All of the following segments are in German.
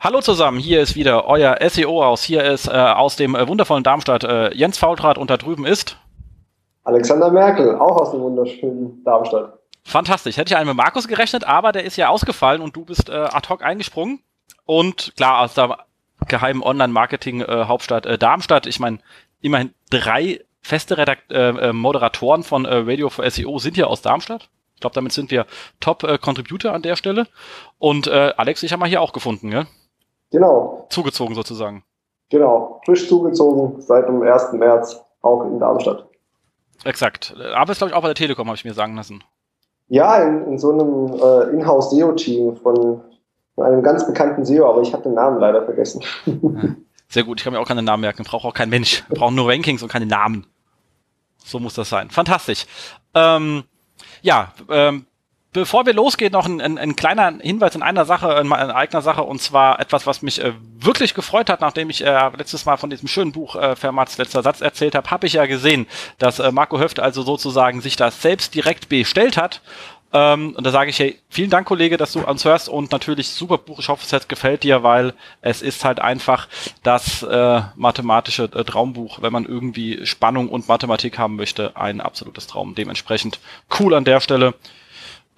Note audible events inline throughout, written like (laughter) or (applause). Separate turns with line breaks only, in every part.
Hallo zusammen, hier ist wieder euer SEO aus. Hier ist äh, aus dem äh, wundervollen Darmstadt äh, Jens Faultrat und da drüben ist
Alexander Merkel, auch aus dem wunderschönen Darmstadt.
Fantastisch. Hätte ich einen mit Markus gerechnet, aber der ist ja ausgefallen und du bist äh, ad hoc eingesprungen. Und klar, aus der geheimen Online-Marketing-Hauptstadt äh, Darmstadt, ich meine, immerhin drei feste Redakt äh, äh, Moderatoren von äh, Radio for SEO sind ja aus Darmstadt. Ich glaube, damit sind wir Top-Contributor äh, an der Stelle. Und äh, Alex, ich habe mal hier auch gefunden, gell?
Genau.
Zugezogen sozusagen.
Genau, frisch zugezogen seit dem 1. März auch in Darmstadt.
Exakt. Aber ist, glaube ich, auch bei der Telekom, habe ich mir sagen lassen.
Ja, in, in so einem äh, Inhouse-SEO-Team von, von, einem ganz bekannten SEO, aber ich habe den Namen leider vergessen.
Sehr gut, ich kann mir auch keine Namen merken. Braucht auch kein Mensch. Wir brauchen nur Rankings und keine Namen. So muss das sein. Fantastisch. Ähm, ja, ähm, bevor wir losgehen, noch ein, ein, ein, kleiner Hinweis in einer Sache, in, in eigener Sache, und zwar etwas, was mich äh, wirklich gefreut hat, nachdem ich äh, letztes Mal von diesem schönen Buch äh, Fermats letzter Satz erzählt habe, habe ich ja gesehen, dass äh, Marco Höft also sozusagen sich das selbst direkt bestellt hat. Ähm, und da sage ich, hey, vielen Dank, Kollege, dass du uns hörst und natürlich super Buch. Ich hoffe, es gefällt dir, weil es ist halt einfach das äh, mathematische äh, Traumbuch, wenn man irgendwie Spannung und Mathematik haben möchte, ein absolutes Traum. Dementsprechend cool an der Stelle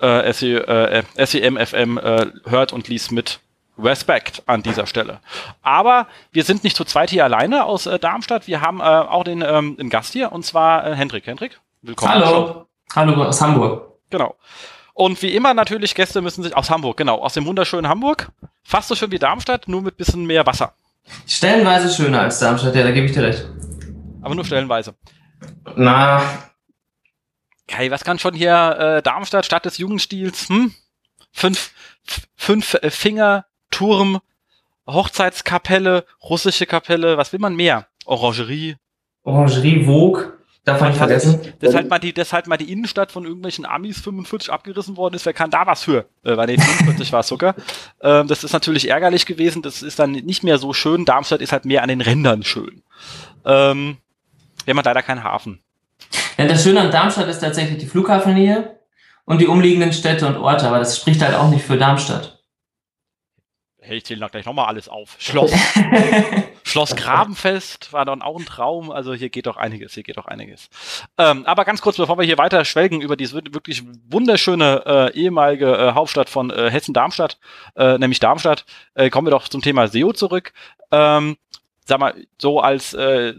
äh, SE, äh, SEMFM äh, hört und liest mit Respekt an dieser Stelle. Aber wir sind nicht zu zweit hier alleine aus äh, Darmstadt. Wir haben äh, auch den, ähm, den Gast hier und zwar äh, Hendrik. Hendrik,
willkommen. Hallo. Hallo aus Hamburg.
Genau. Und wie immer natürlich, Gäste müssen sich aus Hamburg, genau, aus dem wunderschönen Hamburg. Fast so schön wie Darmstadt, nur mit bisschen mehr Wasser.
Stellenweise schöner als Darmstadt, ja, da gebe ich dir recht.
Aber nur stellenweise.
Na,
Kai, was kann schon hier äh, Darmstadt, Stadt des Jugendstils, hm? Fünf, fünf äh, Finger, Turm, Hochzeitskapelle, russische Kapelle, was will man mehr? Orangerie.
Orangerie, Vogue. Darf man vergessen.
Dass halt, mal die, dass halt mal die Innenstadt von irgendwelchen Amis 45 abgerissen worden ist, wer kann da was für? Äh, weil nee, 45 war sogar. (laughs) Ähm, das ist natürlich ärgerlich gewesen, das ist dann nicht mehr so schön. Darmstadt ist halt mehr an den Rändern schön. Ähm, wir haben halt leider keinen Hafen.
Ja, das Schöne an Darmstadt ist tatsächlich die Flughafennähe und die umliegenden Städte und Orte, aber das spricht halt auch nicht für Darmstadt.
Hey, ich zähle gleich nochmal alles auf. Schloss, (laughs) Schloss Grabenfest war dann auch ein Traum. Also hier geht doch einiges, hier geht doch einiges. Ähm, aber ganz kurz, bevor wir hier weiter schwelgen über diese wirklich wunderschöne äh, ehemalige äh, Hauptstadt von äh, Hessen-Darmstadt, äh, nämlich Darmstadt, äh, kommen wir doch zum Thema SEO zurück. Ähm, sag mal, so als äh,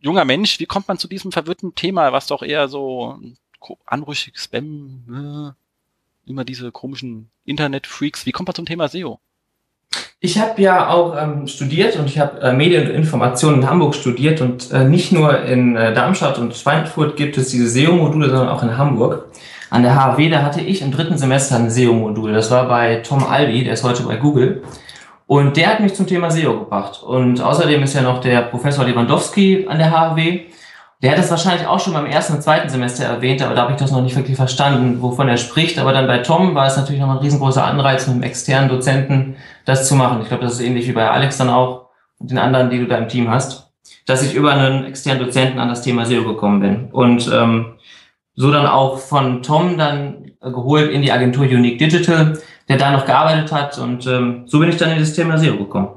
junger Mensch, wie kommt man zu diesem verwirrten Thema, was doch eher so anrüchig Spam, äh, immer diese komischen Internet-Freaks, wie kommt man zum Thema SEO?
Ich habe ja auch ähm, studiert und ich habe äh, Medien und Information in Hamburg studiert und äh, nicht nur in äh, Darmstadt und Schweinfurt gibt es diese SEO-Module, sondern auch in Hamburg. An der HW, da hatte ich im dritten Semester ein SEO-Modul. Das war bei Tom Albi, der ist heute bei Google. Und der hat mich zum Thema SEO gebracht. Und außerdem ist ja noch der Professor Lewandowski an der HW. Der hat das wahrscheinlich auch schon beim ersten und zweiten Semester erwähnt, aber da habe ich das noch nicht wirklich verstanden, wovon er spricht. Aber dann bei Tom war es natürlich noch ein riesengroßer Anreiz, mit einem externen Dozenten das zu machen. Ich glaube, das ist ähnlich wie bei Alex dann auch und den anderen, die du da im Team hast, dass ich über einen externen Dozenten an das Thema SEO gekommen bin. Und ähm, so dann auch von Tom dann geholt in die Agentur Unique Digital, der da noch gearbeitet hat. Und ähm, so bin ich dann in das Thema SEO gekommen.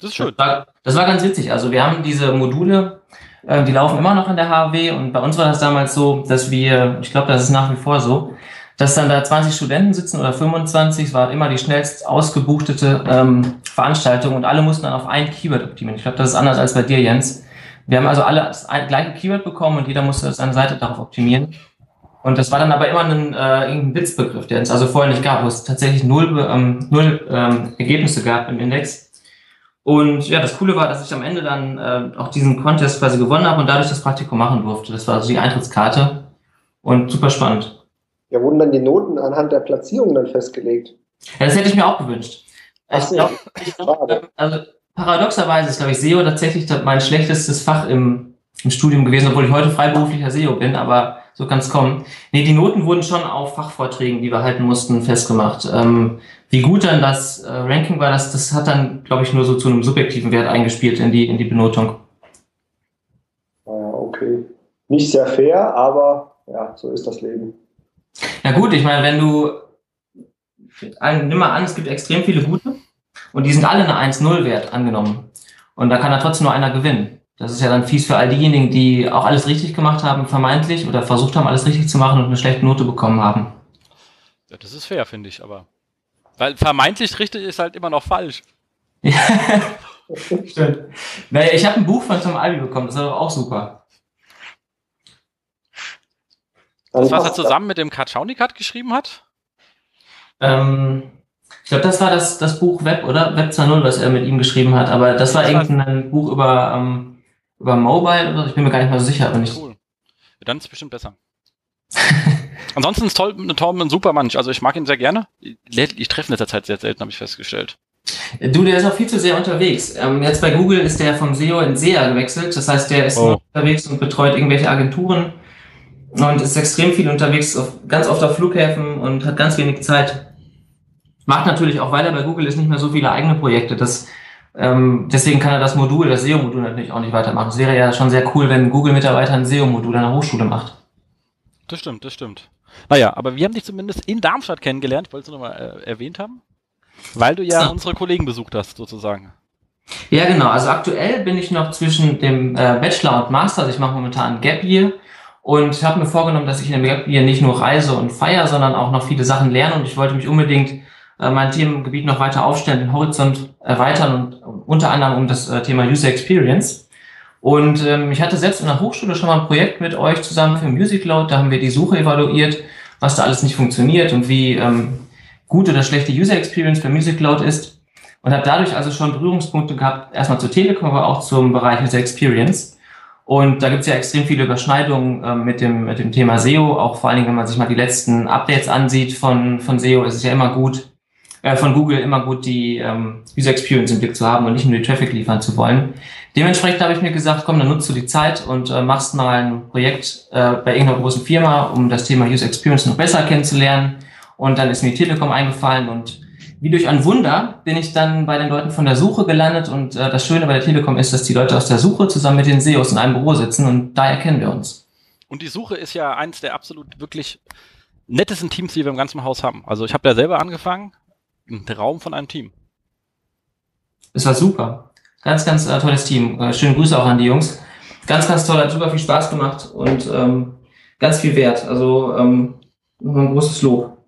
Das ist schön.
Das war, das war ganz witzig. Also wir haben diese Module, äh, die laufen immer noch in der HW und bei uns war das damals so, dass wir, ich glaube, das ist nach wie vor so, dass dann da 20 Studenten sitzen oder 25, es war immer die schnellst ausgebuchtete ähm, Veranstaltung und alle mussten dann auf ein Keyword optimieren. Ich glaube, das ist anders als bei dir, Jens. Wir haben also alle das gleiche Keyword bekommen und jeder musste seine Seite darauf optimieren. Und das war dann aber immer ein äh, irgendein Witzbegriff, der es also vorher nicht gab, wo es tatsächlich null, ähm, null ähm, Ergebnisse gab im Index. Und ja, das Coole war, dass ich am Ende dann äh, auch diesen Contest quasi gewonnen habe und dadurch das Praktikum machen durfte. Das war also die Eintrittskarte und super spannend.
Ja, wurden dann die Noten anhand der Platzierung dann festgelegt?
Ja, das hätte ich mir auch gewünscht. Ich glaube, glaub, also paradoxerweise ist, glaube ich, SEO tatsächlich mein schlechtestes Fach im, im Studium gewesen, obwohl ich heute freiberuflicher SEO bin, aber so kann es kommen. Nee, die Noten wurden schon auf Fachvorträgen, die wir halten mussten, festgemacht. Ähm, wie gut dann das äh, Ranking war, das, das hat dann, glaube ich, nur so zu einem subjektiven Wert eingespielt in die, in die Benotung.
Ja, okay. Nicht sehr fair, aber ja, so ist das Leben.
Ja gut, ich meine, wenn du nimm mal an, es gibt extrem viele gute und die sind alle eine 1-0 wert angenommen. Und da kann da trotzdem nur einer gewinnen. Das ist ja dann fies für all diejenigen, die auch alles richtig gemacht haben, vermeintlich, oder versucht haben, alles richtig zu machen und eine schlechte Note bekommen haben.
Ja, das ist fair, finde ich, aber. Weil vermeintlich richtig ist halt immer noch falsch. (laughs)
Ja, stimmt. Naja, ich habe ein Buch von Tom Albi bekommen, das ist aber auch super.
Das, was er zusammen mit dem Katschaunikat geschrieben hat?
Ähm, ich glaube, das war das, das Buch Web, oder? Web 2.0, was er mit ihm geschrieben hat. Aber das war irgendein Buch über, ähm, über Mobile oder Ich bin mir gar nicht mal so sicher, aber nicht. Cool.
Dann ist es bestimmt besser. (laughs) Ansonsten ist toll, Torben ein super Mensch. Also ich mag ihn sehr gerne. Ich, ich treffe in letzter Zeit sehr selten, habe ich festgestellt.
Du, der ist auch viel zu sehr unterwegs. Ähm, jetzt bei Google ist der vom SEO in SEA gewechselt. Das heißt, der ist oh. unterwegs und betreut irgendwelche Agenturen und ist extrem viel unterwegs, auf, ganz oft auf Flughäfen und hat ganz wenig Zeit. Macht natürlich auch, weil er bei Google ist, nicht mehr so viele eigene Projekte. Das, ähm, deswegen kann er das Modul, das SEO-Modul natürlich auch nicht weitermachen. Es wäre ja schon sehr cool, wenn Google-Mitarbeiter ein SEO-Modul an der Hochschule macht.
Das stimmt, das stimmt. Naja, aber wir haben dich zumindest in Darmstadt kennengelernt, wolltest du nochmal äh, erwähnt haben? Weil du ja so. unsere Kollegen besucht hast, sozusagen.
Ja, genau. Also aktuell bin ich noch zwischen dem äh, Bachelor und Master. Also ich mache momentan Gap Year und habe mir vorgenommen, dass ich in dem Gap Year nicht nur reise und feiere, sondern auch noch viele Sachen lerne. Und ich wollte mich unbedingt mein Themengebiet noch weiter aufstellen, den Horizont erweitern und unter anderem um das äh, Thema User Experience. Und ähm, ich hatte selbst in der Hochschule schon mal ein Projekt mit euch zusammen für Music Load. Da haben wir die Suche evaluiert, was da alles nicht funktioniert und wie ähm, gut oder schlechte User Experience für Music Load ist. Und habe dadurch also schon Berührungspunkte gehabt, erstmal zur Telekom, aber auch zum Bereich User Experience. Und da gibt es ja extrem viele Überschneidungen äh, mit, dem, mit dem Thema SEO. Auch vor allen Dingen, wenn man sich mal die letzten Updates ansieht von, von SEO, ist es ja immer gut, äh, von Google immer gut, die ähm, User Experience im Blick zu haben und nicht nur die Traffic liefern zu wollen. Dementsprechend habe ich mir gesagt, komm, dann nutzt du die Zeit und äh, machst mal ein Projekt äh, bei irgendeiner großen Firma, um das Thema User Experience noch besser kennenzulernen. Und dann ist mir die Telekom eingefallen und wie durch ein Wunder bin ich dann bei den Leuten von der Suche gelandet und äh, das Schöne bei der Telekom ist, dass die Leute aus der Suche zusammen mit den SEOs in einem Büro sitzen und daher kennen wir uns.
Und die Suche ist ja eins der absolut wirklich nettesten Teams, die wir im ganzen Haus haben. Also ich habe da selber angefangen, ein Traum von einem Team.
Es war super. Ganz, ganz äh, tolles Team. Äh, schöne Grüße auch an die Jungs. Ganz, ganz toll, hat super viel Spaß gemacht und ähm, ganz viel wert. Also ähm, nochmal ein großes Lob.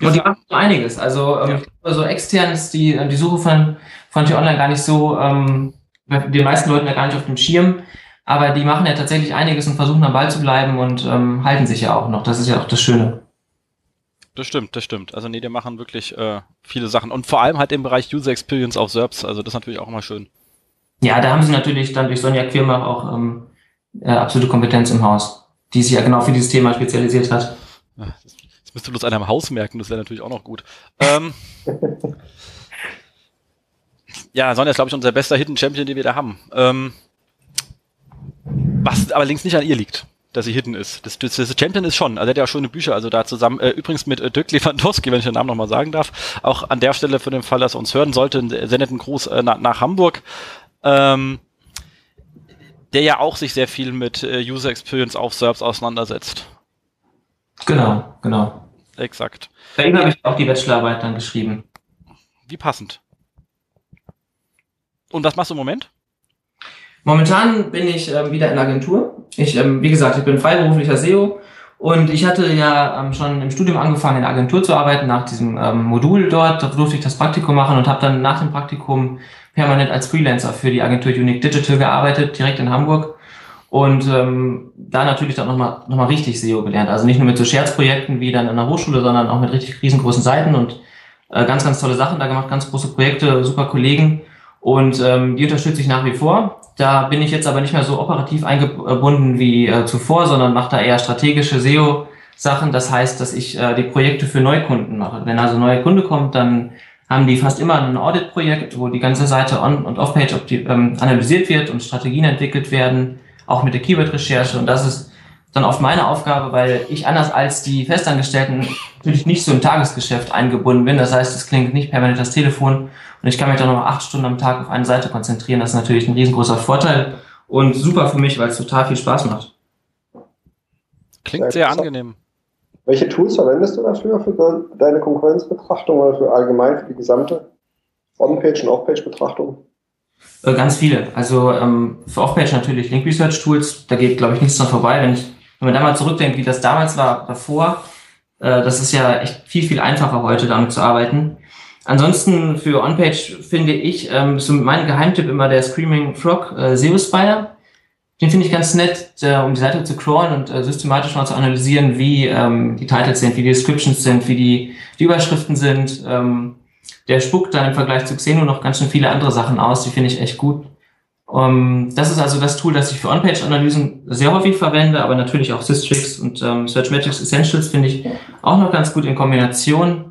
Und die machen einiges. Also, ähm, ja. so extern ist die, äh, die Suche von, von T-Online gar nicht so, ähm, den meisten Leuten ja gar nicht auf dem Schirm. Aber die machen ja tatsächlich einiges und versuchen am Ball zu bleiben und ähm, halten sich ja auch noch. Das ist ja auch das Schöne.
Das stimmt, das stimmt. Also nee, die machen wirklich äh, viele Sachen. Und vor allem halt im Bereich User Experience auf SERPs. Also das ist natürlich auch immer schön.
Ja, da haben sie natürlich dann durch Sonja Quirmach auch ähm, äh, absolute Kompetenz im Haus, die sich ja genau für dieses Thema spezialisiert hat.
Ja, das, das müsste bloß einer im Haus merken, das wäre natürlich auch noch gut. Ähm, (laughs) ja, Sonja ist, glaube ich, unser bester Hidden Champion, den wir da haben. Ähm, was allerdings nicht an ihr liegt dass sie hidden ist. Das, das, das Champion ist schon, also er hat ja auch schöne Bücher, also da zusammen, äh, übrigens mit äh, Dirk Lewandowski, wenn ich den Namen nochmal sagen darf, auch an der Stelle für den Fall, dass er uns hören sollte, sendet einen Gruß äh, nach, nach Hamburg, ähm, der ja auch sich sehr viel mit äh, User Experience auf Serbs auseinandersetzt.
Genau, genau.
Exakt.
Bei ihm habe ich auch die Bachelorarbeit dann geschrieben.
Wie passend. Und was machst du im Moment?
Momentan bin ich äh, wieder in der Agentur. Ich, ähm, wie gesagt, ich bin freiberuflicher SEO und ich hatte ja ähm, schon im Studium angefangen, in der Agentur zu arbeiten, nach diesem ähm, Modul dort. Da durfte ich das Praktikum machen und habe dann nach dem Praktikum permanent als Freelancer für die Agentur Unique Digital gearbeitet, direkt in Hamburg. Und ähm, da natürlich dann nochmal noch mal richtig SEO gelernt. Also nicht nur mit so Scherzprojekten wie dann in der Hochschule, sondern auch mit richtig riesengroßen Seiten und äh, ganz, ganz tolle Sachen da gemacht, ganz große Projekte, super Kollegen. Und ähm, die unterstütze ich nach wie vor. Da bin ich jetzt aber nicht mehr so operativ eingebunden wie äh, zuvor, sondern mache da eher strategische SEO-Sachen. Das heißt, dass ich äh, die Projekte für Neukunden mache. Wenn also ein neuer Kunde kommt, dann haben die fast immer ein Audit-Projekt, wo die ganze Seite on- und off-page ähm, analysiert wird und Strategien entwickelt werden, auch mit der Keyword-Recherche. Und das ist dann oft meine Aufgabe, weil ich anders als die Festangestellten natürlich nicht so im Tagesgeschäft eingebunden bin. Das heißt, es klingt nicht permanent das Telefon und ich kann mich dann noch acht Stunden am Tag auf eine Seite konzentrieren. Das ist natürlich ein riesengroßer Vorteil und super für mich, weil es total viel Spaß macht.
Klingt sehr angenehm.
Welche Tools verwendest du dafür, für deine Konkurrenzbetrachtung oder für allgemein für die gesamte On-Page- und Off-Page-Betrachtung?
Äh, ganz viele. Also ähm, für Off-Page natürlich Link Research Tools, da geht, glaube ich, nichts dran vorbei. Wenn, ich, wenn man da mal zurückdenkt, wie das damals war, davor, äh, das ist ja echt viel, viel einfacher heute damit zu arbeiten. Ansonsten für On-Page finde ich, ähm, so mein Geheimtipp immer der Screaming Frog äh, SEO Spider. Den finde ich ganz nett, äh, um die Seite zu crawlen und äh, systematisch mal zu analysieren, wie ähm, die Titles sind, wie die Descriptions sind, wie die, die Überschriften sind. Ähm, der spuckt dann im Vergleich zu Xeno noch ganz schön viele andere Sachen aus, die finde ich echt gut. Um, ähm, das ist also das Tool, das ich für On-Page-Analysen sehr häufig verwende, aber natürlich auch Systrix und ähm, Searchmetrics Essentials finde ich auch noch ganz gut in Kombination.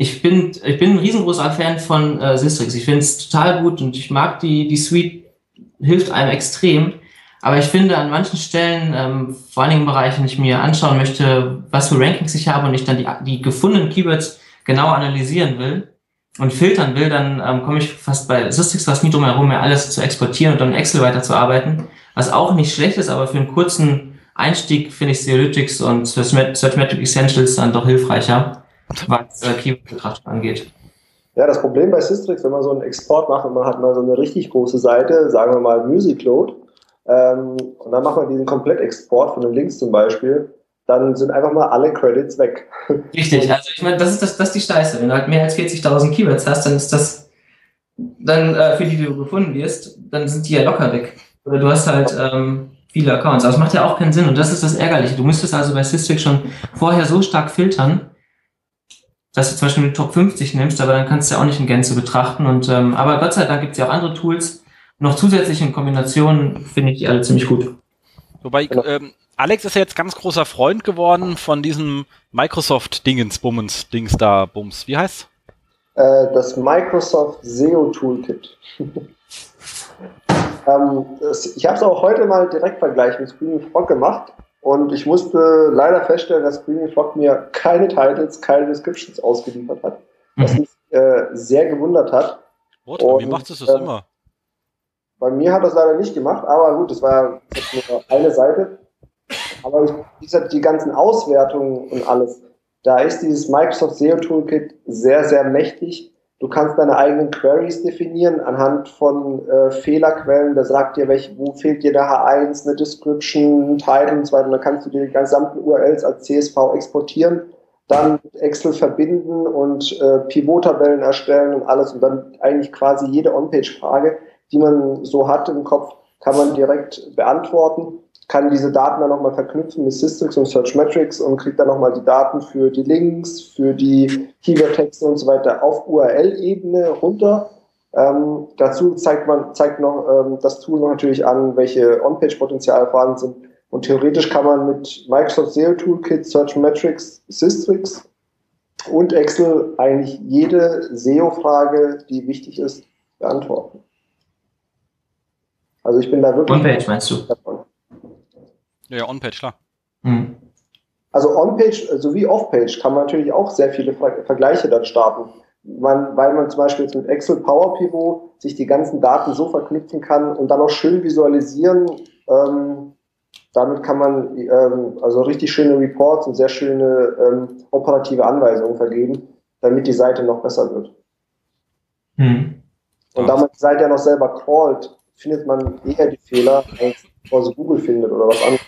Ich bin, ich bin ein riesengroßer Fan von äh, Systrix. Ich finde es total gut und ich mag die, die Suite, hilft einem extrem. Aber ich finde an manchen Stellen, ähm, vor einigen Bereichen, ich mir anschauen möchte, was für Rankings ich habe und ich dann die, die gefundenen Keywords genau analysieren will und filtern will, dann ähm, komme ich fast bei Systrix fast nie drum herum, mir alles zu exportieren und dann in Excel weiterzuarbeiten. Was auch nicht schlecht ist, aber für einen kurzen Einstieg finde ich Seolytics und Searchmetric Essentials dann doch hilfreicher, was äh, Keyword-Betrachtung angeht.
Ja, das Problem bei Systrix, wenn man so einen Export macht und man hat mal so eine richtig große Seite, sagen wir mal Musicload, ähm, und dann macht man diesen Komplettexport von den Links zum Beispiel, dann sind einfach mal alle Credits weg. (laughs)
Richtig, also ich meine, das ist, das, das ist die Scheiße. Wenn du halt mehr als 40.000 Keywords hast, dann ist das, dann äh, für die, die du gefunden wirst, dann sind die ja locker weg. Oder du hast halt ähm, viele Accounts. Aber es macht ja auch keinen Sinn und das ist das Ärgerliche. Du müsstest also bei Systrix schon vorher so stark filtern, dass du zum Beispiel die Top 50 nimmst, aber dann kannst du ja auch nicht in Gänze betrachten. Und ähm, aber Gott sei Dank gibt es ja auch andere Tools. Noch zusätzlich in Kombinationen finde ich die alle ziemlich gut.
Wobei, genau. ähm, Alex ist ja jetzt ganz großer Freund geworden von diesem Microsoft-Dingens, Dings da, Bums. Wie heißt
äh, Das Microsoft SEO Toolkit. (laughs) ähm, das, ich habe es auch heute mal direkt vergleichen mit Screaming Frog gemacht und ich musste leider feststellen, dass Screaming Frog mir keine Titles, keine Descriptions ausgeliefert hat, was mhm. mich äh, sehr gewundert hat.
What? Und, Wie macht es das ähm, immer?
Bei mir hat das leider nicht gemacht, aber gut, das war nur eine Seite. Aber ich, wie gesagt, die ganzen Auswertungen und alles, da ist dieses Microsoft SEO Toolkit sehr, sehr mächtig. Du kannst deine eigenen Queries definieren anhand von äh, Fehlerquellen. Da sagt dir, welch, wo fehlt dir der H1, eine Description, ein Title und so weiter. Und dann kannst du die gesamten URLs als CSV exportieren, dann mit Excel verbinden und äh, Pivot-Tabellen erstellen und alles. Und dann eigentlich quasi jede On-Page-Frage, die man so hat im Kopf, kann man direkt beantworten kann diese Daten dann nochmal verknüpfen mit Systrix und Searchmetrics und kriegt dann nochmal die Daten für die Links, für die Keyword-Texte und so weiter auf URL-Ebene runter. Ähm, dazu zeigt man, zeigt noch ähm, das Tool noch natürlich an, welche On-Page-Potenziale vorhanden sind. Und theoretisch kann man mit Microsoft SEO Toolkit, Searchmetrics, Systrix und Excel eigentlich jede SEO-Frage, die wichtig ist, beantworten. Also ich bin da wirklich.
On-Page meinst du? Davon.
Ja, ja On-Page, klar.
Mhm. Also On-Page sowie Off-Page kann man natürlich auch sehr viele Vergleiche dann starten. Man, weil man zum Beispiel jetzt mit Excel Power Pivot sich die ganzen Daten so verknüpfen kann und dann auch schön visualisieren. Ähm, damit kann man ähm, also richtig schöne Reports und sehr schöne ähm, operative Anweisungen vergeben, damit die Seite noch besser wird. Mhm. Und da man die Seite ja noch selber crawlt, findet man eher die Fehler, als bevor sie Google findet oder was anderes.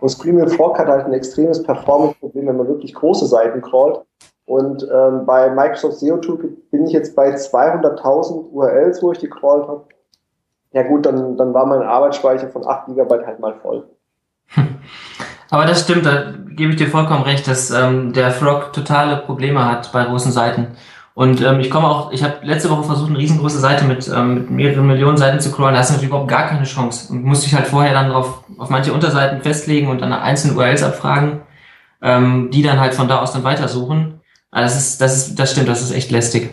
Und Screaming Frog hat halt ein extremes Performance-Problem, wenn man wirklich große Seiten crawlt. Und ähm, bei Microsoft SEO Tool bin ich jetzt bei 200.000 URLs, wo ich die crawlt habe. Ja gut, dann, dann war mein Arbeitsspeicher von 8 GB halt mal voll. (laughs)
Aber das stimmt, da gebe ich dir vollkommen recht, dass ähm, der Frog totale Probleme hat bei großen Seiten. Und ähm, ich komme auch, ich habe letzte Woche versucht, eine riesengroße Seite mit, ähm, mit mehreren Millionen Seiten zu crawlen. Da hast du natürlich überhaupt gar keine Chance. Und musste ich halt vorher dann drauf, auf manche Unterseiten festlegen und dann einzelne URLs abfragen, ähm, die dann halt von da aus dann weitersuchen. Also das ist, das ist, das stimmt, das ist echt lästig.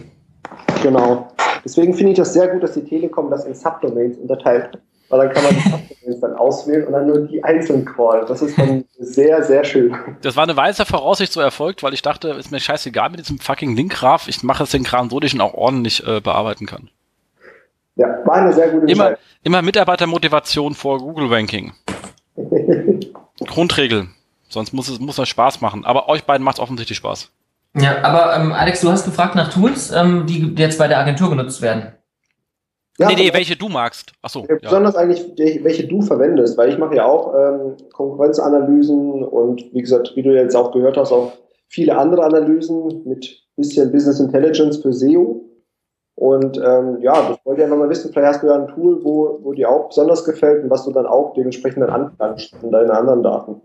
Genau. Deswegen finde ich das sehr gut, dass die Telekom das in Subdomains unterteilt weil dann kann man die (laughs) dann auswählen und dann nur die einzelnen crawlen. Das ist dann sehr, sehr schön.
Das war eine weise Voraussicht so erfolgt, weil ich dachte, ist mir scheißegal mit diesem fucking Link-Graph. Ich mache es den Kram so, dass ich ihn auch ordentlich äh, bearbeiten kann.
Ja, war eine sehr gute
immer, immer Mitarbeitermotivation vor Google-Ranking. (laughs) Grundregel. Sonst muss es muss das Spaß machen. Aber euch beiden macht es offensichtlich Spaß.
Ja, aber ähm, Alex, du hast gefragt nach Tools, ähm, die jetzt bei der Agentur genutzt werden.
Ja, nee, nee, welche du magst.
Achso. Ja. Besonders eigentlich, welche du verwendest, weil ich mache ja auch ähm, Konkurrenzanalysen und wie gesagt, wie du jetzt auch gehört hast, auch viele andere Analysen mit bisschen Business Intelligence für SEO. Und ähm, ja, das wollte ich einfach mal wissen, vielleicht hast du ja ein Tool, wo, wo dir auch besonders gefällt und was du dann auch dementsprechend dann anplanst in deinen anderen Daten.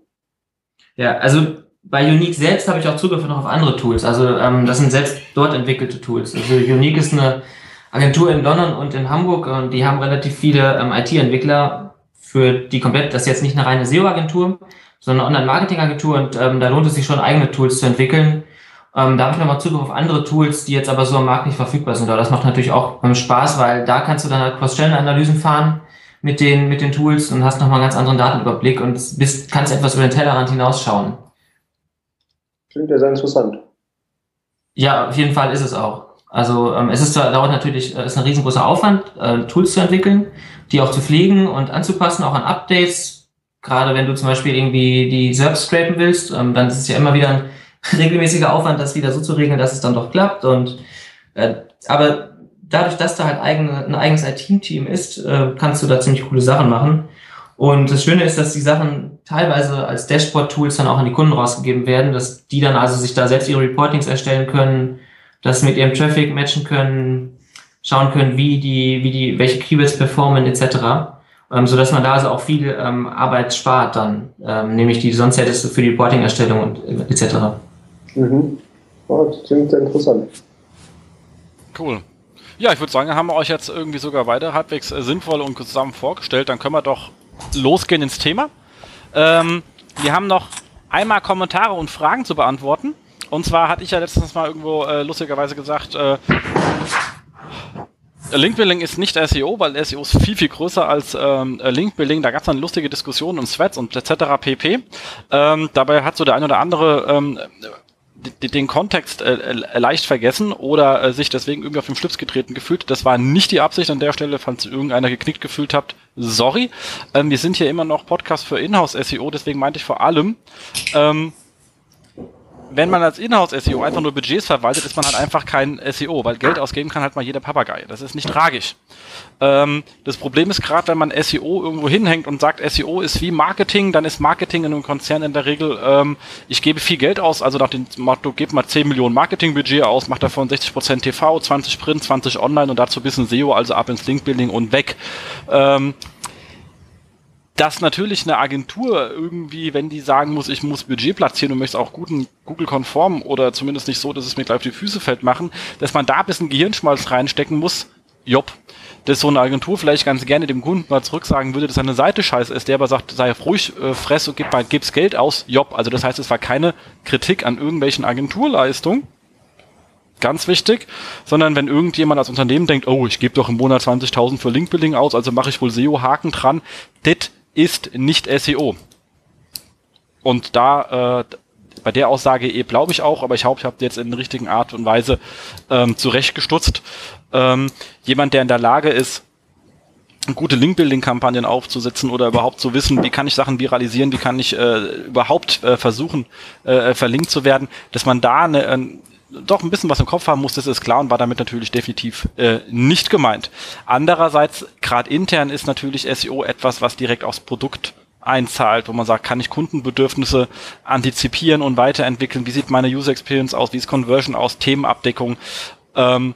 Ja, also bei Unique selbst habe ich auch Zugriff noch auf andere Tools. Also ähm, das sind selbst dort entwickelte Tools. Also Unique ist eine Agentur in London und in Hamburg und die haben relativ viele ähm, IT-Entwickler für die komplett, das ist jetzt nicht eine reine SEO-Agentur, sondern eine Online-Marketing-Agentur und ähm, da lohnt es sich schon eigene Tools zu entwickeln. Ähm, da habe ich nochmal Zugriff auf andere Tools, die jetzt aber so am Markt nicht verfügbar sind. Aber das macht natürlich auch ähm, Spaß, weil da kannst du dann halt Cross-Channel-Analysen fahren mit den, mit den Tools und hast nochmal einen ganz anderen Datenüberblick und bist, kannst etwas über den Tellerrand hinausschauen.
Klingt ja sehr interessant.
Ja, auf jeden Fall ist es auch. Also ähm, es ist dauert natürlich, äh, ist ein riesengroßer Aufwand, äh, Tools zu entwickeln, die auch zu pflegen und anzupassen, auch an Updates. Gerade wenn du zum Beispiel irgendwie die SERPs scrapen willst, ähm, dann ist es ja immer wieder ein (laughs) regelmäßiger Aufwand, das wieder so zu regeln, dass es dann doch klappt. Und äh, aber dadurch, dass da halt eigene, ein eigenes IT-Team ist, äh, kannst du da ziemlich coole Sachen machen. Und das Schöne ist, dass die Sachen teilweise als Dashboard-Tools dann auch an die Kunden rausgegeben werden, dass die dann also sich da selbst ihre Reportings erstellen können, das mit ihrem Traffic matchen können, schauen können, wie die, wie die, welche Keywords performen etc. Ähm, so dass man da also auch viel ähm, Arbeit spart dann, ähm, nämlich die sonst hättest du für die Reporting-Erstellung und äh, etc.
Mhm. Oh, das klingt sehr interessant.
Cool. Ja, ich würde sagen, haben wir euch jetzt irgendwie sogar weiter halbwegs äh, sinnvoll und zusammen vorgestellt. Dann können wir doch losgehen ins Thema. Ähm, wir haben noch einmal Kommentare und Fragen zu beantworten. Und zwar hatte ich ja letztens mal irgendwo äh, lustigerweise gesagt, äh, Linkbuilding ist nicht SEO, weil SEO ist viel, viel größer als ähm, Linkbuilding. Da gab es dann lustige Diskussionen und Threads und etc. pp. Ähm, dabei hat so der ein oder andere ähm, den Kontext äh, äh, leicht vergessen oder äh, sich deswegen irgendwie auf den Schlips getreten gefühlt. Das war nicht die Absicht an der Stelle, falls irgendeiner geknickt gefühlt habt. Sorry. Ähm, wir sind hier immer noch Podcast für Inhouse SEO, deswegen meinte ich vor allem, ähm, wenn man als Inhouse-SEO einfach nur Budgets verwaltet, ist man halt einfach kein SEO, weil Geld ausgeben kann halt mal jeder Papagei. Das ist nicht tragisch. Ähm, das Problem ist gerade, wenn man SEO irgendwo hinhängt und sagt, SEO ist wie Marketing, dann ist Marketing in einem Konzern in der Regel, ähm, ich gebe viel Geld aus, also nach dem Motto, gebt mal 10 Millionen Marketingbudget aus, macht davon 60% TV, 20 Print, 20 Online und dazu ein bisschen SEO, also ab ins Linkbuilding und weg. Ähm, dass natürlich eine Agentur irgendwie, wenn die sagen muss, ich muss Budget platzieren und möchte auch guten Google-konform oder zumindest nicht so, dass es mir gleich auf die Füße fällt machen, dass man da ein bisschen Gehirnschmalz reinstecken muss, jopp. Dass so eine Agentur vielleicht ganz gerne dem Kunden mal zurücksagen würde, dass seine Seite scheiße ist, der aber sagt, sei ruhig, äh, fress und gib mal, gib's Geld aus, jopp. Also das heißt, es war keine Kritik an irgendwelchen Agenturleistungen, ganz wichtig, sondern wenn irgendjemand als Unternehmen denkt, oh, ich gebe doch im Monat 20.000 für Linkbuilding aus, also mache ich wohl SEO-Haken dran, das ist nicht SEO. Und da, äh, bei der Aussage eh glaube ich auch, aber ich hoffe, ich habe jetzt in der richtigen Art und Weise ähm, zurechtgestutzt. Ähm, jemand, der in der Lage ist, gute Link-Building-Kampagnen aufzusetzen oder überhaupt zu wissen, wie kann ich Sachen viralisieren, wie kann ich äh, überhaupt äh, versuchen, äh, verlinkt zu werden, dass man da eine, äh, doch ein bisschen was im Kopf haben muss, das ist klar und war damit natürlich definitiv äh, nicht gemeint. Andererseits, gerade intern ist natürlich SEO etwas, was direkt aufs Produkt einzahlt, wo man sagt, kann ich Kundenbedürfnisse antizipieren und weiterentwickeln, wie sieht meine User Experience aus, wie ist Conversion aus, Themenabdeckung. Ähm,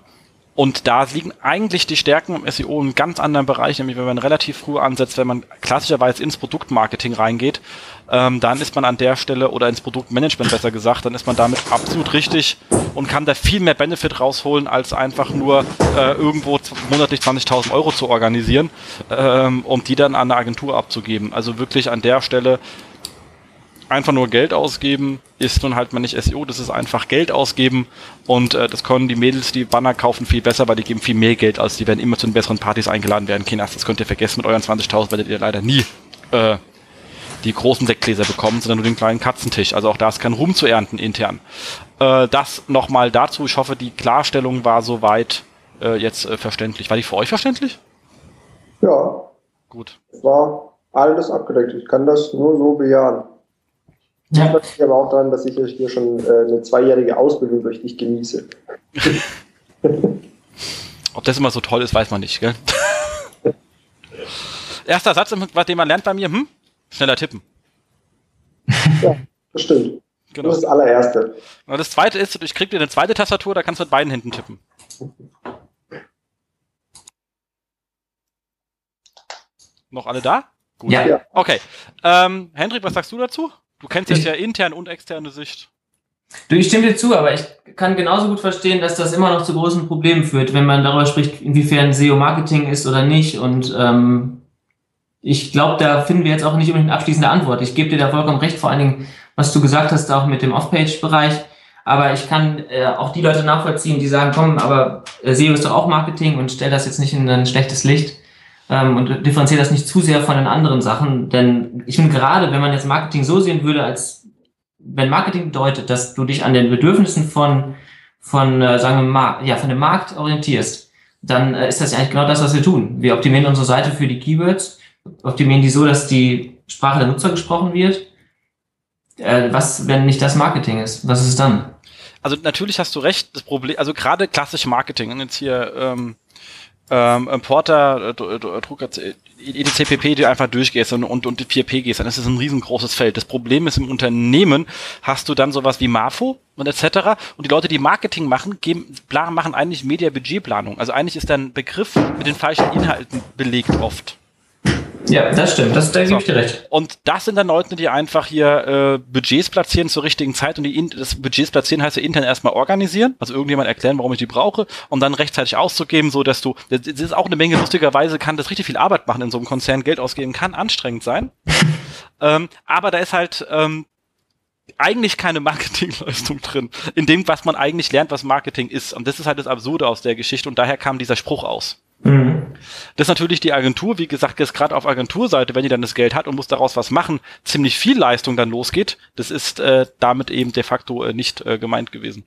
und da liegen eigentlich die Stärken im SEO in ganz anderen Bereich, nämlich wenn man relativ früh ansetzt, wenn man klassischerweise ins Produktmarketing reingeht, ähm, dann ist man an der Stelle oder ins Produktmanagement besser gesagt, dann ist man damit absolut richtig und kann da viel mehr Benefit rausholen, als einfach nur äh, irgendwo monatlich 20.000 Euro zu organisieren, ähm, um die dann an eine Agentur abzugeben. Also wirklich an der Stelle einfach nur Geld ausgeben ist nun halt mal nicht SEO, das ist einfach Geld ausgeben und äh, das können die Mädels, die Banner kaufen, viel besser, weil die geben viel mehr Geld aus, die werden immer zu den besseren Partys eingeladen werden. Kinas, das könnt ihr vergessen, mit euren 20.000 werdet ihr leider nie äh, die großen Sektgläser bekommen, sondern nur den kleinen Katzentisch. Also auch da ist kein Ruhm zu ernten intern. Äh, das nochmal dazu. Ich hoffe, die Klarstellung war soweit äh, jetzt äh, verständlich. War die für euch verständlich?
Ja.
Gut.
Es war alles abgedeckt. Ich kann das nur so bejahen. Ja. Das liegt aber auch daran, dass ich hier schon äh, eine zweijährige Ausbildung durch dich genieße. (laughs)
Ob das immer so toll ist, weiß man nicht, gell? (laughs) Erster Satz, den man lernt bei mir, hm? Schneller tippen.
Ja, das stimmt. Genau. Das ist das allererste.
Und das zweite ist, ich krieg dir eine zweite Tastatur, da kannst du mit beiden Händen tippen. Noch alle da?
Gut. Ja.
Okay. Ähm, Hendrik, was sagst du dazu? Du kennst jetzt ja interne und externe Sicht.
Du, ich stimme dir zu, aber ich kann genauso gut verstehen, dass das immer noch zu großen Problemen führt, wenn man darüber spricht, inwiefern SEO-Marketing ist oder nicht. Und ähm, ich glaube, da finden wir jetzt auch nicht unbedingt eine abschließende Antwort. Ich gebe dir da vollkommen recht, vor allen Dingen, was du gesagt hast, auch mit dem Off-Page-Bereich. Aber ich kann äh, auch die Leute nachvollziehen, die sagen, komm, aber äh, SEO ist doch auch Marketing und stell das jetzt nicht in ein schlechtes Licht ähm, und differenziere das nicht zu sehr von den anderen Sachen. Denn ich finde gerade, wenn man jetzt Marketing so sehen würde, als wenn Marketing bedeutet, dass du dich an den Bedürfnissen von, von äh, sagen wir mal, ja, von dem Markt orientierst, dann äh, ist das ja eigentlich genau das, was wir tun. Wir optimieren unsere Seite für die Keywords, optimieren die so, dass die Sprache der Nutzer gesprochen wird. Äh, was, wenn nicht das Marketing ist? Was ist es dann?
Also natürlich hast du recht, das Problem, also gerade klassisch Marketing, und jetzt hier ähm, ähm, Importer, äh, Drucker, EDCPP, die einfach durchgehst und, und, und 4P gehst, dann ist es ein riesengroßes Feld. Das Problem ist, im Unternehmen hast du dann sowas wie MAFO und etc. Und die Leute, die Marketing machen, geben, machen eigentlich Media-Budgetplanung. Also eigentlich ist dein Begriff mit den falschen Inhalten belegt oft.
Ja, das stimmt, das, da so. gebe ich dir recht.
Und das sind dann Leute, die einfach hier äh, Budgets platzieren zur richtigen Zeit und die in, das Budgets platzieren heißt ja intern erstmal organisieren, also irgendjemand erklären, warum ich die brauche, um dann rechtzeitig auszugeben, so dass du, das ist auch eine Menge, lustigerweise kann das richtig viel Arbeit machen in so einem Konzern, Geld ausgeben kann anstrengend sein. (laughs) ähm, aber da ist halt ähm, eigentlich keine Marketingleistung drin, in dem, was man eigentlich lernt, was Marketing ist. Und das ist halt das Absurde aus der Geschichte und daher kam dieser Spruch aus. Mhm. Das ist natürlich die Agentur, wie gesagt, jetzt gerade auf Agenturseite, wenn die dann das Geld hat und muss daraus was machen, ziemlich viel Leistung dann losgeht. Das ist äh, damit eben de facto äh, nicht äh, gemeint gewesen.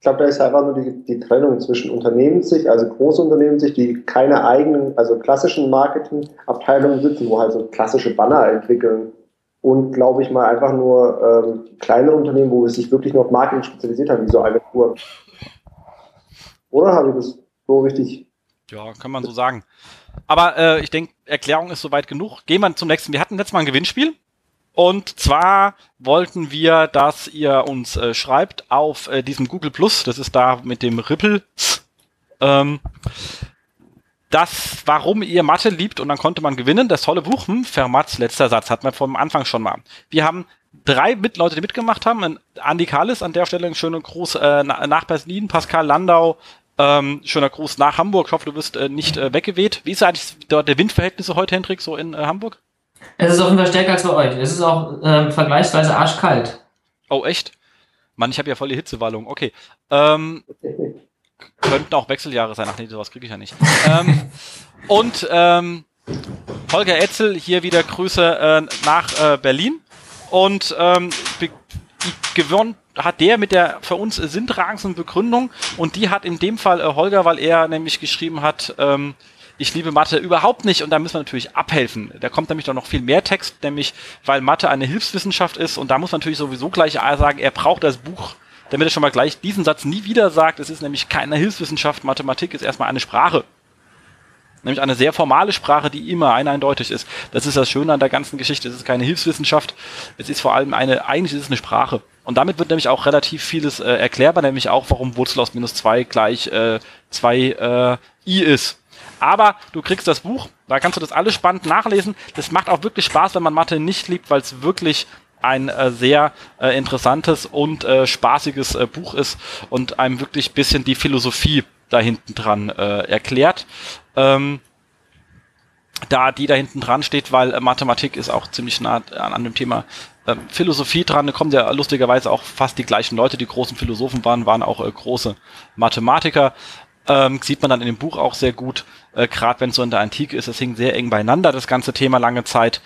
Ich glaube, da ist einfach nur die, die Trennung zwischen Unternehmenssicht, also große Unternehmenssicht, die keine eigenen, also klassischen Marketingabteilungen sitzen, wo halt so klassische Banner entwickeln und glaube ich mal einfach nur ähm, kleine Unternehmen, wo es sich wirklich nur auf Marketing spezialisiert haben, wie so Agentur. Oder habe ich das so richtig.
Ja, kann man so sagen. Aber äh, ich denke, Erklärung ist soweit genug. Gehen wir zum nächsten. Wir hatten letztes Mal ein Gewinnspiel. Und zwar wollten wir, dass ihr uns äh, schreibt auf äh, diesem Google Plus, das ist da mit dem Ripple, ähm, das, warum ihr Mathe liebt und dann konnte man gewinnen. Das tolle Buch, hm, Fermats letzter Satz, hat man vom Anfang schon mal. Wir haben drei mit Leute, die mitgemacht haben. Andy Kahles an der Stelle, einen schönen Gruß äh, nach Berlin, Pascal Landau, ähm, schöner Gruß nach Hamburg. Ich hoffe, du wirst äh, nicht äh, weggeweht. Wie ist eigentlich dort der Windverhältnisse heute, Hendrik, so in äh, Hamburg?
Es ist auf jeden Fall stärker als bei euch. Es ist auch ähm, vergleichsweise arschkalt.
Oh, echt? Mann, ich habe ja voll die Hitzewallung. Okay. Ähm, (laughs) könnten auch Wechseljahre sein. Ach nee, sowas kriege ich ja nicht. ähm, und ähm, Holger Etzel, hier wieder Grüße äh, nach äh, Berlin. Und ähm, gewonnen hat der mit der für uns sinntragendsten Begründung und die hat in dem Fall äh, Holger, weil er nämlich geschrieben hat, ähm, ich liebe Mathe überhaupt nicht und da müssen wir natürlich abhelfen. Da kommt nämlich doch noch viel mehr Text, nämlich weil Mathe eine Hilfswissenschaft ist und da muss man natürlich sowieso gleich sagen, er braucht das Buch, damit er schon mal gleich diesen Satz nie wieder sagt. Es ist nämlich keine Hilfswissenschaft, Mathematik ist erstmal eine Sprache. Nämlich eine sehr formale Sprache, die immer eindeutig ist. Das ist das Schöne an der ganzen Geschichte. Es ist keine Hilfswissenschaft. Es ist vor allem eine, eigentlich ist es eine Sprache. Und damit wird nämlich auch relativ vieles äh, erklärbar, nämlich auch, warum Wurzel aus minus zwei gleich äh, zwei äh, i ist. Aber du kriegst das Buch, da kannst du das alles spannend nachlesen. Das macht auch wirklich Spaß, wenn man Mathe nicht liebt, weil es wirklich ein äh, sehr äh, interessantes und äh, spaßiges äh, Buch ist und einem wirklich bisschen die Philosophie da hinten dran äh, erklärt. Ähm, da die da hinten dran steht, weil äh, Mathematik ist auch ziemlich nah an, an dem Thema äh, Philosophie dran. Da kommen ja lustigerweise auch fast die gleichen Leute, die großen Philosophen waren, waren auch äh, große Mathematiker. Ähm, sieht man dann in dem Buch auch sehr gut, äh, gerade wenn es so in der Antike ist. Es hing sehr eng beieinander, das ganze Thema lange Zeit.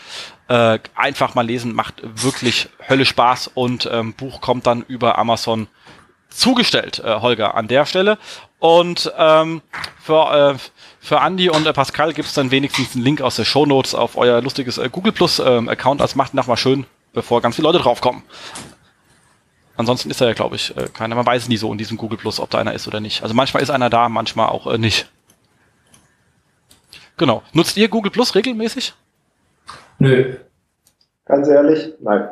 Äh, einfach mal lesen, macht wirklich Hölle Spaß und ähm, Buch kommt dann über Amazon zugestellt, äh, Holger, an der Stelle. Und ähm, für, äh, für Andy und äh, Pascal gibt es dann wenigstens einen Link aus der Show Notes auf euer lustiges äh, Google Plus äh, Account. Das macht nochmal schön bevor ganz viele Leute draufkommen. Ansonsten ist er ja, glaube ich, äh, keiner. Man weiß nie so in diesem Google Plus, ob da einer ist oder nicht. Also manchmal ist einer da, manchmal auch äh, nicht. Genau. Nutzt ihr Google Plus regelmäßig?
Nö. Ganz ehrlich, nein.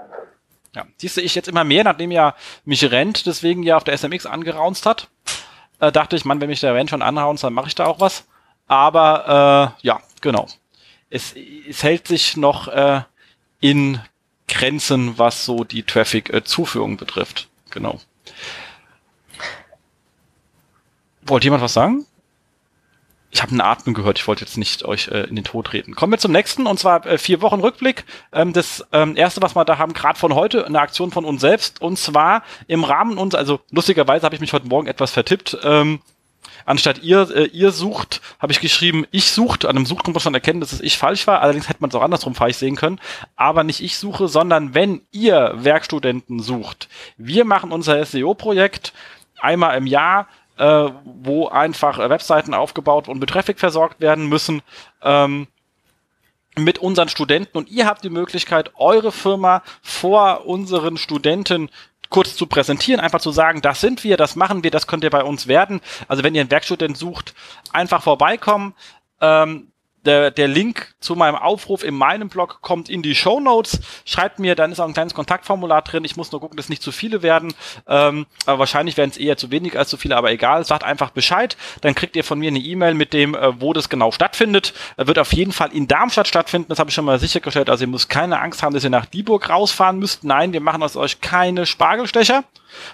Ja, siehst du, ich jetzt immer mehr, nachdem ja mich Rent deswegen ja auf der SMX angeraunzt hat, äh, dachte ich, man, wenn mich der Rent schon anraunzt, dann mache ich da auch was. Aber äh, ja, genau. Es, es hält sich noch äh, in Grenzen, was so die Traffic-Zuführung äh, betrifft. Genau. Wollt jemand was sagen? Ich habe einen Atmen gehört, ich wollte jetzt nicht euch äh, in den Tod reden. Kommen wir zum nächsten, und zwar äh, vier Wochen Rückblick. Ähm, das ähm, erste, was wir da haben, gerade von heute, eine Aktion von uns selbst, und zwar im Rahmen uns, also lustigerweise habe ich mich heute Morgen etwas vertippt. Ähm, anstatt ihr, äh, ihr sucht, habe ich geschrieben, ich sucht. An einem Suchgrund muss man erkennen, dass es ich falsch war. Allerdings hätte man es auch andersrum falsch sehen können. Aber nicht ich suche, sondern wenn ihr Werkstudenten sucht. Wir machen unser SEO-Projekt einmal im Jahr, äh, wo einfach äh, Webseiten aufgebaut und mit Traffic versorgt werden müssen. Ähm, mit unseren Studenten und ihr habt die Möglichkeit, eure Firma vor unseren Studenten kurz zu präsentieren, einfach zu sagen, das sind wir, das machen wir, das könnt ihr bei uns werden. Also wenn ihr einen Werkstudent sucht, einfach vorbeikommen. Ähm, der, der Link zu meinem Aufruf in meinem Blog kommt in die Show Notes. Schreibt mir, dann ist auch ein kleines Kontaktformular drin. Ich muss nur gucken, dass nicht zu viele werden. Ähm, aber wahrscheinlich werden es eher zu wenig als zu viele, aber egal. Sagt einfach Bescheid. Dann kriegt ihr von mir eine E-Mail mit dem, äh, wo das genau stattfindet. Er wird auf jeden Fall in Darmstadt stattfinden. Das habe ich schon mal sichergestellt. Also ihr müsst keine Angst haben, dass ihr nach Dieburg rausfahren müsst. Nein, wir machen aus euch keine Spargelstecher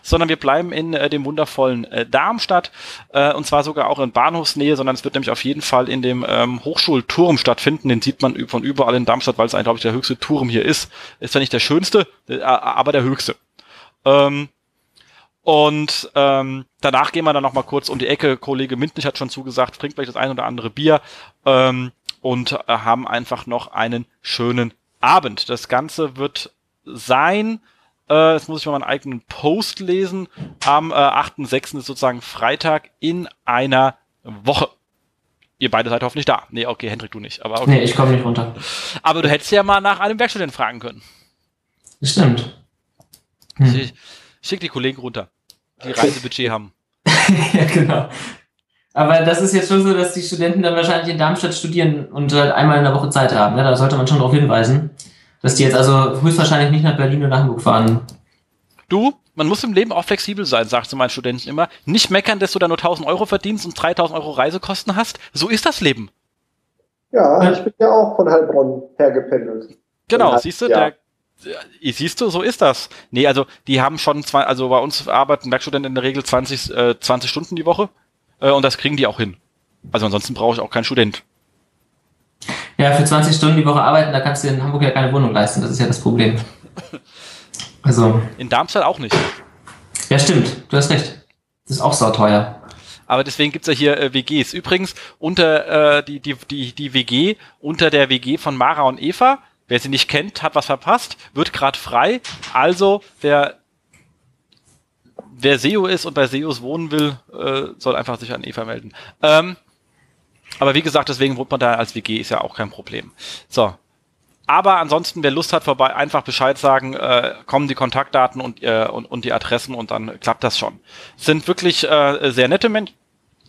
sondern wir bleiben in äh, dem wundervollen äh, Darmstadt äh, und zwar sogar auch in Bahnhofsnähe, sondern es wird nämlich auf jeden Fall in dem ähm, Hochschulturm stattfinden. Den sieht man von überall in Darmstadt, weil es eigentlich, glaube ich, der höchste Turm hier ist. Ist zwar nicht der schönste, äh, aber der höchste. Ähm, und ähm, danach gehen wir dann noch mal kurz um die Ecke. Kollege Mintnich hat schon zugesagt, trinkt vielleicht das ein oder andere Bier ähm, und äh, haben einfach noch einen schönen Abend. Das Ganze wird sein äh, jetzt muss ich mal meinen eigenen Post lesen. Am äh, 8.6. ist sozusagen Freitag in einer Woche. Ihr beide seid hoffentlich da. Nee, okay, Hendrik, du nicht. Aber okay.
Nee, ich komme nicht runter.
Aber du hättest ja mal nach einem Werkstudenten fragen können.
Stimmt.
Hm. Ich, schick die Kollegen runter, die Reisebudget haben. (laughs)
ja, genau. Aber das ist jetzt schon so, dass die Studenten dann wahrscheinlich in Darmstadt studieren und halt einmal in der Woche Zeit haben. Ne? Da sollte man schon darauf hinweisen. Dass die jetzt also höchstwahrscheinlich nicht nach Berlin oder Hamburg fahren.
Du, man muss im Leben auch flexibel sein, sagt zu meinen Studenten immer. Nicht meckern, dass du da nur 1000 Euro verdienst und 3000 Euro Reisekosten hast. So ist das Leben.
Ja, ich bin ja auch von Heilbronn hergependelt.
Genau, siehst du, der, siehst du, so ist das. Nee, also die haben schon zwei, also bei uns arbeiten Werkstudenten in der Regel 20, äh, 20 Stunden die Woche äh, und das kriegen die auch hin. Also ansonsten brauche ich auch keinen Student.
Ja, für 20 Stunden die Woche arbeiten, da kannst du in Hamburg ja keine Wohnung leisten. Das ist ja das Problem. (laughs)
Also. In Darmstadt auch nicht.
Ja, stimmt. Du hast recht. Das ist auch sauteuer.
Aber deswegen gibt's ja hier äh, WGs. Übrigens, unter äh, die, die, die, die WG, unter der WG von Mara und Eva, wer sie nicht kennt, hat was verpasst, wird gerade frei. Also, wer wer SEO ist und bei SEOs wohnen will, äh, soll einfach sich an Eva melden. Ähm, aber wie gesagt, deswegen wohnt man da als WG, ist ja auch kein Problem. So. Aber ansonsten, wer Lust hat, vorbei, einfach Bescheid sagen, äh, kommen die Kontaktdaten und, äh, und, und die Adressen und dann klappt das schon. Sind wirklich äh, sehr nette Men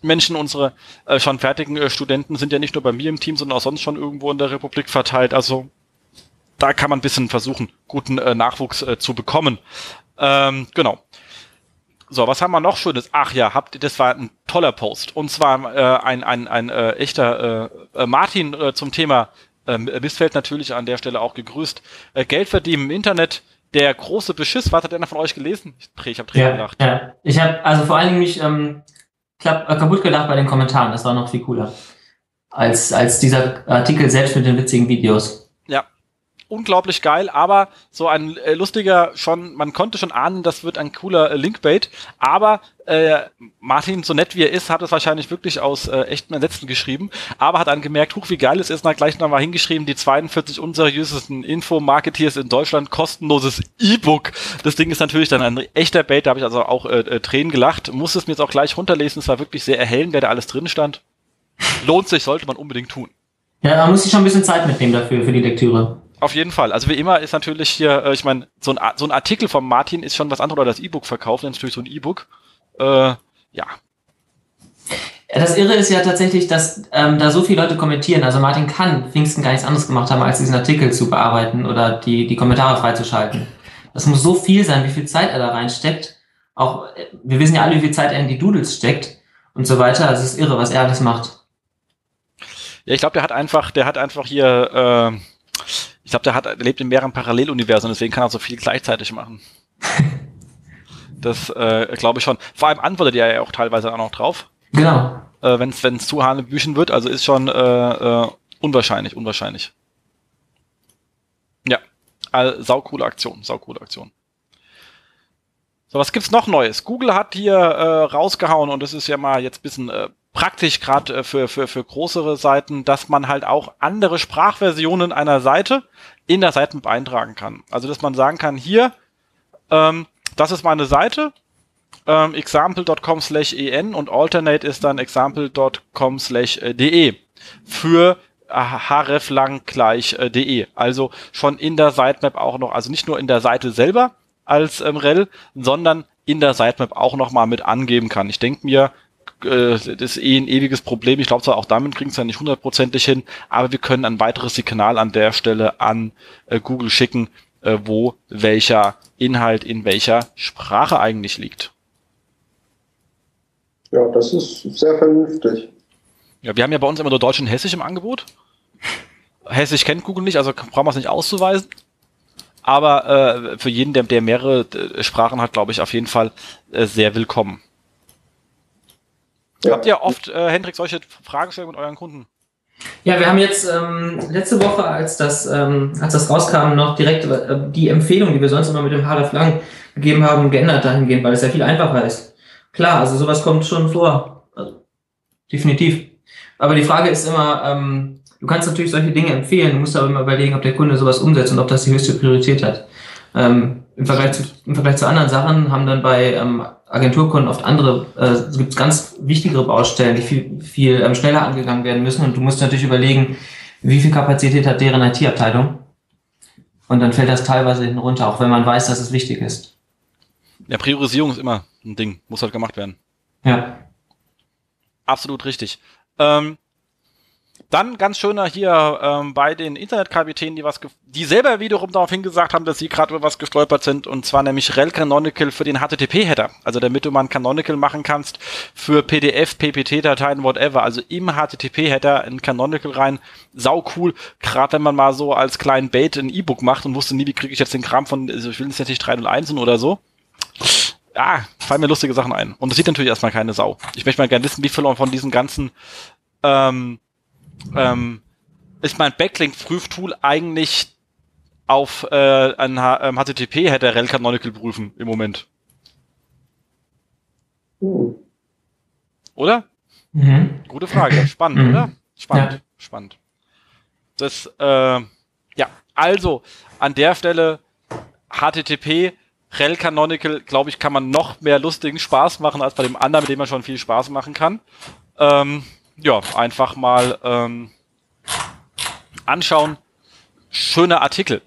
Menschen, unsere äh, schon fertigen äh, Studenten sind ja nicht nur bei mir im Team, sondern auch sonst schon irgendwo in der Republik verteilt. Also da kann man ein bisschen versuchen, guten äh, Nachwuchs äh, zu bekommen. Ähm, genau. So, was haben wir noch Schönes? Ach ja, habt das war ein toller Post. Und zwar äh, ein, ein, ein äh, echter äh, äh, Martin äh, zum Thema äh, Missfeld natürlich an der Stelle auch gegrüßt. Äh, Geld verdienen im Internet, der große Beschiss. Was hat einer von euch gelesen? Ich, ich habe Tränen
ja, gelacht. Ja, ich habe also vor allen Dingen mich ähm, klapp, äh, kaputt gelacht bei den Kommentaren. Das war noch viel cooler als als dieser Artikel selbst mit den witzigen Videos
unglaublich geil, aber so ein äh, lustiger schon, man konnte schon ahnen, das wird ein cooler äh, Linkbait, aber äh, Martin, so nett wie er ist, hat es wahrscheinlich wirklich aus äh, echten Ersetzen geschrieben, aber hat dann gemerkt, huch, wie geil es ist, und hat gleich nochmal hingeschrieben, die 42 unseriösesten Info-Marketeers in Deutschland, kostenloses E-Book. Das Ding ist natürlich dann ein echter Bait, da habe ich also auch äh, äh, Tränen gelacht, muss es mir jetzt auch gleich runterlesen, es war wirklich sehr erhellend, wer da alles drin stand. Lohnt sich, sollte man unbedingt tun.
Ja, man muss sich schon ein bisschen Zeit mitnehmen dafür, für die Lektüre.
Auf jeden Fall. Also wie immer ist natürlich hier, äh, ich meine, so ein, so ein Artikel von Martin ist schon was anderes oder das E-Book verkaufen, natürlich so ein E-Book. Äh, ja.
Das Irre ist ja tatsächlich, dass ähm, da so viele Leute kommentieren. Also Martin kann Pfingsten gar nichts anderes gemacht haben, als diesen Artikel zu bearbeiten oder die, die Kommentare freizuschalten. Das muss so viel sein, wie viel Zeit er da reinsteckt. Auch, äh, wir wissen ja alle, wie viel Zeit er in die Doodles steckt und so weiter. Also es ist irre, was er alles macht.
Ja, ich glaube, der hat einfach, der hat einfach hier, äh, glaube, der hat der lebt in mehreren Paralleluniversen, deswegen kann er so viel gleichzeitig machen. (laughs) das äh, glaube ich schon. Vor allem antwortet er ja auch teilweise auch noch drauf.
Genau.
Äh, wenn es zu Hanebüchen wird, also ist schon äh, äh, unwahrscheinlich, unwahrscheinlich. Ja, also, saukoole Aktion, saukoole Aktion. So, was gibt's noch Neues? Google hat hier äh, rausgehauen und das ist ja mal jetzt bisschen äh, praktisch gerade äh, für, für, für größere Seiten, dass man halt auch andere Sprachversionen einer Seite in der Seitenmap eintragen kann. Also dass man sagen kann, hier, ähm, das ist meine Seite, ähm, example.com slash en und alternate ist dann example.com slash de für hreflang gleich äh, de. Also schon in der Sitemap auch noch, also nicht nur in der Seite selber als ähm, rel, sondern in der Sitemap auch noch mal mit angeben kann. Ich denke mir, äh, das ist eh ein ewiges Problem. Ich glaube zwar auch damit kriegen es ja nicht hundertprozentig hin, aber wir können ein weiteres Signal an der Stelle an äh, Google schicken, äh, wo welcher Inhalt in welcher Sprache eigentlich liegt.
Ja, das ist sehr vernünftig.
Ja, wir haben ja bei uns immer nur Deutsch und Hessisch im Angebot. (laughs) Hessisch kennt Google nicht, also brauchen wir es nicht auszuweisen. Aber äh, für jeden, der, der mehrere äh, Sprachen hat, glaube ich, auf jeden Fall äh, sehr willkommen. Ja. Habt ihr oft, äh, Hendrik, solche Fragestellungen mit euren Kunden?
Ja, wir haben jetzt ähm, letzte Woche, als das, ähm, als das rauskam, noch direkt äh, die Empfehlung, die wir sonst immer mit dem Href Lang gegeben haben, geändert dahingehend, weil es ja viel einfacher ist. Klar, also sowas kommt schon vor. Also, definitiv. Aber die Frage ist immer, ähm, du kannst natürlich solche Dinge empfehlen, du musst aber immer überlegen, ob der Kunde sowas umsetzt und ob das die höchste Priorität hat. Ähm, im, Vergleich zu, Im Vergleich zu anderen Sachen haben dann bei ähm, Agenturkunden oft andere, äh, gibt es ganz wichtigere Baustellen, die viel, viel ähm, schneller angegangen werden müssen. Und du musst natürlich überlegen, wie viel Kapazität hat deren IT-Abteilung. Und dann fällt das teilweise hinten runter, auch wenn man weiß, dass es wichtig ist.
Ja, Priorisierung ist immer ein Ding, muss halt gemacht werden.
Ja.
Absolut richtig. Ähm, dann ganz schöner hier ähm, bei den Internetkapitänen, die was, die selber wiederum darauf hingesagt haben, dass sie gerade über was gestolpert sind, und zwar nämlich Rel Canonical für den HTTP-Header. Also damit du mal ein Canonical machen kannst für PDF, PPT-Dateien, whatever. Also im HTTP-Header ein Canonical rein. Sau cool. Gerade wenn man mal so als kleinen Bait ein E-Book macht und wusste nie, wie kriege ich jetzt den Kram von, also ich will jetzt nicht 301 oder so. Ja, fallen mir lustige Sachen ein. Und das sieht natürlich erstmal keine Sau. Ich möchte mal gerne wissen, wie viel von diesen ganzen ähm, ähm, ist mein Backlink-Prüftool eigentlich auf äh, ein ähm, HTTP-Header Rel Canonical prüfen im Moment. Uh. Oder? Mhm. Gute Frage. Spannend, mhm. oder? Spannend, ja. spannend. Das, äh, ja, also an der Stelle HTTP Rel Canonical, glaube ich, kann man noch mehr lustigen Spaß machen als bei dem anderen, mit dem man schon viel Spaß machen kann. Ähm, ja, einfach mal ähm, anschauen. Schöner Artikel.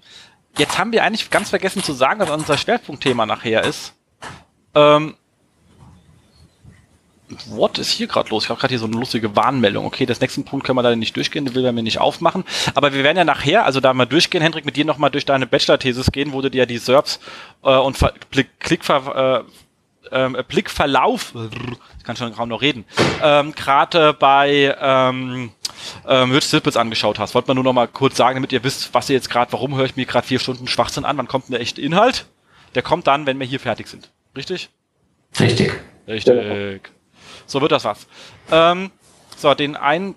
Jetzt haben wir eigentlich ganz vergessen zu sagen, was unser Schwerpunktthema nachher ist. Ähm, what ist hier gerade los? Ich habe gerade hier so eine lustige Warnmeldung. Okay, das nächsten Punkt können wir leider nicht durchgehen, den will er mir nicht aufmachen. Aber wir werden ja nachher, also da mal durchgehen, Hendrik, mit dir nochmal durch deine Bachelor-Thesis gehen, wo du dir die SERPs äh, und Klickver äh, ähm, Blickverlauf, ich kann schon kaum noch reden, ähm, gerade bei ähm, ähm, Snippets angeschaut hast. Wollte man nur noch mal kurz sagen, damit ihr wisst, was ihr jetzt gerade, warum höre ich mir gerade vier Stunden Schwachsinn an, wann kommt ein echter Inhalt? Der kommt dann, wenn wir hier fertig sind. Richtig?
Richtig.
Richtig. So wird das was. Ähm, so, den einen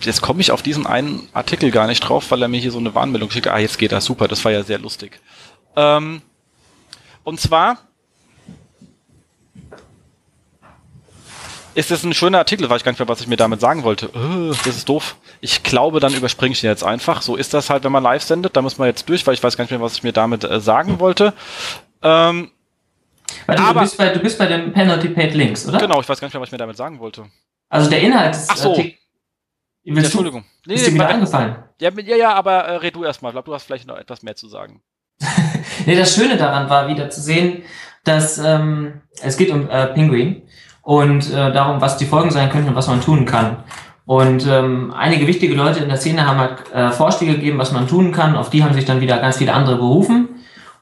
jetzt komme ich auf diesen einen Artikel gar nicht drauf, weil er mir hier so eine Warnmeldung schickt. Ah, jetzt geht das super, das war ja sehr lustig. Ähm, und zwar ist es ein schöner Artikel, weiß ich gar nicht mehr, was ich mir damit sagen wollte. Uh, das ist doof. Ich glaube, dann überspringe ich den jetzt einfach. So ist das halt, wenn man live sendet. Da muss man jetzt durch, weil ich weiß gar nicht mehr, was ich mir damit äh, sagen wollte. Ähm,
Warte, aber, du, bist bei, du bist bei dem Penalty Paid Links, oder?
Genau, ich weiß gar nicht mehr, was ich mir damit sagen wollte.
Also der Inhalt ist.
Ach so.
Willst Entschuldigung. Nee, ist dir wieder eingefallen?
Ja, ja, ja, aber äh, red du erstmal. Ich glaube, du hast vielleicht noch etwas mehr zu sagen. (laughs)
nee, das Schöne daran war wieder zu sehen, dass ähm, es geht um äh, Pinguin und äh, darum, was die Folgen sein könnten und was man tun kann. Und ähm, einige wichtige Leute in der Szene haben halt äh, Vorschläge gegeben, was man tun kann. Auf die haben sich dann wieder ganz viele andere berufen.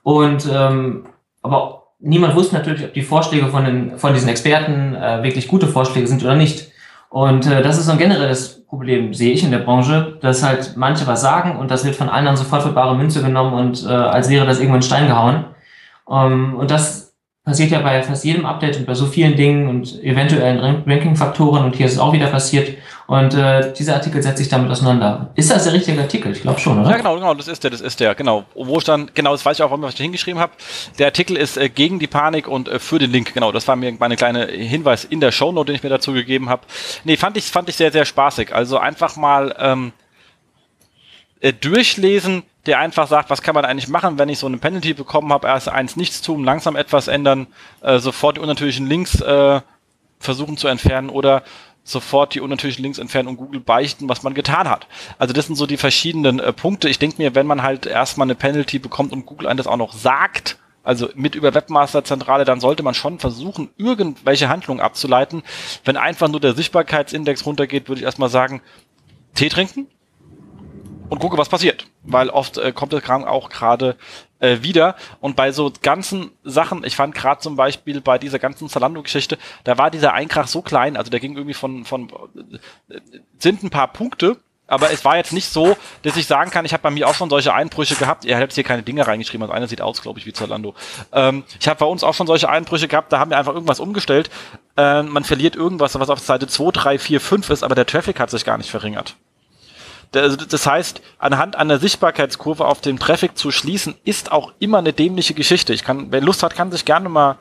Und ähm, aber niemand wusste natürlich, ob die Vorschläge von, den, von diesen Experten äh, wirklich gute Vorschläge sind oder nicht. Und äh, das ist so ein generelles Problem, sehe ich in der Branche, dass halt manche was sagen und das wird von dann sofort für bare Münze genommen und äh, als wäre das irgendwo in Stein gehauen. Ähm, und das passiert ja bei fast jedem Update und bei so vielen Dingen und eventuellen Ranking-Faktoren und hier ist es auch wieder passiert. Und äh, dieser Artikel setzt sich damit auseinander. Ist das der richtige Artikel? Ich glaube schon, oder?
Ja, genau, genau, das ist der, das ist der, genau. Wo ich dann, genau, das weiß ich auch, was ich hingeschrieben habe. Der Artikel ist äh, gegen die Panik und äh, für den Link, genau. Das war mir meine kleine Hinweis in der Shownote, den ich mir dazu gegeben habe. Nee, fand ich, fand ich sehr, sehr spaßig. Also einfach mal ähm, äh, durchlesen, der einfach sagt, was kann man eigentlich machen, wenn ich so eine Penalty bekommen habe, erst eins nichts tun, langsam etwas ändern, äh, sofort die unnatürlichen Links äh, versuchen zu entfernen oder sofort die unnatürlichen Links entfernen und Google beichten, was man getan hat. Also das sind so die verschiedenen äh, Punkte. Ich denke mir, wenn man halt erstmal eine Penalty bekommt und Google einem das auch noch sagt, also mit über Webmaster-Zentrale, dann sollte man schon versuchen, irgendwelche Handlungen abzuleiten. Wenn einfach nur der Sichtbarkeitsindex runtergeht, würde ich erstmal sagen, Tee trinken, und gucke, was passiert. Weil oft äh, kommt Kram auch gerade äh, wieder. Und bei so ganzen Sachen, ich fand gerade zum Beispiel bei dieser ganzen Zalando-Geschichte, da war dieser Einkrach so klein, also der ging irgendwie von, von äh, sind ein paar Punkte, aber es war jetzt nicht so, dass ich sagen kann, ich habe bei mir auch schon solche Einbrüche gehabt. Ihr habt hier keine Dinge reingeschrieben, also einer sieht aus, glaube ich, wie Zalando. Ähm, ich habe bei uns auch schon solche Einbrüche gehabt, da haben wir einfach irgendwas umgestellt. Äh, man verliert irgendwas, was auf Seite 2, 3, 4, 5 ist, aber der Traffic hat sich gar nicht verringert. Also das heißt, anhand einer Sichtbarkeitskurve auf dem Traffic zu schließen, ist auch immer eine dämliche Geschichte. Ich kann, wer Lust hat, kann sich gerne mal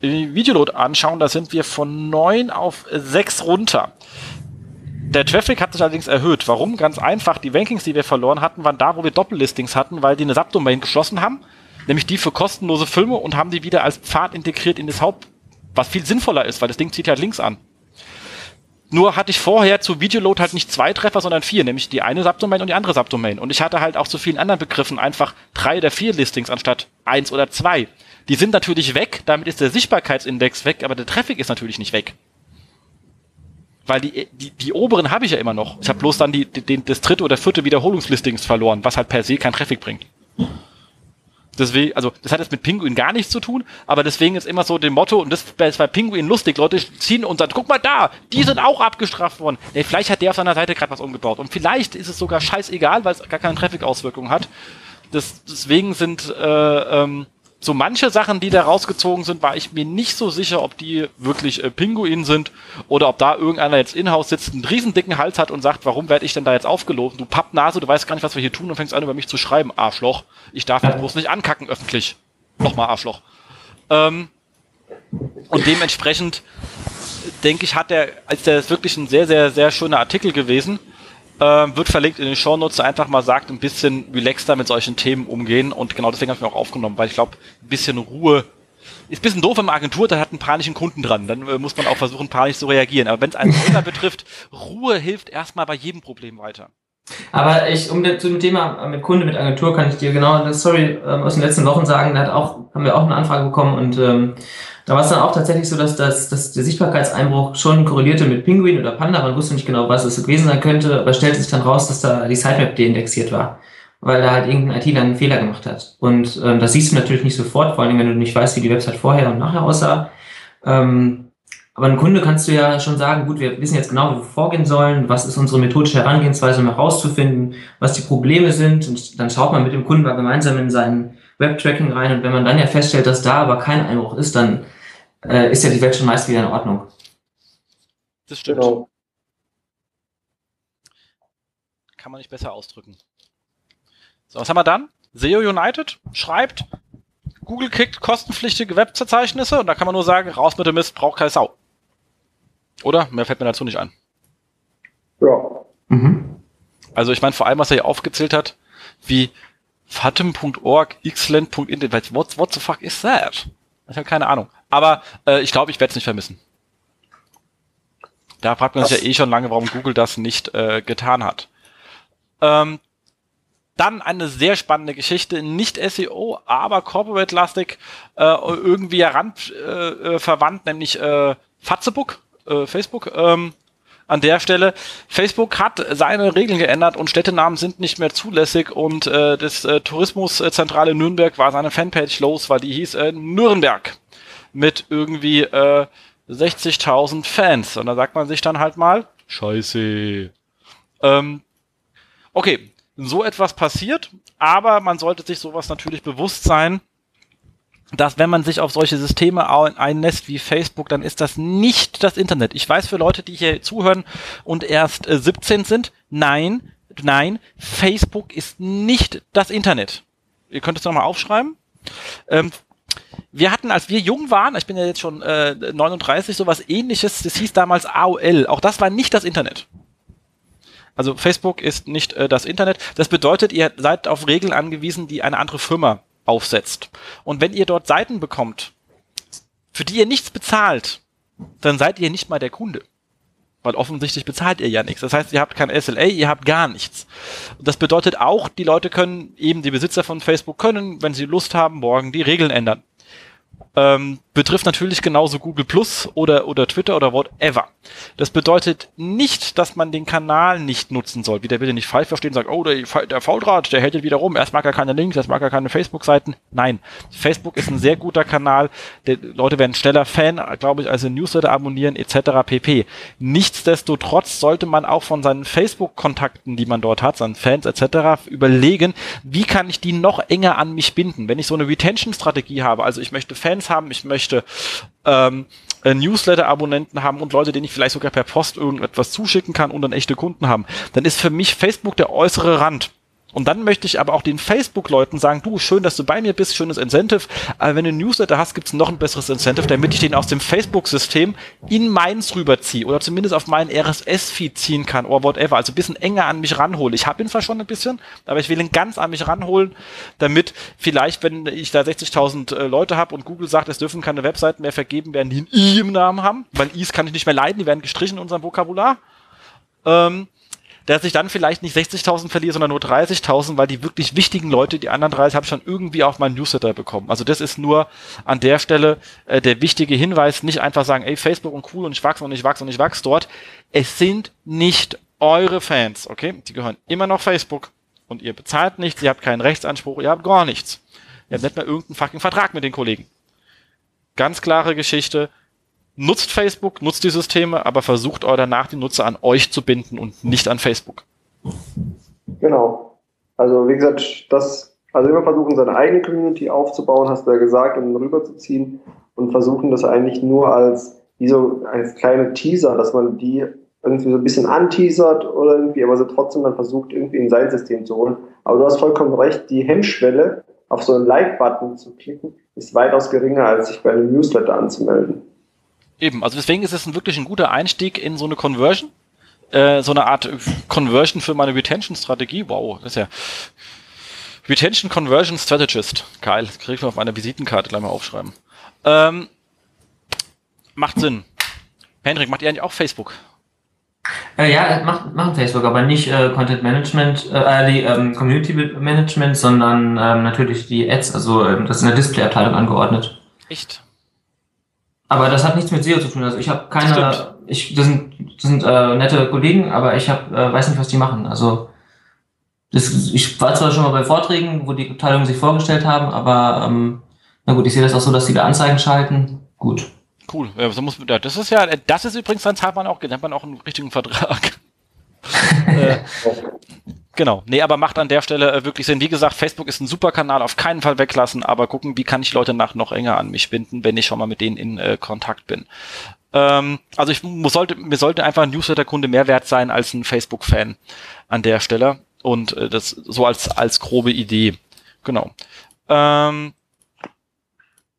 Videoload anschauen. Da sind wir von neun auf sechs runter. Der Traffic hat sich allerdings erhöht. Warum? Ganz einfach. Die Rankings, die wir verloren hatten, waren da, wo wir Doppellistings hatten, weil die eine Subdomain geschlossen haben, nämlich die für kostenlose Filme und haben die wieder als Pfad integriert in das Haupt, was viel sinnvoller ist, weil das Ding zieht halt Links an. Nur hatte ich vorher zu Videoload halt nicht zwei Treffer, sondern vier, nämlich die eine Subdomain und die andere Subdomain. Und ich hatte halt auch zu vielen anderen Begriffen einfach drei oder vier Listings anstatt eins oder zwei. Die sind natürlich weg, damit ist der Sichtbarkeitsindex weg, aber der Traffic ist natürlich nicht weg. Weil die, die, die oberen habe ich ja immer noch. Ich habe bloß dann die, die, das dritte oder vierte Wiederholungslistings verloren, was halt per se kein Traffic bringt. Deswegen, also das hat jetzt mit Pinguin gar nichts zu tun, aber deswegen ist immer so dem Motto, und das ist bei Pinguin lustig, Leute ziehen und sagen, guck mal da, die sind auch abgestraft worden. Nee, vielleicht hat der auf seiner Seite gerade was umgebaut. Und vielleicht ist es sogar scheißegal, weil es gar keine Traffic-Auswirkungen hat. Das, deswegen sind äh, ähm, so manche Sachen, die da rausgezogen sind, war ich mir nicht so sicher, ob die wirklich äh, Pinguin sind oder ob da irgendeiner jetzt in-house sitzt, einen riesen dicken Hals hat und sagt, warum werde ich denn da jetzt aufgelogen? Du Pappnase, du weißt gar nicht, was wir hier tun und fängst an, über mich zu schreiben. Arschloch. Ich darf mich bloß nicht ankacken öffentlich. Nochmal Arschloch. Ähm, und dementsprechend denke ich, hat der, als der ist wirklich ein sehr, sehr, sehr schöner Artikel gewesen. Ähm, wird verlinkt in den Shownotes, einfach mal sagt, ein bisschen relaxter mit solchen Themen umgehen. Und genau deswegen habe ich mir auch aufgenommen, weil ich glaube, ein bisschen Ruhe ist ein bisschen doof, wenn man Agentur, da hat einen panischen Kunden dran. Dann äh, muss man auch versuchen, panisch zu reagieren. Aber wenn es einen (laughs) selber betrifft, Ruhe hilft erstmal bei jedem Problem weiter.
Aber ich, um zu dem Thema mit Kunde, mit Agentur, kann ich dir genau eine Story ähm, aus den letzten Wochen sagen. Da hat auch, haben wir auch eine Anfrage bekommen und ähm, da war es dann auch tatsächlich so, dass, dass, dass der Sichtbarkeitseinbruch schon korrelierte mit Pinguin oder Panda. Man wusste nicht genau, was es gewesen sein könnte, aber stellte sich dann raus, dass da die Sitemap deindexiert war, weil da halt irgendein ITler einen Fehler gemacht hat. Und ähm, das siehst du natürlich nicht sofort, vor allem wenn du nicht weißt, wie die Website vorher und nachher aussah. Ähm, aber ein Kunde kannst du ja schon sagen, gut, wir wissen jetzt genau, wie wir vorgehen sollen, was ist unsere methodische Herangehensweise, um herauszufinden, was die Probleme sind. Und dann schaut man mit dem Kunden mal gemeinsam in seinen Webtracking rein. Und wenn man dann ja feststellt, dass da aber kein Einbruch ist, dann äh, ist ja die Welt schon meist wieder in Ordnung.
Das stimmt. Genau. Kann man nicht besser ausdrücken. So, was haben wir dann? SEO United schreibt, Google kriegt kostenpflichtige Webverzeichnisse und da kann man nur sagen, raus mit dem Mist, braucht keine Sau. Oder? Mehr fällt mir dazu nicht ein.
Ja.
Mhm. Also ich meine vor allem, was er hier aufgezählt hat, wie fatem.org, xland.int, what, what the fuck is that? Ich habe keine Ahnung. Aber äh, ich glaube, ich werde es nicht vermissen. Da fragt man sich ja eh schon lange, warum Google das nicht äh, getan hat. Ähm, dann eine sehr spannende Geschichte, nicht SEO, aber Corporate-lastig, äh, irgendwie heran äh, äh, verwandt, nämlich äh, Fatzebook, äh, Facebook. Ähm, an der Stelle. Facebook hat seine Regeln geändert und Städtenamen sind nicht mehr zulässig und äh, das äh, Tourismuszentrale Nürnberg war seine Fanpage los, weil die hieß äh, Nürnberg mit irgendwie äh, 60.000 Fans. Und da sagt man sich dann halt mal, scheiße. Ähm, okay, so etwas passiert, aber man sollte sich sowas natürlich bewusst sein, dass wenn man sich auf solche Systeme einnässt wie Facebook, dann ist das nicht das Internet. Ich weiß für Leute, die hier zuhören und erst äh, 17 sind, nein, nein, Facebook ist nicht das Internet. Ihr könnt es nochmal aufschreiben. Ähm, wir hatten, als wir jung waren, ich bin ja jetzt schon äh, 39, sowas ähnliches, das hieß damals AOL. Auch das war nicht das Internet. Also Facebook ist nicht äh, das Internet. Das bedeutet, ihr seid auf Regeln angewiesen, die eine andere Firma aufsetzt. Und wenn ihr dort Seiten bekommt, für die ihr nichts bezahlt, dann seid ihr nicht mal der Kunde. Weil offensichtlich bezahlt ihr ja nichts. Das heißt, ihr habt kein SLA, ihr habt gar nichts. Und das bedeutet auch, die Leute können, eben die Besitzer von Facebook können, wenn sie Lust haben, morgen die Regeln ändern. Ähm, betrifft natürlich genauso Google Plus oder, oder Twitter oder whatever. Das bedeutet nicht, dass man den Kanal nicht nutzen soll. Wieder bitte nicht falsch verstehen, sagt, oh, der, der Fauldraht, der hält wieder rum, erst mag er keine Links, erst mag er keine Facebook-Seiten. Nein, Facebook ist ein sehr guter Kanal. Die Leute werden schneller Fan, glaube ich, also Newsletter abonnieren etc. pp. Nichtsdestotrotz sollte man auch von seinen Facebook-Kontakten, die man dort hat, seinen Fans etc. überlegen, wie kann ich die noch enger an mich binden. Wenn ich so eine Retention-Strategie habe, also ich möchte Fans haben, ich möchte ähm, äh, Newsletter-Abonnenten haben und Leute, denen ich vielleicht sogar per Post irgendetwas zuschicken kann und dann echte Kunden haben, dann ist für mich Facebook der äußere Rand. Und dann möchte ich aber auch den Facebook-Leuten sagen, du, schön, dass du bei mir bist, schönes Incentive, aber wenn du einen Newsletter hast, gibt's noch ein besseres Incentive, damit ich den aus dem Facebook-System in meins rüberziehe oder zumindest auf meinen RSS-Feed ziehen kann oder whatever, also ein bisschen enger an mich ranhole. Ich habe ihn zwar schon ein bisschen, aber ich will ihn ganz an mich ranholen, damit vielleicht, wenn ich da 60.000 äh, Leute habe und Google sagt, es dürfen keine Webseiten mehr vergeben werden, die ein I im Namen haben, weil Is kann ich nicht mehr leiden, die werden gestrichen in unserem Vokabular, ähm, dass ich dann vielleicht nicht 60.000 verliere, sondern nur 30.000, weil die wirklich wichtigen Leute, die anderen 30, habe ich schon irgendwie auf meinen Newsletter bekommen. Also das ist nur an der Stelle äh, der wichtige Hinweis, nicht einfach sagen, ey, Facebook und cool und ich wachse und ich wachse und ich wachse dort. Es sind nicht eure Fans, okay? Die gehören immer noch Facebook und ihr bezahlt nichts, ihr habt keinen Rechtsanspruch, ihr habt gar nichts. Ihr habt nicht mal irgendeinen fucking Vertrag mit den Kollegen. Ganz klare Geschichte nutzt Facebook, nutzt die Systeme, aber versucht euer danach die Nutzer an euch zu binden und nicht an Facebook.
Genau. Also wie gesagt, das, also immer versuchen, seine eigene Community aufzubauen, hast du ja gesagt, und rüberzuziehen und versuchen das eigentlich nur als, wie so als kleine Teaser, dass man die irgendwie so ein bisschen anteasert oder irgendwie, aber sie trotzdem dann versucht, irgendwie in sein System zu holen. Aber du hast vollkommen recht, die Hemmschwelle, auf so einen Like-Button zu klicken, ist weitaus geringer, als sich bei einem Newsletter anzumelden.
Eben, also deswegen ist es ein wirklich ein guter Einstieg in so eine Conversion. Äh, so eine Art Conversion für meine Retention-Strategie. Wow, das ist ja Retention Conversion Strategist. Geil, das kriege ich mir auf meiner Visitenkarte gleich mal aufschreiben. Ähm, macht Sinn. Hendrik, macht ihr eigentlich auch Facebook?
Äh, ja, macht, machen Facebook, aber nicht äh, Content Management, äh, die ähm, Community Management, sondern ähm, natürlich die Ads, also ähm, das ist in der Display-Abteilung angeordnet.
Echt?
Aber das hat nichts mit SEO zu tun. Also ich habe keine, ich, das sind, das sind äh, nette Kollegen, aber ich hab, äh, weiß nicht, was die machen. Also das, ich war zwar schon mal bei Vorträgen, wo die Abteilungen sich vorgestellt haben, aber ähm, na gut, ich sehe das auch so, dass die da Anzeigen schalten. Gut.
Cool. Ja, das, muss, das ist ja, das ist übrigens, dann zahlt man auch, dann hat man auch einen richtigen Vertrag. Äh, (laughs) Genau. Nee, aber macht an der Stelle äh, wirklich Sinn. Wie gesagt, Facebook ist ein super Kanal, auf keinen Fall weglassen, aber gucken, wie kann ich Leute nach noch enger an mich binden, wenn ich schon mal mit denen in äh, Kontakt bin. Ähm, also ich muss, sollte, mir sollte einfach ein Newsletter-Kunde mehr wert sein als ein Facebook-Fan an der Stelle. Und äh, das so als, als grobe Idee. Genau. Ähm,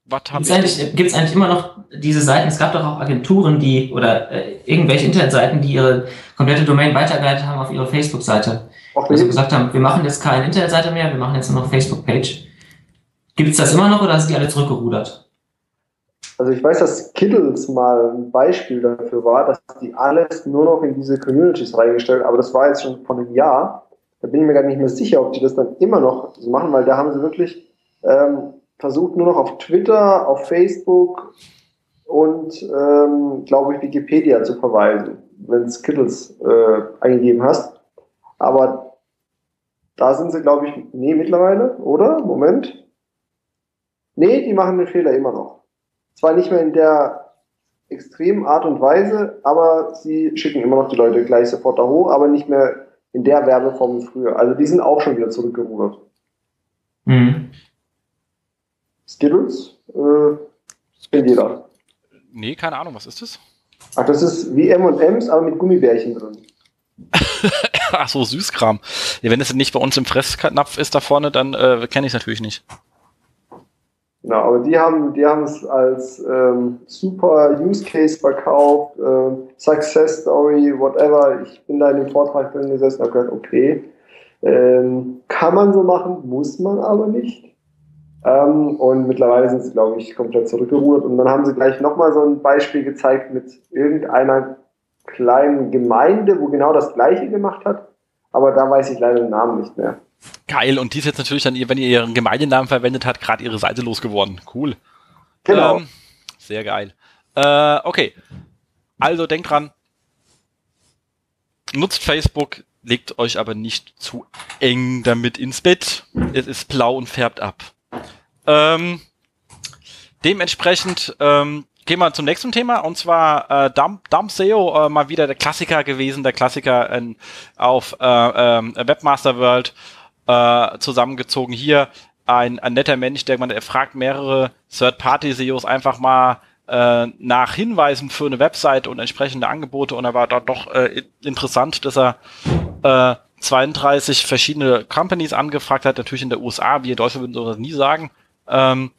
was Gibt es eigentlich, gibt's eigentlich immer noch diese Seiten? Es gab doch auch Agenturen, die oder äh, irgendwelche Internetseiten, die ihre komplette Domain weitergeleitet haben auf ihre Facebook-Seite. Okay. Also gesagt haben, wir machen jetzt keine Internetseite mehr, wir machen jetzt nur noch Facebook-Page. Gibt es das immer noch oder sind die alle zurückgerudert?
also ich weiß, dass Kittles mal ein Beispiel dafür war, dass die alles nur noch in diese Communities reingestellt, aber das war jetzt schon vor einem Jahr. Da bin ich mir gar nicht mehr sicher, ob die das dann immer noch so machen, weil da haben sie wirklich ähm, versucht, nur noch auf Twitter, auf Facebook und, ähm, glaube ich, Wikipedia zu verweisen, wenn du Skittles äh, eingegeben hast. Aber da sind sie, glaube ich, nee, mittlerweile, oder? Moment. Nee, die machen den Fehler immer noch. Zwar nicht mehr in der extremen Art und Weise, aber sie schicken immer noch die Leute gleich sofort da hoch, aber nicht mehr in der Werbeform wie früher. Also die sind auch schon wieder zurückgerudert. Mhm. Skittles? Äh, kennt jeder.
Nee, keine Ahnung, was ist das?
Ach, das ist wie M&M's, aber mit Gummibärchen drin. (laughs)
Ach so, Süßkram. Ja, wenn es nicht bei uns im Fressnapf ist da vorne, dann äh, kenne ich es natürlich nicht.
Genau, aber die haben die haben es als ähm, super Use Case verkauft, äh, Success Story, whatever. Ich bin da in dem Vortrag drin gesessen und habe gesagt, okay, ähm, kann man so machen, muss man aber nicht. Ähm, und mittlerweile sind sie, glaube ich, komplett zurückgerudert. Und dann haben sie gleich nochmal so ein Beispiel gezeigt mit irgendeiner kleinen Gemeinde, wo genau das Gleiche gemacht hat. Aber da weiß ich leider den Namen nicht mehr.
Geil. Und die ist jetzt natürlich dann, wenn ihr ihren Gemeindenamen verwendet habt, gerade ihre Seite losgeworden. Cool.
Genau. Ähm,
sehr geil. Äh, okay. Also denkt dran, nutzt Facebook, legt euch aber nicht zu eng damit ins Bett. Es ist blau und färbt ab. Ähm, dementsprechend ähm, gehen wir zum nächsten Thema und zwar äh, Dump, Dump SEO, äh, mal wieder der Klassiker gewesen, der Klassiker in, auf äh, äh, Webmaster World äh, zusammengezogen. Hier ein, ein netter Mensch, der man er fragt mehrere Third-Party-SEOs einfach mal äh, nach Hinweisen für eine Website und entsprechende Angebote und er war da doch äh, interessant, dass er äh, 32 verschiedene Companies angefragt hat, natürlich in der USA, wir Deutsche würden sowas nie sagen. Ähm,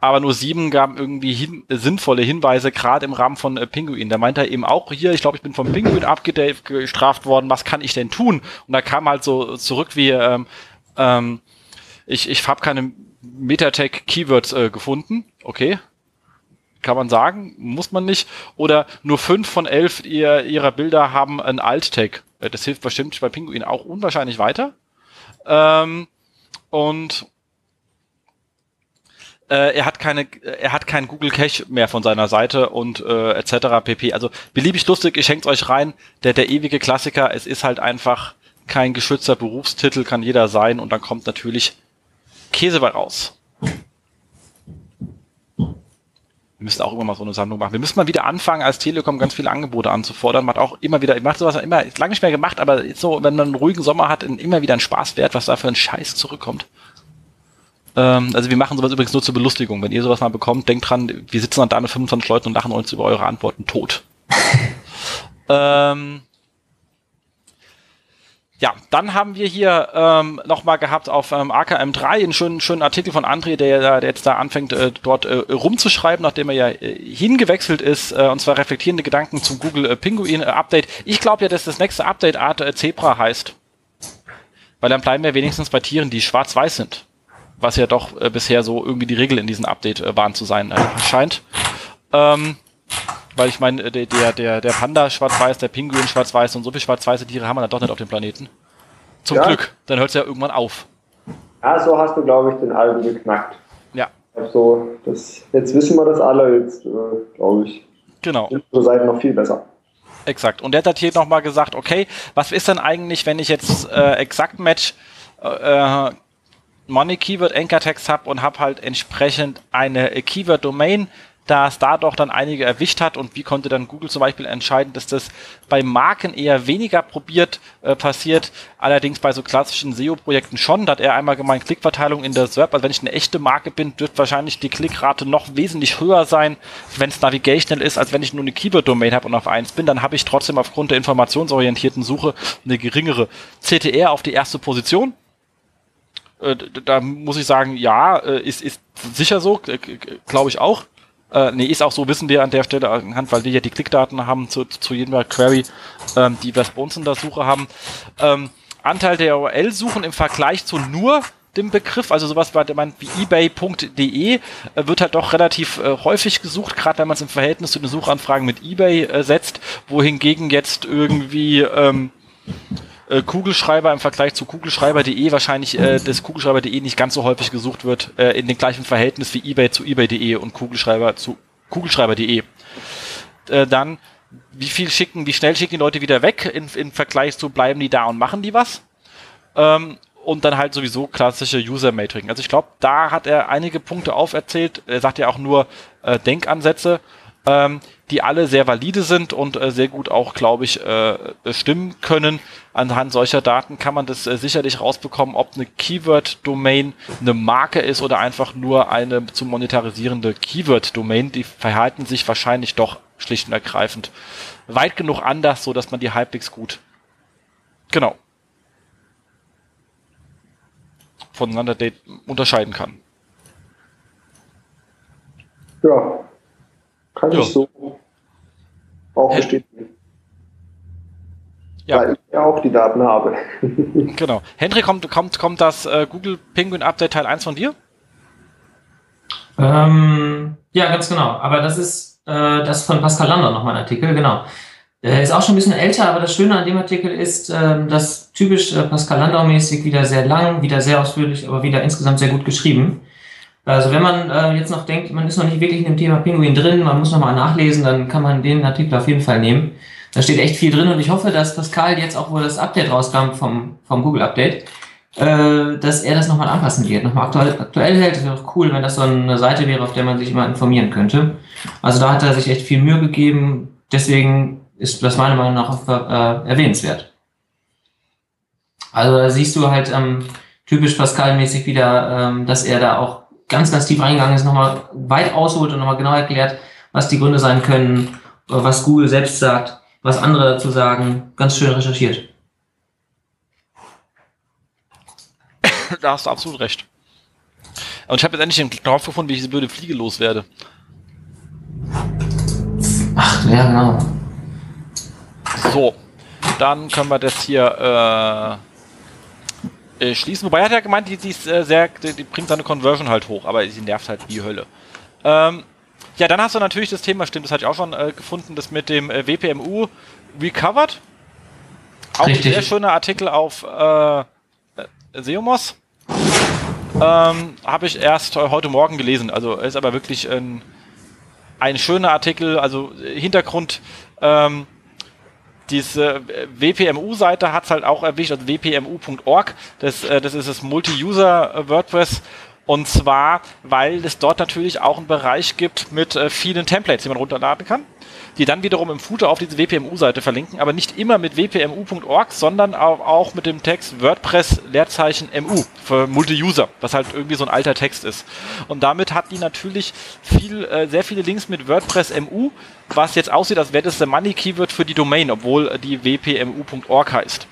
aber nur sieben gaben irgendwie hin, äh, sinnvolle Hinweise, gerade im Rahmen von äh, Pinguin. Da meinte er eben auch hier, ich glaube, ich bin vom Pinguin abgestraft worden, was kann ich denn tun? Und da kam halt so zurück wie, ähm, ähm, ich, ich habe keine Metatag-Keywords äh, gefunden. Okay, kann man sagen, muss man nicht. Oder nur fünf von elf ihr, ihrer Bilder haben ein Alt-Tag. Äh, das hilft bestimmt bei Pinguin auch unwahrscheinlich weiter. Ähm, und äh, er hat keine, er hat keinen Google Cache mehr von seiner Seite und äh, etc. pp. Also beliebig lustig, ich häng's euch rein. Der, der ewige Klassiker, es ist halt einfach kein geschützter Berufstitel, kann jeder sein und dann kommt natürlich Käse bei raus. Wir müssen auch immer mal so eine Sammlung machen. Wir müssen mal wieder anfangen, als Telekom ganz viele Angebote anzufordern. Man hat auch immer wieder, ich mache sowas immer, ist lange nicht mehr gemacht, aber so, wenn man einen ruhigen Sommer hat, immer wieder ein Spaß wert, was da für ein Scheiß zurückkommt. Ähm, also wir machen sowas übrigens nur zur Belustigung. Wenn ihr sowas mal bekommt, denkt dran, wir sitzen dann da mit 25 Leuten und lachen uns über eure Antworten tot. (laughs) ähm, ja, dann haben wir hier ähm, nochmal gehabt auf ähm, AKM3 einen schönen, schönen Artikel von André, der, der jetzt da anfängt, äh, dort äh, rumzuschreiben, nachdem er ja äh, hingewechselt ist, äh, und zwar reflektierende Gedanken zum Google äh, Pinguin äh, Update. Ich glaube ja, dass das nächste Update Art äh, Zebra heißt. Weil dann bleiben wir wenigstens bei Tieren, die schwarz-weiß sind. Was ja doch äh, bisher so irgendwie die Regel in diesem Update äh, waren zu sein äh, scheint. Ähm, weil ich meine, äh, der, der, der, Panda schwarz-weiß, der Pinguin schwarz-weiß und so viele schwarz-weiße Tiere haben wir dann doch nicht auf dem Planeten. Zum ja. Glück, dann hört es ja irgendwann auf.
Ja, so hast du, glaube ich, den Alben geknackt.
Ja.
Also, das, jetzt wissen wir das alle, jetzt äh, glaube ich.
Genau.
Unsere Seiten noch viel besser.
Exakt. Und der hat hier nochmal gesagt, okay, was ist denn eigentlich, wenn ich jetzt äh, Exakt Match äh, Money Keyword Anchor Text habe und habe halt entsprechend eine Keyword Domain, da es da doch dann einige erwischt hat. Und wie konnte dann Google zum Beispiel entscheiden, dass das bei Marken eher weniger probiert äh, passiert, allerdings bei so klassischen SEO-Projekten schon. Da hat er einmal gemeint, Klickverteilung in der SERP, also wenn ich eine echte Marke bin, wird wahrscheinlich die Klickrate noch wesentlich höher sein, wenn es navigational ist, als wenn ich nur eine Keyword-Domain habe und auf eins bin, dann habe ich trotzdem aufgrund der informationsorientierten Suche eine geringere CTR auf die erste Position da muss ich sagen, ja, äh, ist, ist sicher so, glaube ich auch. Äh, nee, ist auch so, wissen wir an der Stelle anhand, weil wir ja die Klickdaten haben zu, zu jedem Query, ähm, die wir bei uns in der Suche haben. Ähm, Anteil der URL-Suchen im Vergleich zu nur dem Begriff, also sowas wie ebay.de äh, wird halt doch relativ äh, häufig gesucht, gerade wenn man es im Verhältnis zu den Suchanfragen mit eBay äh, setzt, wohingegen jetzt irgendwie ähm, äh, Kugelschreiber im Vergleich zu Kugelschreiber.de wahrscheinlich äh, das Kugelschreiber.de nicht ganz so häufig gesucht wird, äh, in dem gleichen Verhältnis wie eBay zu eBay.de und Kugelschreiber zu Kugelschreiber.de. Äh, dann, wie viel schicken, wie schnell schicken die Leute wieder weg in, im Vergleich zu bleiben die da und machen die was? Ähm, und dann halt sowieso klassische User-Metriken. Also ich glaube, da hat er einige Punkte auferzählt. Er sagt ja auch nur äh, Denkansätze ähm, die alle sehr valide sind und äh, sehr gut auch, glaube ich, äh, stimmen können. Anhand solcher Daten kann man das äh, sicherlich rausbekommen, ob eine Keyword-Domain eine Marke ist oder einfach nur eine zu monetarisierende Keyword-Domain. Die verhalten sich wahrscheinlich doch schlicht und ergreifend weit genug anders, so dass man die halbwegs gut genau voneinander unterscheiden kann.
Ja, kann ja. ich so auch bestätigen. Ja. Weil ich ja auch die Daten habe. (laughs) (laughs)
genau. Hendrik, kommt, kommt, kommt das äh, Google Penguin Update Teil 1 von dir?
Ähm, ja, ganz genau. Aber das ist äh, das von Pascal Lander nochmal ein Artikel, genau. Der ist auch schon ein bisschen älter, aber das Schöne an dem Artikel ist, äh, dass typisch äh, Pascal Landau-mäßig wieder sehr lang, wieder sehr ausführlich, aber wieder insgesamt sehr gut geschrieben. Also wenn man äh, jetzt noch denkt, man ist noch nicht wirklich in dem Thema Pinguin drin, man muss noch mal nachlesen, dann kann man den Artikel auf jeden Fall nehmen. Da steht echt viel drin und ich hoffe, dass Pascal jetzt auch, wo das Update rauskam vom, vom Google Update, äh, dass er das nochmal anpassen wird, nochmal aktuell, aktuell hält. Das wäre auch cool, wenn das so eine Seite wäre, auf der man sich immer informieren könnte. Also da hat er sich echt viel Mühe gegeben. Deswegen ist das meiner Meinung nach äh, erwähnenswert. Also da siehst du halt ähm, typisch Pascal-mäßig wieder, ähm, dass er da auch ganz, ganz tief reingegangen ist, nochmal weit ausholt und nochmal genau erklärt, was die Gründe sein können, was Google selbst sagt, was andere dazu sagen. Ganz schön recherchiert.
Da hast du absolut recht. Und ich habe jetzt endlich den Knopf gefunden, wie ich diese blöde Fliege loswerde.
Ach, ja, genau.
So, dann können wir das hier äh, schließen. Wobei er hat ja gemeint, die, die ist äh, sehr, die, die, bringt seine Conversion halt hoch, aber sie nervt halt wie Hölle. Ähm, ja, dann hast du natürlich das Thema, stimmt, das hatte ich auch schon äh, gefunden, das mit dem äh, WPMU Recovered. Auch Richtig. ein sehr schöner Artikel auf äh, Seomos. Ähm, Habe ich erst heute Morgen gelesen. Also ist aber wirklich ein, ein schöner Artikel. Also Hintergrund ähm, diese WPMU-Seite hat es halt auch erwischt, also wpmu.org, das, äh, das ist das Multi-User WordPress und zwar, weil es dort natürlich auch einen Bereich gibt mit äh, vielen Templates, die man runterladen kann, die dann wiederum im Footer auf diese WPMU-Seite verlinken, aber nicht immer mit wpmu.org, sondern auch, auch, mit dem Text WordPress Leerzeichen MU für Multi-User, was halt irgendwie so ein alter Text ist. Und damit hat die natürlich viel, äh, sehr viele Links mit WordPress MU, was jetzt aussieht, als wäre das der Money Keyword für die Domain, obwohl die wpmu.org heißt.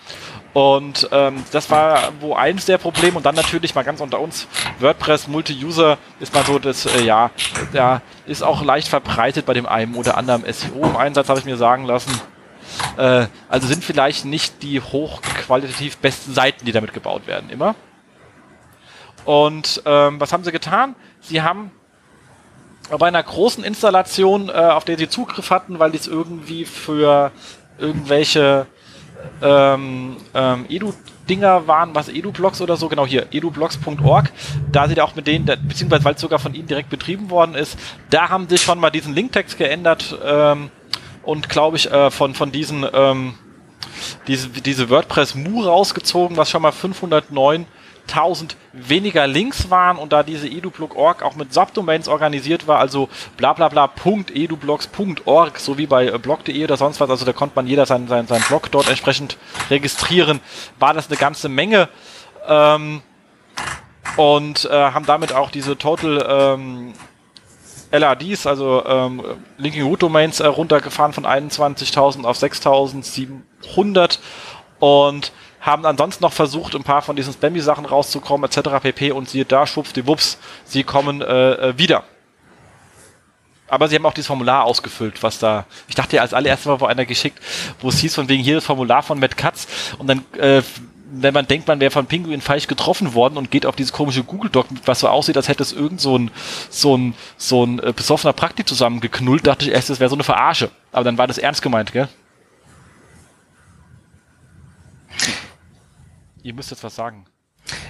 Und ähm, das war wo eins der Probleme und dann natürlich mal ganz unter uns, WordPress Multi-User ist mal so das, äh, ja, ja, ist auch leicht verbreitet bei dem einen oder anderen SEO im Einsatz, habe ich mir sagen lassen. Äh, also sind vielleicht nicht die hochqualitativ besten Seiten, die damit gebaut werden, immer. Und ähm, was haben sie getan? Sie haben bei einer großen Installation, äh, auf der sie Zugriff hatten, weil die es irgendwie für irgendwelche ähm, ähm, Edu-Dinger waren, was Edu-Blogs oder so, genau hier, edublogs.org, da sie da auch mit denen, beziehungsweise weil es sogar von ihnen direkt betrieben worden ist, da haben sie schon mal diesen Linktext geändert ähm, und glaube ich äh, von, von diesen ähm, diese, diese WordPress Mu rausgezogen, was schon mal 509 1000 weniger Links waren und da diese edublog.org auch mit Subdomains organisiert war, also bla bla bla .edublogs.org, so wie bei äh, blog.de oder sonst was, also da konnte man jeder seinen sein, sein Blog dort entsprechend registrieren, war das eine ganze Menge. Ähm, und äh, haben damit auch diese Total ähm, LRDs, also ähm, Linking Root Domains, äh, runtergefahren von 21.000 auf 6.700 und haben ansonsten noch versucht, ein paar von diesen Spammy-Sachen rauszukommen, etc. pp. Und siehe da, schwuppsdiwupps, sie kommen äh, äh, wieder. Aber sie haben auch dieses Formular ausgefüllt, was da, ich dachte ja als allererstes mal wo einer geschickt, wo es hieß von wegen hier das Formular von Matt Katz und dann äh, wenn man denkt, man wäre von Pinguin falsch getroffen worden und geht auf diese komische Google Doc, was so aussieht, als hätte es irgend so ein, so ein, so ein äh, besoffener Praktik zusammengeknullt, dachte ich erst, das wäre so eine Verarsche. Aber dann war das ernst gemeint, gell? Ihr müsst jetzt was sagen.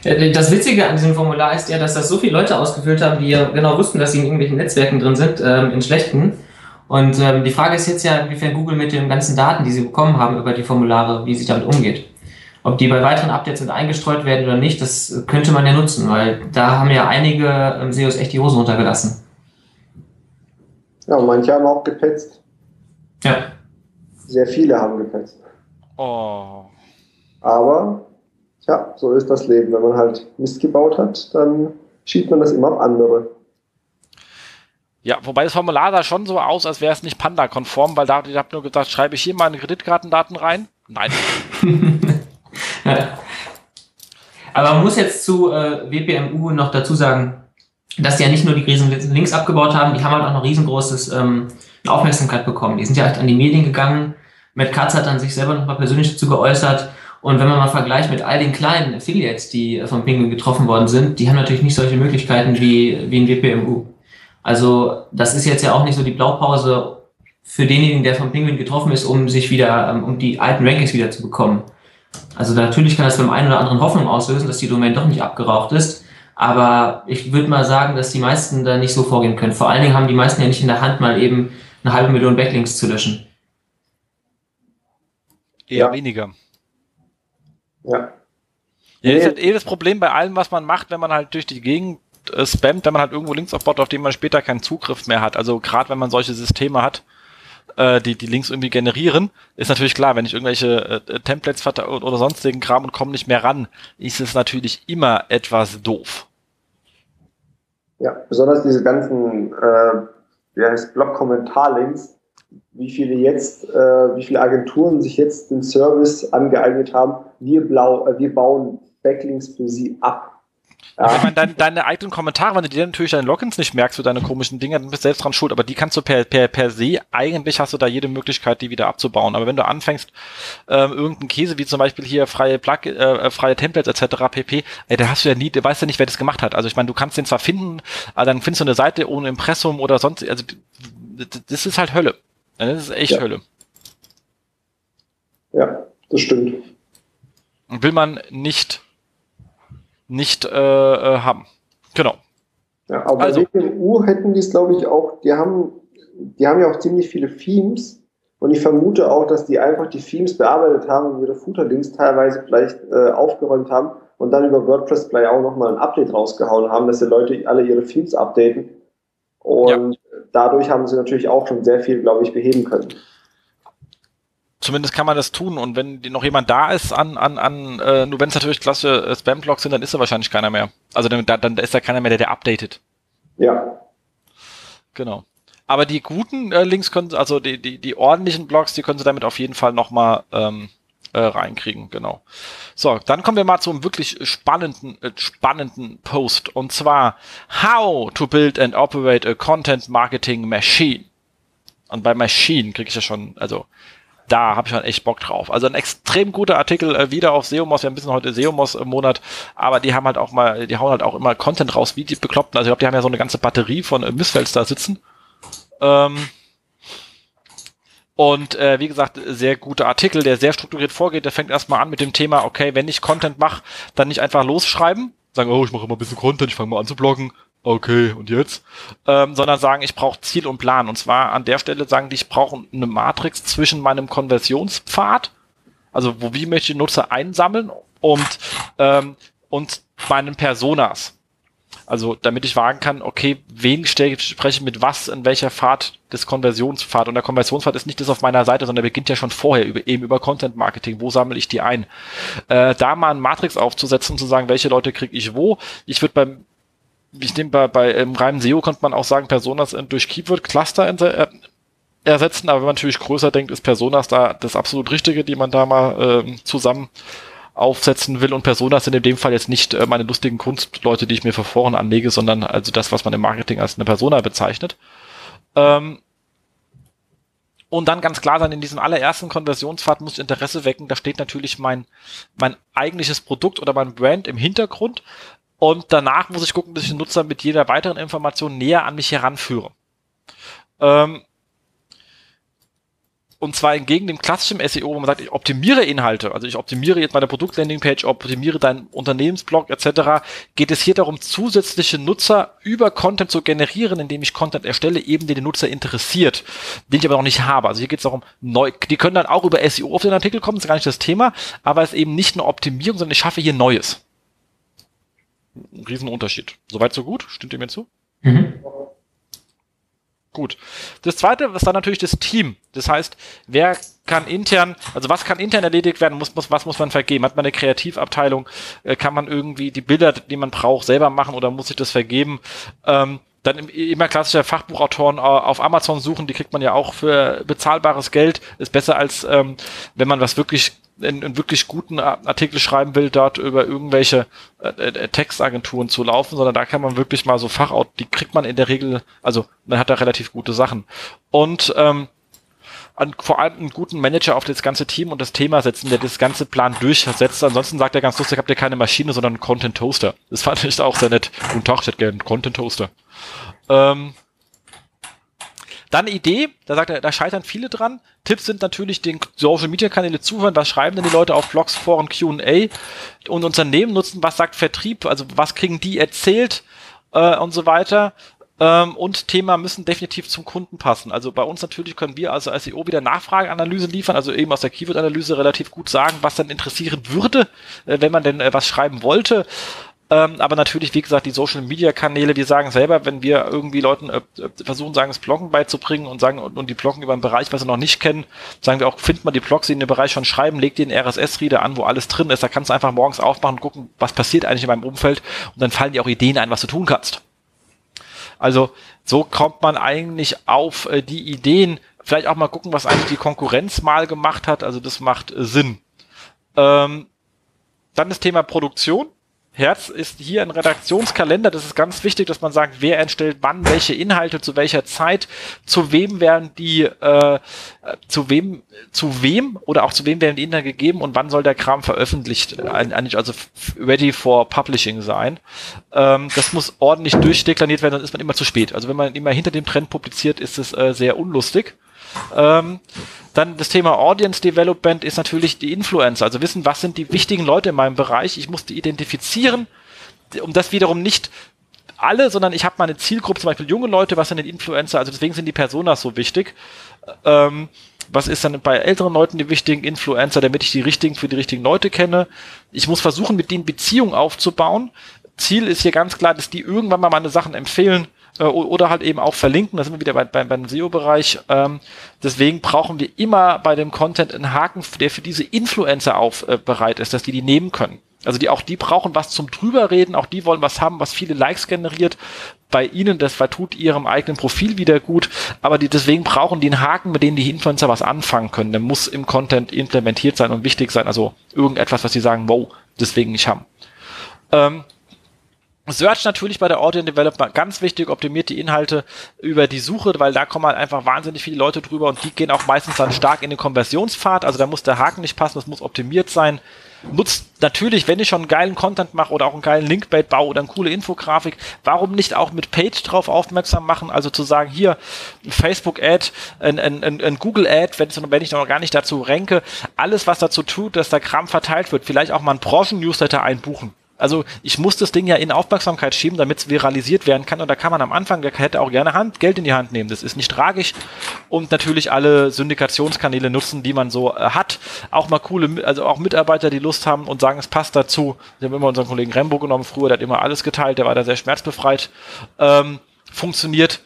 Das Witzige an diesem Formular ist ja, dass das so viele Leute ausgefüllt haben, die ja genau wussten, dass sie in irgendwelchen Netzwerken drin sind, ähm, in schlechten. Und ähm, die Frage ist jetzt ja, inwiefern Google mit den ganzen Daten, die sie bekommen haben über die Formulare, wie sie damit umgeht. Ob die bei weiteren Updates mit eingestreut werden oder nicht, das könnte man ja nutzen, weil da haben ja einige ähm, SEOs echt die Hose runtergelassen.
Ja, und manche haben auch gepetzt.
Ja.
Sehr viele haben gepetzt.
Oh.
Aber, ja, so ist das Leben. Wenn man halt Mist gebaut hat, dann schiebt man das immer auf andere.
Ja, wobei das Formular sah schon so aus, als wäre es nicht Panda-konform, weil da, ich habe nur gesagt, schreibe ich hier meine Kreditkartendaten rein? Nein.
ja. (laughs) Aber man muss jetzt zu äh, WPMU noch dazu sagen, dass die ja nicht nur die riesen Links abgebaut haben, die haben halt auch noch riesengroßes ähm, Aufmerksamkeit bekommen. Die sind ja halt an die Medien gegangen. Matt Katz hat dann sich selber nochmal persönlich dazu geäußert. Und wenn man mal vergleicht mit all den kleinen Affiliates, die von Penguin getroffen worden sind, die haben natürlich nicht solche Möglichkeiten wie, wie ein WPMU. Also das ist jetzt ja auch nicht so die Blaupause für denjenigen, der von Penguin getroffen ist, um sich wieder, ähm, um die alten Rankings wieder zu bekommen. Also natürlich kann das beim einen oder anderen Hoffnung auslösen, dass die Domain doch nicht abgeraucht ist. Aber ich würde mal sagen, dass die meisten da nicht so vorgehen können. Vor allen Dingen haben die meisten ja nicht in der Hand, mal eben eine halbe Million Backlinks zu löschen.
Eher
Ja.
weniger.
Ja.
Ja, das ist halt eh das Problem bei allem, was man macht, wenn man halt durch die Gegend äh, spammt, wenn man halt irgendwo Links aufbaut, auf die man später keinen Zugriff mehr hat. Also gerade wenn man solche Systeme hat, äh, die die Links irgendwie generieren, ist natürlich klar, wenn ich irgendwelche äh, Templates verte- oder sonstigen Kram und komme nicht mehr ran, ist es natürlich immer etwas doof.
Ja, besonders diese ganzen, äh, wie heißt Blog-Kommentar-Links, wie viele jetzt, äh, wie viele Agenturen sich jetzt den Service angeeignet haben, wir, blau, äh, wir bauen Backlinks für sie ab. Ja,
man dein, deine eigenen Kommentare, wenn du dir natürlich deine Logins nicht merkst für deine komischen Dinge, dann bist du selbst dran schuld. Aber die kannst du per, per, per se, eigentlich hast du da jede Möglichkeit, die wieder abzubauen. Aber wenn du anfängst, ähm, irgendeinen Käse, wie zum Beispiel hier freie Plug, äh, freie Templates etc. pp, ey, da hast du ja nie, du weißt ja nicht, wer das gemacht hat. Also ich meine, du kannst den zwar finden, aber dann findest du eine Seite ohne Impressum oder sonst, also das ist halt Hölle. Das ist echt
Ja.
Hölle.
ja, das stimmt.
Will man nicht, nicht äh, äh, haben. Genau.
Ja, aber
Also-
WPMU hätten die es, glaube ich, auch, die haben, die haben ja auch ziemlich viele Themes und ich vermute auch, dass die einfach die Themes bearbeitet haben und ihre Footer-Links teilweise vielleicht äh, aufgeräumt haben und dann über WordPress Play auch nochmal ein Update rausgehauen haben, dass die Leute alle ihre Themes updaten. Und dadurch haben sie natürlich auch schon sehr viel, glaube ich, beheben können.
Zumindest kann man das tun und wenn noch jemand da ist an, an, an äh, nur wenn es natürlich klasse äh, Spam-Blogs sind, dann ist da wahrscheinlich keiner mehr. Also dann, dann ist da keiner mehr, der, der updatet.
Ja,
Genau. Aber die guten äh, Links können, also die, die, die ordentlichen Blogs, die können sie damit auf jeden Fall nochmal ähm, äh, reinkriegen, genau. So, dann kommen wir mal zum wirklich spannenden, äh, spannenden Post. Und zwar How to build and operate a Content Marketing Machine. Und bei Machine kriege ich ja schon, also da habe ich schon echt Bock drauf. Also ein extrem guter Artikel äh, wieder auf Seomos. Wir haben ein bisschen heute Seomos im Monat, aber die haben halt auch mal, die hauen halt auch immer Content raus, wie die Bekloppten. Also ich glaube, die haben ja so eine ganze Batterie von äh, Missfelds da sitzen. Ähm, und äh, wie gesagt, sehr guter Artikel, der sehr strukturiert vorgeht. Der fängt erstmal an mit dem Thema, okay, wenn ich Content mache, dann nicht einfach losschreiben, sagen, oh, ich mache immer ein bisschen Content, ich fange mal an zu bloggen. Okay, und jetzt? Ähm, sondern sagen, ich brauche Ziel und Plan. Und zwar an der Stelle sagen die, ich brauche eine Matrix zwischen meinem Konversionspfad, also wo wie möchte ich Nutzer einsammeln und, ähm, und meinen Personas. Also damit ich wagen kann, okay, wen spreche ich mit was in welcher Fahrt des Konversionspfad. Und der Konversionspfad ist nicht das auf meiner Seite, sondern der beginnt ja schon vorher, über, eben über Content Marketing. Wo sammle ich die ein? Äh, da mal ein Matrix aufzusetzen und zu sagen, welche Leute kriege ich wo. Ich würde beim ich nehme bei, bei im reinen SEO könnte man auch sagen, Personas durch Keyword Cluster äh, ersetzen, aber wenn man natürlich größer denkt, ist Personas da das absolut Richtige, die man da mal ähm, zusammen aufsetzen will und Personas sind in dem Fall jetzt nicht äh, meine lustigen Kunstleute, die ich mir für Foren anlege, sondern also das, was man im Marketing als eine Persona bezeichnet. Ähm, Und dann ganz klar sein, in diesem allerersten Konversionspfad muss Interesse wecken. Da steht natürlich mein, mein eigentliches Produkt oder mein Brand im Hintergrund. Und danach muss ich gucken, dass ich den Nutzer mit jeder weiteren Information näher an mich heranführe. Ähm, und zwar entgegen dem klassischen SEO, wo man sagt, ich optimiere Inhalte, also ich optimiere jetzt meine Produktlandingpage, optimiere deinen Unternehmensblog etc., geht es hier darum, zusätzliche Nutzer über Content zu generieren, indem ich Content erstelle, eben den den Nutzer interessiert, den ich aber noch nicht habe. Also hier geht es darum, neu, die können dann auch über SEO auf den Artikel kommen, ist gar nicht das Thema, aber es ist eben nicht nur Optimierung, sondern ich schaffe hier Neues. Ein Riesenunterschied. Soweit so gut? Stimmt ihr mir zu? Mhm. Gut. Das zweite ist dann natürlich das Team. Das heißt, wer kann intern, also was kann intern erledigt werden, muss, muss, was muss man vergeben? Hat man eine Kreativabteilung, äh, kann man irgendwie die Bilder, die man braucht, selber machen oder muss ich das vergeben? Ähm, dann immer klassischer Fachbuchautoren auf Amazon suchen, die kriegt man ja auch für bezahlbares Geld. Ist besser als ähm, wenn man was wirklich einen, einen wirklich guten Artikel schreiben will, dort über irgendwelche äh, äh, Textagenturen zu laufen, sondern da kann man wirklich mal so Fachaut, die kriegt man in der Regel, also man hat da relativ gute Sachen. Und ähm, an, vor allem einen guten Manager auf das ganze Team und das Thema setzen, der das ganze Plan durchsetzt. Ansonsten sagt er ganz lustig, habt ihr keine Maschine, sondern einen Content Toaster. Das fand ich auch sehr nett. Guten Tag, ich hätte gerne einen Content Toaster. Ähm, dann Idee, da sagt er, da scheitern viele dran. Tipps sind natürlich den Social Media Kanäle zuhören, was schreiben denn die Leute auf Blogs, Foren, Q&A und Unternehmen nutzen, was sagt Vertrieb, also was kriegen die erzählt äh, und so weiter. Ähm, und Thema müssen definitiv zum Kunden passen. Also bei uns natürlich können wir also SEO wieder Nachfrageanalyse liefern, also eben aus der Keyword-Analyse relativ gut sagen, was dann interessieren würde, äh, wenn man denn äh, was schreiben wollte. Ähm, aber natürlich, wie gesagt, die Social Media Kanäle, die sagen selber, wenn wir irgendwie Leuten äh, äh, versuchen, sagen, das Bloggen beizubringen und sagen, und, und die Bloggen über einen Bereich, was sie noch nicht kennen, sagen wir auch, findet man die Blogs, die in dem Bereich schon schreiben, legt den RSS-Reader an, wo alles drin ist. Da kannst du einfach morgens aufmachen und gucken, was passiert eigentlich in meinem Umfeld und dann fallen dir auch Ideen ein, was du tun kannst. Also so kommt man eigentlich auf äh, die Ideen. Vielleicht auch mal gucken, was eigentlich die Konkurrenz mal gemacht hat. Also das macht äh, Sinn. Ähm, dann das Thema Produktion. Herz ist hier ein Redaktionskalender. Das ist ganz wichtig, dass man sagt, wer entstellt wann welche Inhalte zu welcher Zeit, zu wem werden die, äh, zu wem, zu wem oder auch zu wem werden die Inhalte gegeben und wann soll der Kram veröffentlicht, eigentlich also ready for publishing sein. Ähm, das muss ordentlich durchdeklariert werden, sonst ist man immer zu spät. Also wenn man immer hinter dem Trend publiziert, ist es äh, sehr unlustig. Ähm, dann das Thema Audience Development ist natürlich die Influencer, also wissen, was sind die wichtigen Leute in meinem Bereich. Ich muss die identifizieren, um das wiederum nicht alle, sondern ich habe meine Zielgruppe, zum Beispiel junge Leute, was sind die Influencer, also deswegen sind die Personas so wichtig. Ähm, was ist dann bei älteren Leuten die wichtigen Influencer, damit ich die richtigen für die richtigen Leute kenne. Ich muss versuchen, mit denen Beziehungen aufzubauen. Ziel ist hier ganz klar, dass die irgendwann mal meine Sachen empfehlen oder halt eben auch verlinken. Da sind wir wieder bei, bei, beim SEO-Bereich. Ähm, deswegen brauchen wir immer bei dem Content einen Haken, der für diese Influencer auf äh, bereit ist, dass die die nehmen können. Also die auch die brauchen was zum drüberreden, auch die wollen was haben, was viele Likes generiert. Bei ihnen, das tut ihrem eigenen Profil wieder gut, aber die deswegen brauchen die einen Haken, mit denen die Influencer was anfangen können. Der muss im Content implementiert sein und wichtig sein. Also irgendetwas, was sie sagen, wow, deswegen nicht haben. Ähm, Search natürlich bei der Audio Developer ganz wichtig, optimiert die Inhalte über die Suche, weil da kommen halt einfach wahnsinnig viele Leute drüber und die gehen auch meistens dann stark in den Konversionspfad, also da muss der Haken nicht passen, das muss optimiert sein. Nutzt natürlich, wenn ich schon einen geilen Content mache oder auch einen geilen Linkbait baue oder eine coole Infografik, warum nicht auch mit Page drauf aufmerksam machen, also zu sagen, hier ein Facebook-Ad, ein, ein, ein, ein Google-Ad, wenn, ich noch gar nicht dazu renke, alles was dazu tut, dass der Kram verteilt wird, vielleicht auch mal ein Branchen-Newsletter einbuchen also ich muss das Ding ja in Aufmerksamkeit schieben, damit es viralisiert werden kann. Und da kann man am Anfang, der hätte auch gerne Hand, Geld in die Hand nehmen. Das ist nicht tragisch. Und natürlich alle Syndikationskanäle nutzen, die man so äh, hat. Auch mal coole, also auch Mitarbeiter, die Lust haben und sagen, es passt dazu. Wir haben immer unseren Kollegen Rembo genommen früher, der hat immer alles geteilt, der war da sehr schmerzbefreit. Ähm, funktioniert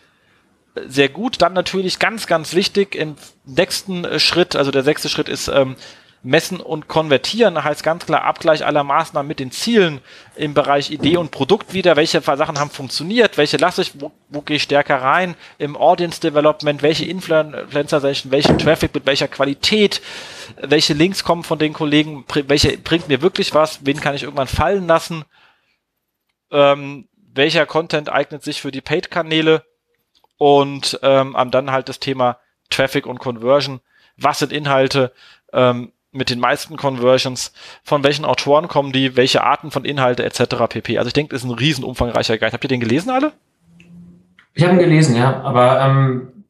sehr gut. Dann natürlich ganz, ganz wichtig im nächsten äh, Schritt, also der sechste Schritt ist ähm, Messen und Konvertieren heißt ganz klar Abgleich aller Maßnahmen mit den Zielen im Bereich Idee und Produkt wieder. Welche Sachen haben funktioniert? Welche lasse ich? Wo, wo gehe ich stärker rein? Im Audience Development? Welche Influencer, welchen Traffic mit welcher Qualität? Welche Links kommen von den Kollegen? Welche bringt mir wirklich was? Wen kann ich irgendwann fallen lassen? Ähm, welcher Content eignet sich für die Paid-Kanäle? Und ähm, dann halt das Thema Traffic und Conversion, was sind Inhalte, ähm, mit den meisten Conversions, von welchen Autoren kommen die, welche Arten von Inhalte etc. pp. Also ich denke, das ist ein riesen umfangreicher Guide. Habt ihr den gelesen alle?
Ich habe ihn gelesen, ja, aber ähm,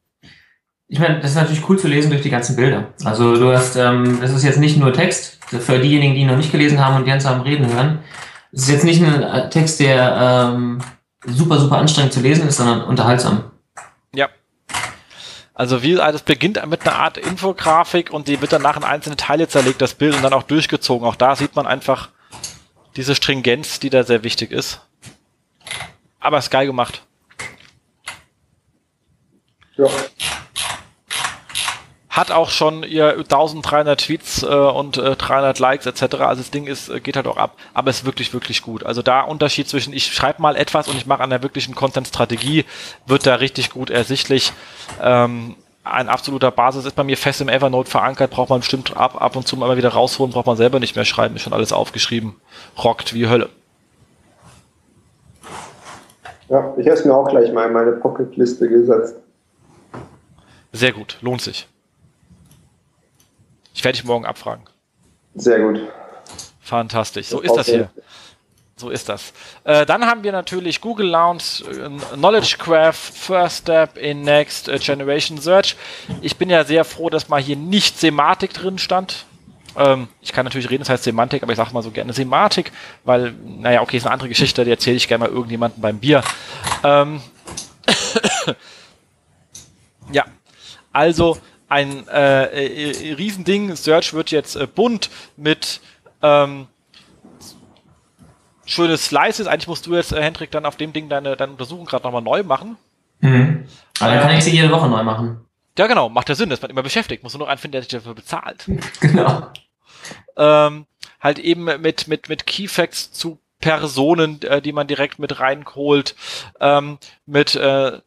ich meine, das ist natürlich cool zu lesen durch die ganzen Bilder. Also du hast, ähm, das ist jetzt nicht nur Text, für diejenigen, die ihn noch nicht gelesen haben und ganz am Reden hören. Es ist jetzt nicht ein äh, Text, der ähm, super, super anstrengend zu lesen ist, sondern unterhaltsam.
Also wie das beginnt mit einer Art Infografik und die wird danach in einzelne Teile zerlegt, das Bild und dann auch durchgezogen. Auch da sieht man einfach diese Stringenz, die da sehr wichtig ist. Aber ist geil gemacht. Ja. Hat auch schon ihr 1300 Tweets äh, und äh, 300 Likes etc. Also das Ding ist, äh, geht halt auch ab. Aber ist wirklich, wirklich gut. Also da Unterschied zwischen ich schreibe mal etwas und ich mache an der wirklichen Content-Strategie, wird da richtig gut ersichtlich. Ähm, ein absoluter Basis ist bei mir fest im Evernote verankert, braucht man bestimmt ab, ab und zu mal wieder rausholen, braucht man selber nicht mehr schreiben, ist schon alles aufgeschrieben. Rockt wie Hölle.
Ja, ich habe mir auch gleich mal in meine Pocket-Liste gesetzt.
Sehr gut, lohnt sich. Ich werde dich morgen abfragen.
Sehr gut.
Fantastisch. So ist das hier. So ist das. Äh, dann haben wir natürlich Google Launch, äh, Knowledge Graph, First Step in Next äh, Generation Search. Ich bin ja sehr froh, dass mal hier nicht Semantik drin stand. Ähm, ich kann natürlich reden, das heißt Semantik, aber ich sage mal so gerne Semantik, weil, naja, okay, ist eine andere Geschichte, die erzähle ich gerne mal irgendjemandem beim Bier. Ähm, (coughs) ja, also ein äh, äh, Riesending. Search wird jetzt äh, bunt mit ähm, schöne Slices. Eigentlich musst du jetzt, äh, Hendrik, dann auf dem Ding deine, deine Untersuchung gerade nochmal neu machen.
Mhm. Aber dann kann ich sie jede Woche neu machen.
Ja, genau. Macht ja Sinn, dass man immer beschäftigt. Muss nur noch einen finden, der sich dafür bezahlt. (laughs)
genau.
Ähm, halt eben mit, mit, mit Keyfacts zu Personen, äh, die man direkt mit reinholt, ähm, mit äh,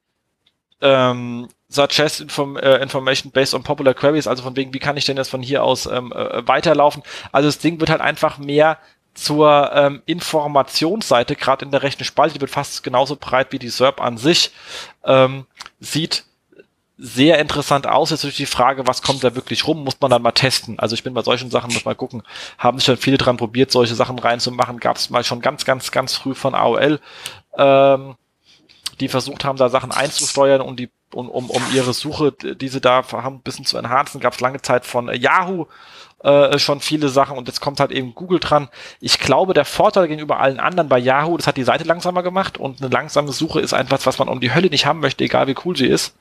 ähm, suggest inform, äh, information based on popular queries, also von wegen, wie kann ich denn jetzt von hier aus ähm, äh, weiterlaufen? Also das Ding wird halt einfach mehr zur ähm, Informationsseite, gerade in der rechten Spalte, die wird fast genauso breit wie die SERP an sich, ähm, sieht sehr interessant aus. Jetzt natürlich die Frage, was kommt da wirklich rum, muss man dann mal testen. Also ich bin bei solchen Sachen, muss mal gucken, haben sich schon viele dran probiert, solche Sachen reinzumachen. Gab es mal schon ganz, ganz, ganz früh von AOL, ähm, die versucht haben, da Sachen einzusteuern und die um, um, um ihre Suche, die sie da haben, ein bisschen zu enhancen, gab es lange Zeit von äh, Yahoo äh, schon viele Sachen und jetzt kommt halt eben Google dran. Ich glaube, der Vorteil gegenüber allen anderen bei Yahoo, das hat die Seite langsamer gemacht und eine langsame Suche ist einfach, was man um die Hölle nicht haben möchte, egal wie cool sie ist.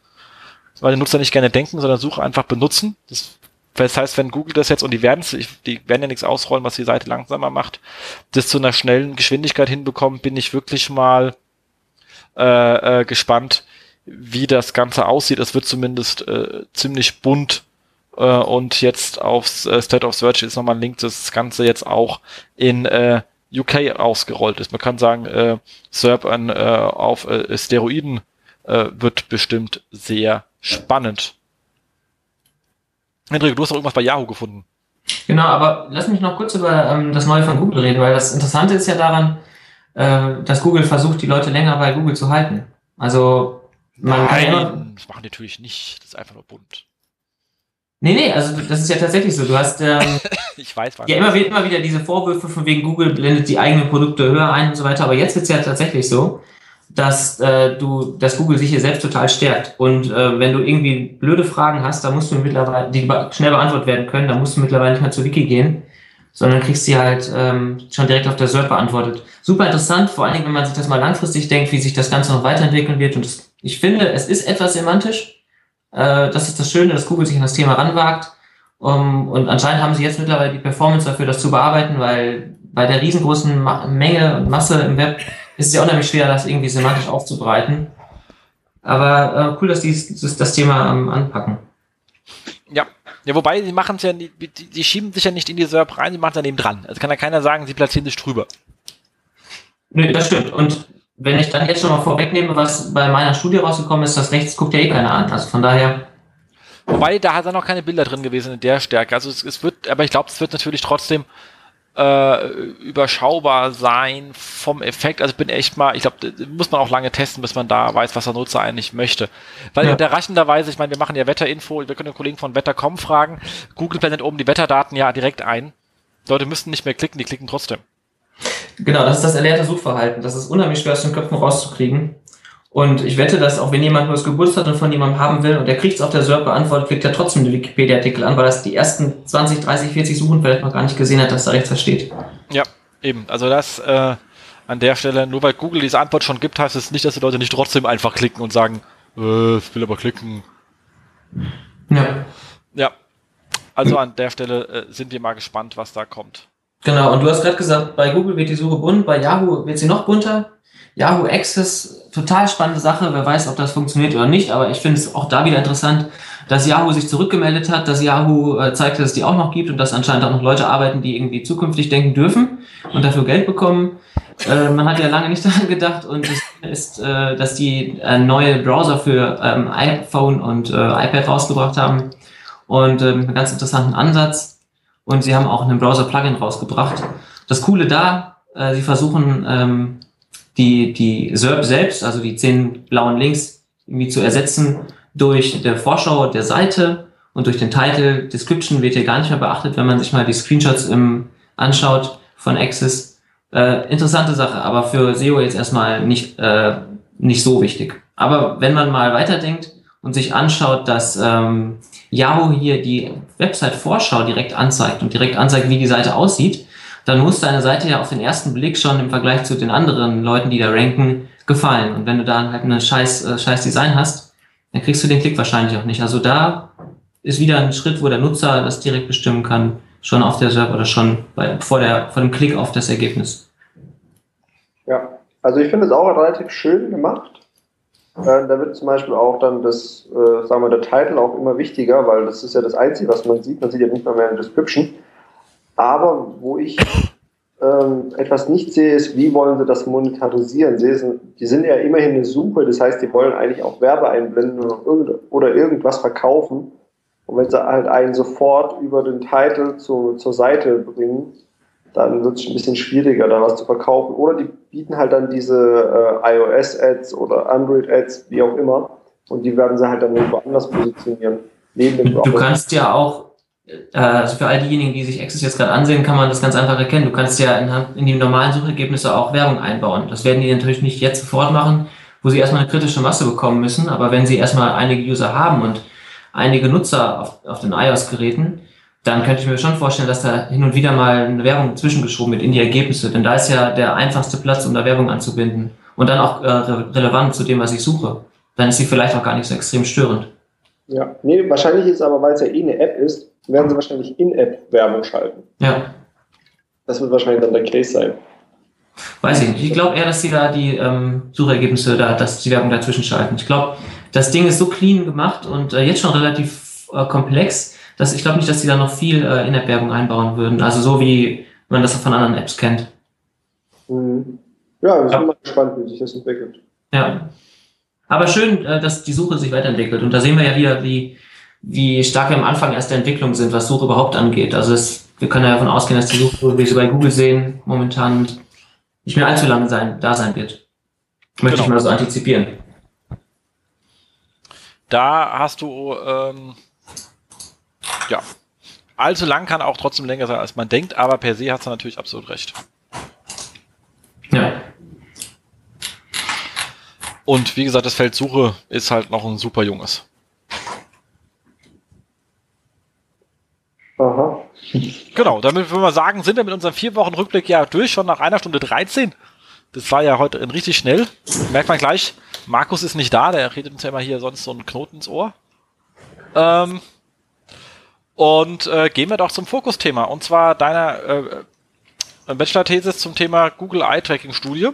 Weil die Nutzer nicht gerne denken, sondern Suche einfach benutzen. Das das heißt, wenn Google das jetzt, und die werden die werden ja nichts ausrollen, was die Seite langsamer macht, das zu einer schnellen Geschwindigkeit hinbekommen, bin ich wirklich mal äh, äh, gespannt, wie das Ganze aussieht. Es wird zumindest äh, ziemlich bunt äh, und jetzt aufs äh, State of Search ist nochmal ein Link, dass das Ganze jetzt auch in äh, UK ausgerollt ist. Man kann sagen, äh, SERP an, äh, auf äh, Steroiden äh, wird bestimmt sehr spannend. Hendrik, du hast doch irgendwas bei Yahoo gefunden.
Genau, aber lass mich noch kurz über ähm, das Neue von Google reden, weil das Interessante ist ja daran, äh, dass Google versucht, die Leute länger bei Google zu halten. Also
Nein, kann das machen die natürlich nicht. Das ist einfach nur bunt.
Nee, nee, also das ist ja tatsächlich so. Du hast ähm, (laughs)
ich weiß,
ja immer, immer wieder diese Vorwürfe von wegen Google blendet die eigenen Produkte höher ein und so weiter. Aber jetzt wird es ja tatsächlich so, dass äh, du, dass Google sich hier selbst total stärkt. Und äh, wenn du irgendwie blöde Fragen hast, dann musst du mittlerweile, die schnell beantwortet werden können, dann musst du mittlerweile nicht mehr zu Wiki gehen, sondern kriegst sie halt ähm, schon direkt auf der SERP beantwortet. Super interessant, vor allen Dingen, wenn man sich das mal langfristig denkt, wie sich das Ganze noch weiterentwickeln wird und das ich finde, es ist etwas semantisch. Äh, das ist das Schöne, dass Google sich an das Thema ranwagt. Um, und anscheinend haben sie jetzt mittlerweile die Performance dafür, das zu bearbeiten, weil bei der riesengroßen Ma Menge und Masse im Web ist es ja unheimlich schwer, das irgendwie semantisch aufzubereiten. Aber äh, cool, dass die das, das Thema ähm, anpacken.
Ja. Ja, wobei sie machen es ja, die, die, schieben sich ja nicht in die SERP rein, sie machen es daneben dran. Also kann ja keiner sagen, sie platzieren sich drüber.
Nö, das stimmt. Und wenn ich dann jetzt schon mal vorwegnehme, was bei meiner Studie rausgekommen ist, das rechts guckt ja eh keiner an. Also von daher.
Wobei, da hat er noch keine Bilder drin gewesen in der Stärke. Also es, es wird, aber ich glaube, es wird natürlich trotzdem äh, überschaubar sein vom Effekt. Also ich bin echt mal, ich glaube, muss man auch lange testen, bis man da weiß, was der Nutzer eigentlich möchte. Weil ja. überraschenderweise, ich meine, wir machen ja Wetterinfo, wir können den Kollegen von Wetter.com fragen, Google blendet oben die Wetterdaten ja direkt ein. Leute müssten nicht mehr klicken, die klicken trotzdem.
Genau, das ist das erlernte Suchverhalten. Das ist unheimlich schwer aus den Köpfen rauszukriegen. Und ich wette, dass auch wenn jemand nur das Geburtstag von jemandem haben will und der kriegt es auf der SERP beantwortet, klickt er trotzdem den Wikipedia-Artikel an, weil das die ersten 20, 30, 40 Suchen vielleicht noch gar nicht gesehen hat, dass da rechts was steht.
Ja, eben. Also das äh, an der Stelle, nur weil Google diese Antwort schon gibt, heißt es nicht, dass die Leute nicht trotzdem einfach klicken und sagen, äh, ich will aber klicken. Ja. Ja. Also an der Stelle äh, sind wir mal gespannt, was da kommt.
Genau, und du hast gerade gesagt, bei Google wird die Suche bunt, bei Yahoo wird sie noch bunter. Yahoo Access, total spannende Sache. Wer weiß, ob das funktioniert oder nicht, aber ich finde es auch da wieder interessant, dass Yahoo sich zurückgemeldet hat, dass Yahoo äh, zeigt, dass es die auch noch gibt und dass anscheinend auch noch Leute arbeiten, die irgendwie zukünftig denken dürfen und dafür Geld bekommen. Äh, man hat ja lange nicht (laughs) daran gedacht und es ist, äh, dass die äh, neue Browser für ähm, iPhone und äh, iPad rausgebracht haben und ähm, einen ganz interessanten Ansatz. Und sie haben auch einen Browser-Plugin rausgebracht. Das Coole da, äh, sie versuchen ähm, die, die SERP selbst, also die zehn blauen Links, irgendwie zu ersetzen durch der Vorschau der Seite und durch den Title. Description wird hier gar nicht mehr beachtet, wenn man sich mal die Screenshots im, anschaut von Access. Äh, interessante Sache, aber für SEO jetzt erstmal nicht, äh, nicht so wichtig. Aber wenn man mal weiterdenkt und sich anschaut, dass ähm, Yahoo hier die Website-Vorschau direkt anzeigt und direkt anzeigt, wie die Seite aussieht, dann muss deine Seite ja auf den ersten Blick schon im Vergleich zu den anderen Leuten, die da ranken, gefallen. Und wenn du da halt ein scheiß, äh, scheiß Design hast, dann kriegst du den Klick wahrscheinlich auch nicht. Also da ist wieder ein Schritt, wo der Nutzer das direkt bestimmen kann, schon auf der Server oder schon bei, vor, der, vor dem Klick auf das Ergebnis.
Ja, also ich finde es auch relativ schön gemacht. Äh, da wird zum Beispiel auch dann das, äh, sagen wir, der Titel auch immer wichtiger, weil das ist ja das Einzige, was man sieht. Man sieht ja nicht mal mehr eine Description. Aber wo ich ähm, etwas nicht sehe, ist, wie wollen sie das monetarisieren? Sie, die sind ja immerhin eine Suche, das heißt, die wollen eigentlich auch Werbe einblenden oder, irgend, oder irgendwas verkaufen. Und wenn sie halt einen sofort über den Titel zu, zur Seite bringen, dann wird es ein bisschen schwieriger, da was zu verkaufen. Oder die bieten halt dann diese äh, iOS-Ads oder Android-Ads, wie auch immer. Und die werden sie halt dann irgendwo anders positionieren.
Neben dem du kannst ja auch also für all diejenigen, die sich Access jetzt gerade ansehen, kann man das ganz einfach erkennen. Du kannst ja in, in die normalen Suchergebnisse auch Werbung einbauen. Das werden die natürlich nicht jetzt sofort machen, wo sie erstmal eine kritische Masse bekommen müssen. Aber wenn sie erstmal einige User haben und einige Nutzer auf, auf den iOS-Geräten, dann könnte ich mir schon vorstellen, dass da hin und wieder mal eine Werbung zwischengeschoben wird in die Ergebnisse. Denn da ist ja der einfachste Platz, um da Werbung anzubinden. Und dann auch äh, relevant zu dem, was ich suche. Dann ist sie vielleicht auch gar nicht so extrem störend.
Ja, nee, wahrscheinlich ist aber, weil es ja eh eine App ist, werden sie wahrscheinlich In-App-Werbung schalten.
Ja.
Das wird wahrscheinlich dann der Case sein.
Weiß ich nicht. Ich glaube eher, dass sie da die ähm, Suchergebnisse, da, dass die Werbung dazwischen schalten. Ich glaube, das Ding ist so clean gemacht und äh, jetzt schon relativ äh, komplex, dass ich glaube nicht, dass sie da noch viel äh, In-App-Werbung einbauen würden. Also so wie man das von anderen Apps kennt.
Mhm. Ja, ich bin mal gespannt, wie sich das entwickelt.
Ja. Aber schön, äh, dass die Suche sich weiterentwickelt. Und da sehen wir ja wieder, wie wie stark wir am Anfang erst der Entwicklung sind, was Suche überhaupt angeht. Also es, wir können ja davon ausgehen, dass die Suche, wie wir sie bei Google sehen, momentan nicht mehr allzu lange sein, da sein wird. Möchte genau. ich mal so antizipieren.
Da hast du, ähm, ja, allzu lang kann auch trotzdem länger sein, als man denkt, aber per se hast du natürlich absolut recht.
Ja.
Und wie gesagt, das Feld Suche ist halt noch ein super junges. Aha. Genau, damit würde man sagen, sind wir mit unserem vier Wochen Rückblick ja durch, schon nach einer Stunde 13. Das war ja heute richtig schnell. Merkt man gleich, Markus ist nicht da, der redet uns ja immer hier sonst so einen Knoten ins Ohr. Ähm, und äh, gehen wir doch zum Fokusthema, und zwar deiner äh, Bachelor-Thesis zum Thema Google Eye-Tracking-Studie.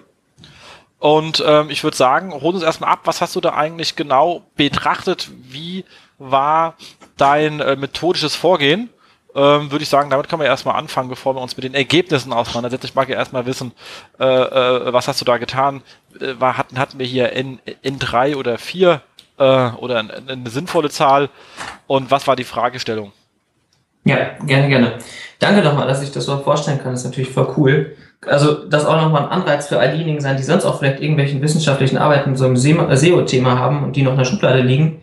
Und ähm, ich würde sagen, hol uns erstmal ab, was hast du da eigentlich genau betrachtet? Wie war dein äh, methodisches Vorgehen? Ähm, würde ich sagen, damit können wir erstmal anfangen, bevor wir uns mit den Ergebnissen auseinandersetzen. Ich mag ja erstmal wissen, äh, äh, was hast du da getan? Äh, war, hatten, hatten wir hier N, N3 oder 4 äh, oder eine, eine sinnvolle Zahl? Und was war die Fragestellung?
Ja, gerne, gerne. Danke nochmal, dass ich das so vorstellen kann. Das ist natürlich voll cool. Also das auch nochmal ein Anreiz für all diejenigen sein, die sonst auch vielleicht irgendwelchen wissenschaftlichen Arbeiten so im SEO-Thema haben und die noch in der Schublade liegen.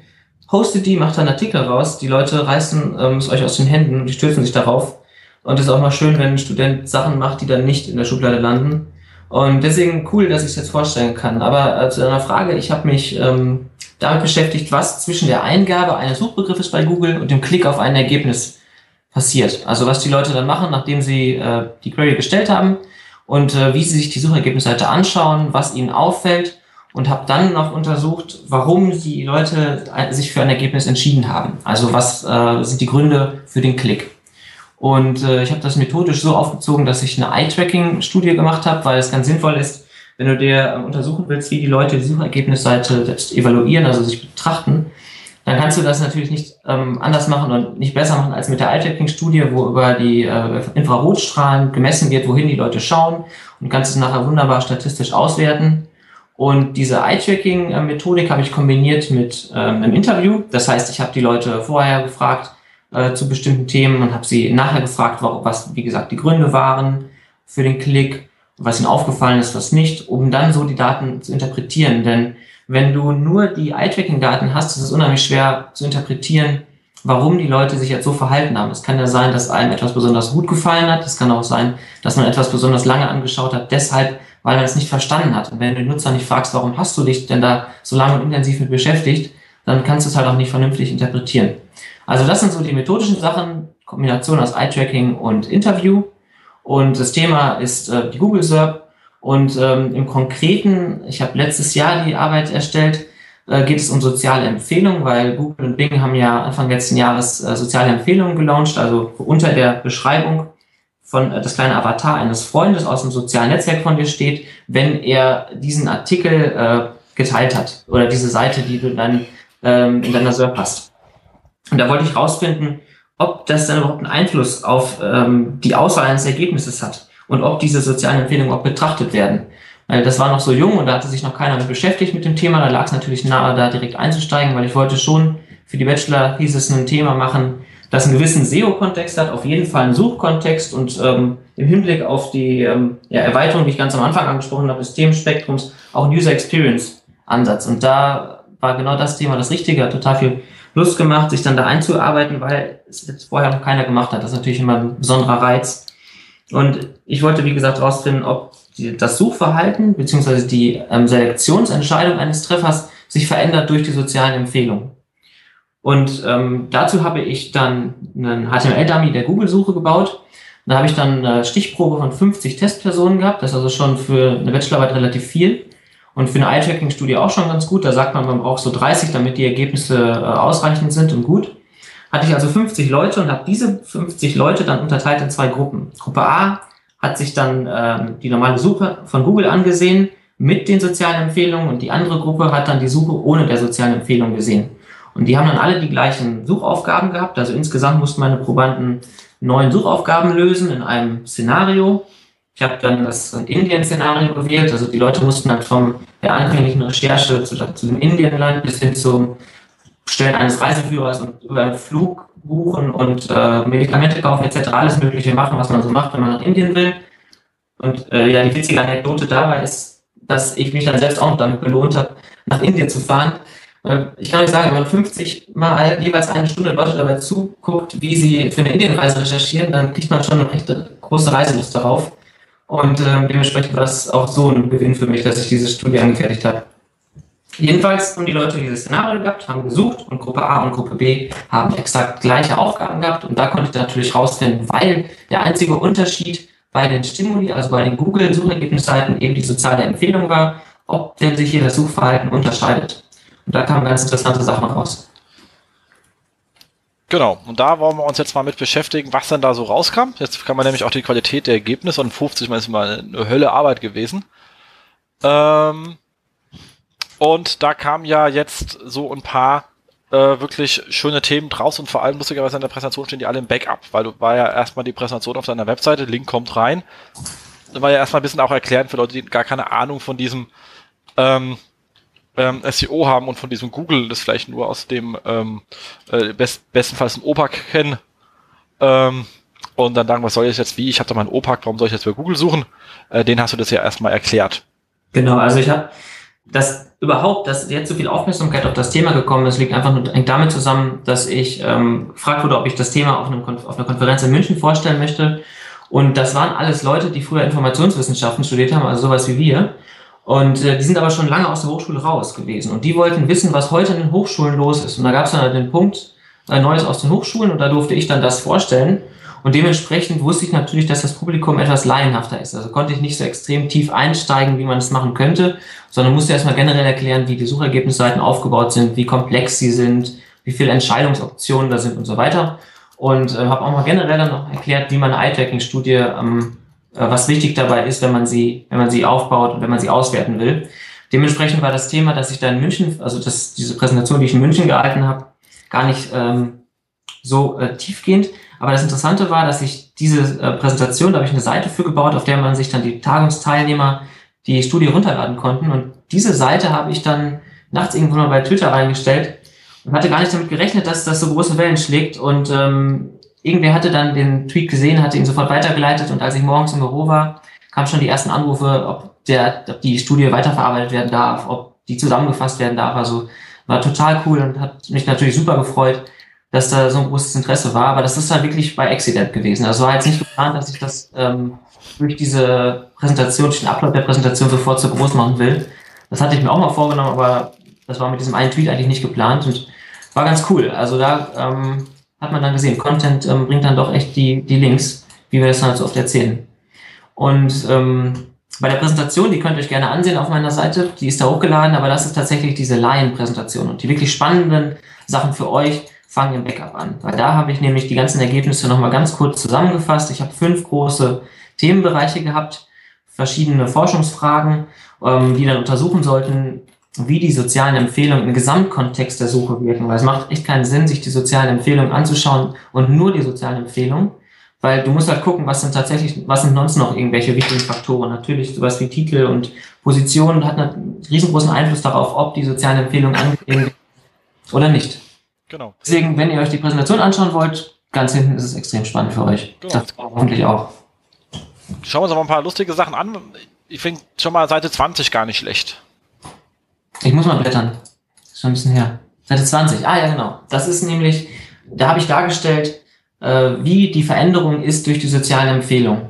Hostet die, macht da einen Artikel raus. Die Leute reißen ähm, es euch aus den Händen und die stürzen sich darauf. Und es ist auch mal schön, wenn ein Student Sachen macht, die dann nicht in der Schublade landen. Und deswegen cool, dass ich es jetzt vorstellen kann. Aber äh, zu einer Frage, ich habe mich ähm, damit beschäftigt, was zwischen der Eingabe eines Suchbegriffes bei Google und dem Klick auf ein Ergebnis passiert. Also was die Leute dann machen, nachdem sie äh, die Query gestellt haben und äh, wie sie sich die Suchergebnisseite anschauen, was ihnen auffällt und habe dann noch untersucht, warum die Leute sich für ein Ergebnis entschieden haben. Also was äh, sind die Gründe für den Klick. Und äh, ich habe das methodisch so aufgezogen, dass ich eine Eye-Tracking-Studie gemacht habe, weil es ganz sinnvoll ist, wenn du dir äh, untersuchen willst, wie die Leute die Suchergebnisseite selbst evaluieren, also sich betrachten, dann kannst du das natürlich nicht ähm, anders machen und nicht besser machen als mit der Eye-Tracking-Studie, wo über die äh, Infrarotstrahlen gemessen wird, wohin die Leute schauen und kannst es nachher wunderbar statistisch auswerten. Und diese Eye-Tracking-Methodik habe ich kombiniert mit ähm, einem Interview. Das heißt, ich habe die Leute vorher gefragt äh, zu bestimmten Themen und habe sie nachher gefragt, was, wie gesagt, die Gründe waren für den Klick, was ihnen aufgefallen ist, was nicht, um dann so die Daten zu interpretieren. Denn wenn du nur die Eye-Tracking-Daten hast, ist es unheimlich schwer zu interpretieren, warum die Leute sich jetzt so verhalten haben. Es kann ja sein, dass einem etwas besonders gut gefallen hat. Es kann auch sein, dass man etwas besonders lange angeschaut hat, deshalb, weil man es nicht verstanden hat. Und wenn du den Nutzer nicht fragst, warum hast du dich denn da so lange und intensiv mit beschäftigt, dann kannst du es halt auch nicht vernünftig interpretieren. Also das sind so die methodischen Sachen, Kombination aus Eye-Tracking und Interview. Und das Thema ist äh, die Google SERP und ähm, im Konkreten, ich habe letztes Jahr die Arbeit erstellt, äh, geht es um soziale Empfehlungen, weil Google und Bing haben ja Anfang letzten Jahres äh, soziale Empfehlungen gelauncht, also unter der Beschreibung von äh, das kleine Avatar eines Freundes aus dem sozialen Netzwerk von dir steht, wenn er diesen Artikel äh, geteilt hat oder diese Seite, die du dann ähm, in deiner SERP hast. Und da wollte ich rausfinden, ob das dann überhaupt einen Einfluss auf ähm, die Auswahl eines Ergebnisses hat und ob diese sozialen Empfehlungen auch betrachtet werden. Weil das war noch so jung und da hatte sich noch keiner mit beschäftigt mit dem Thema. Da lag es natürlich nahe, da direkt einzusteigen, weil ich wollte schon für die Bachelor hieß es ein Thema machen, das einen gewissen SEO-Kontext hat, auf jeden Fall einen Suchkontext und ähm, im Hinblick auf die ähm, ja, Erweiterung, die ich ganz am Anfang angesprochen habe, des Themenspektrums, auch ein User Experience Ansatz. Und da war genau das Thema das Richtige, hat total viel Lust gemacht, sich dann da einzuarbeiten, weil es jetzt vorher noch keiner gemacht hat. Das ist natürlich immer ein besonderer Reiz. Und ich wollte, wie gesagt, herausfinden, ob die, das Suchverhalten bzw. die ähm, Selektionsentscheidung eines Treffers sich verändert durch die sozialen Empfehlungen. Und ähm, dazu habe ich dann einen HTML-Dummy der Google-Suche gebaut. Da habe ich dann eine Stichprobe von 50 Testpersonen gehabt. Das ist also schon für eine Bachelorarbeit relativ viel. Und für eine Eye-Tracking-Studie auch schon ganz gut. Da sagt man, man braucht so 30, damit die Ergebnisse äh, ausreichend sind und gut hatte ich also 50 Leute und habe diese 50 Leute dann unterteilt in zwei Gruppen. Gruppe A hat sich dann ähm, die normale Suche von Google angesehen mit den sozialen Empfehlungen und die andere Gruppe hat dann die Suche ohne der sozialen Empfehlung gesehen. Und die haben dann alle die gleichen Suchaufgaben gehabt. Also insgesamt mussten meine Probanden neun Suchaufgaben lösen in einem Szenario. Ich habe dann das Indien-Szenario gewählt. Also die Leute mussten dann vom der anfänglichen Recherche zu, zu dem Indienland bis hin zum Stellen eines Reiseführers und über einen Flug buchen und äh, Medikamente kaufen etc. alles Mögliche machen, was man so macht, wenn man nach Indien will. Und äh, ja, die witzige Anekdote dabei ist, dass ich mich dann selbst auch damit belohnt habe, nach Indien zu fahren. Ich kann euch sagen, wenn man 50 Mal jeweils eine Stunde Leute dabei zuguckt, wie sie für eine Indienreise recherchieren, dann kriegt man schon eine recht große Reiselust darauf. Und äh, dementsprechend war es auch so ein Gewinn für mich, dass ich diese Studie angefertigt habe. Jedenfalls haben die Leute dieses Szenario gehabt, haben gesucht und Gruppe A und Gruppe B haben exakt gleiche Aufgaben gehabt und da konnte ich natürlich rausfinden, weil der einzige Unterschied bei den Stimuli, also bei den Google-Suchergebnisseiten eben die soziale Empfehlung war, ob denn sich hier das Suchverhalten unterscheidet. Und da kamen ganz interessante Sachen raus.
Genau, und da wollen wir uns jetzt mal mit beschäftigen, was denn da so rauskam. Jetzt kann man nämlich auch die Qualität der Ergebnisse und 50 Mal ist mal eine Hölle Arbeit gewesen. Ähm, und da kam ja jetzt so ein paar äh, wirklich schöne Themen draus und vor allem lustigerweise in der Präsentation stehen die alle im Backup, weil du war ja erstmal die Präsentation auf deiner Webseite, Link kommt rein. Da war ja erstmal ein bisschen auch erklären für Leute, die gar keine Ahnung von diesem ähm, ähm, SEO haben und von diesem Google, das vielleicht nur aus dem ähm, äh, best, bestenfalls im OPAC kennen. Ähm, und dann sagen, was soll ich jetzt wie? Ich habe da meinen OPAC, warum soll ich jetzt bei Google suchen? Äh, den hast du das ja erstmal erklärt.
Genau, also ich habe das überhaupt, dass jetzt so viel Aufmerksamkeit auf das Thema gekommen ist, liegt einfach nur damit zusammen, dass ich ähm, gefragt wurde, ob ich das Thema auf, einem, auf einer Konferenz in München vorstellen möchte. Und das waren alles Leute, die früher Informationswissenschaften studiert haben, also sowas wie wir. Und äh, die sind aber schon lange aus der Hochschule raus gewesen. Und die wollten wissen, was heute in den Hochschulen los ist. Und da gab es dann den Punkt, äh, Neues aus den Hochschulen, und da durfte ich dann das vorstellen. Und dementsprechend wusste ich natürlich, dass das Publikum etwas laienhafter ist. Also konnte ich nicht so extrem tief einsteigen, wie man es machen könnte, sondern musste erstmal generell erklären, wie die Suchergebnisseiten aufgebaut sind, wie komplex sie sind, wie viele Entscheidungsoptionen da sind und so weiter. Und äh, habe auch mal generell dann noch erklärt, wie man eine Eye-Tracking-Studie, ähm, äh, was wichtig dabei ist, wenn man sie, wenn man sie aufbaut und wenn man sie auswerten will. Dementsprechend war das Thema, dass ich da in München, also das, diese Präsentation, die ich in München gehalten habe, gar nicht ähm, so äh, tiefgehend. Aber das Interessante war, dass ich diese äh, Präsentation, da habe ich eine Seite für gebaut, auf der man sich dann die Tagungsteilnehmer die Studie runterladen konnten. Und diese Seite habe ich dann nachts irgendwo mal bei Twitter reingestellt und hatte gar nicht damit gerechnet, dass das so große Wellen schlägt. Und ähm, irgendwer hatte dann den Tweet gesehen, hatte ihn sofort weitergeleitet. Und als ich morgens im Büro war, kamen schon die ersten Anrufe, ob, der, ob die Studie weiterverarbeitet werden darf, ob die zusammengefasst werden darf. Also war total cool und hat mich natürlich super gefreut dass da so ein großes Interesse war, aber das ist halt wirklich bei Accident gewesen. Also war jetzt nicht geplant, dass ich das ähm, durch diese Präsentation, durch den Upload der Präsentation sofort so groß machen will. Das hatte ich mir auch mal vorgenommen, aber das war mit diesem einen Tweet eigentlich nicht geplant und war ganz cool. Also da ähm, hat man dann gesehen, Content ähm, bringt dann doch echt die, die Links, wie wir das dann halt so oft erzählen. Und ähm, bei der Präsentation, die könnt ihr euch gerne ansehen auf meiner Seite, die ist da hochgeladen, aber das ist tatsächlich diese Laien-Präsentation und die wirklich spannenden Sachen für euch, fangen im Backup an. Weil da habe ich nämlich die ganzen Ergebnisse nochmal ganz kurz zusammengefasst. Ich habe fünf große Themenbereiche gehabt, verschiedene Forschungsfragen, ähm, die dann untersuchen sollten, wie die sozialen Empfehlungen im Gesamtkontext der Suche wirken. Weil es macht echt keinen Sinn, sich die sozialen Empfehlungen anzuschauen und nur die sozialen Empfehlungen. Weil du musst halt gucken, was sind tatsächlich, was sind sonst noch irgendwelche wichtigen Faktoren. Natürlich sowas wie Titel und Position hat einen riesengroßen Einfluss darauf, ob die sozialen Empfehlungen angegeben werden oder nicht. Genau. Deswegen, wenn ihr euch die Präsentation anschauen wollt, ganz hinten ist es extrem spannend für euch. Genau. Das hoffentlich auch.
Schauen wir uns aber ein paar lustige Sachen an. Ich finde schon mal Seite 20 gar nicht schlecht.
Ich muss mal blättern. Ist schon ein bisschen her. Seite 20. Ah ja, genau. Das ist nämlich, da habe ich dargestellt, äh, wie die Veränderung ist durch die soziale Empfehlung.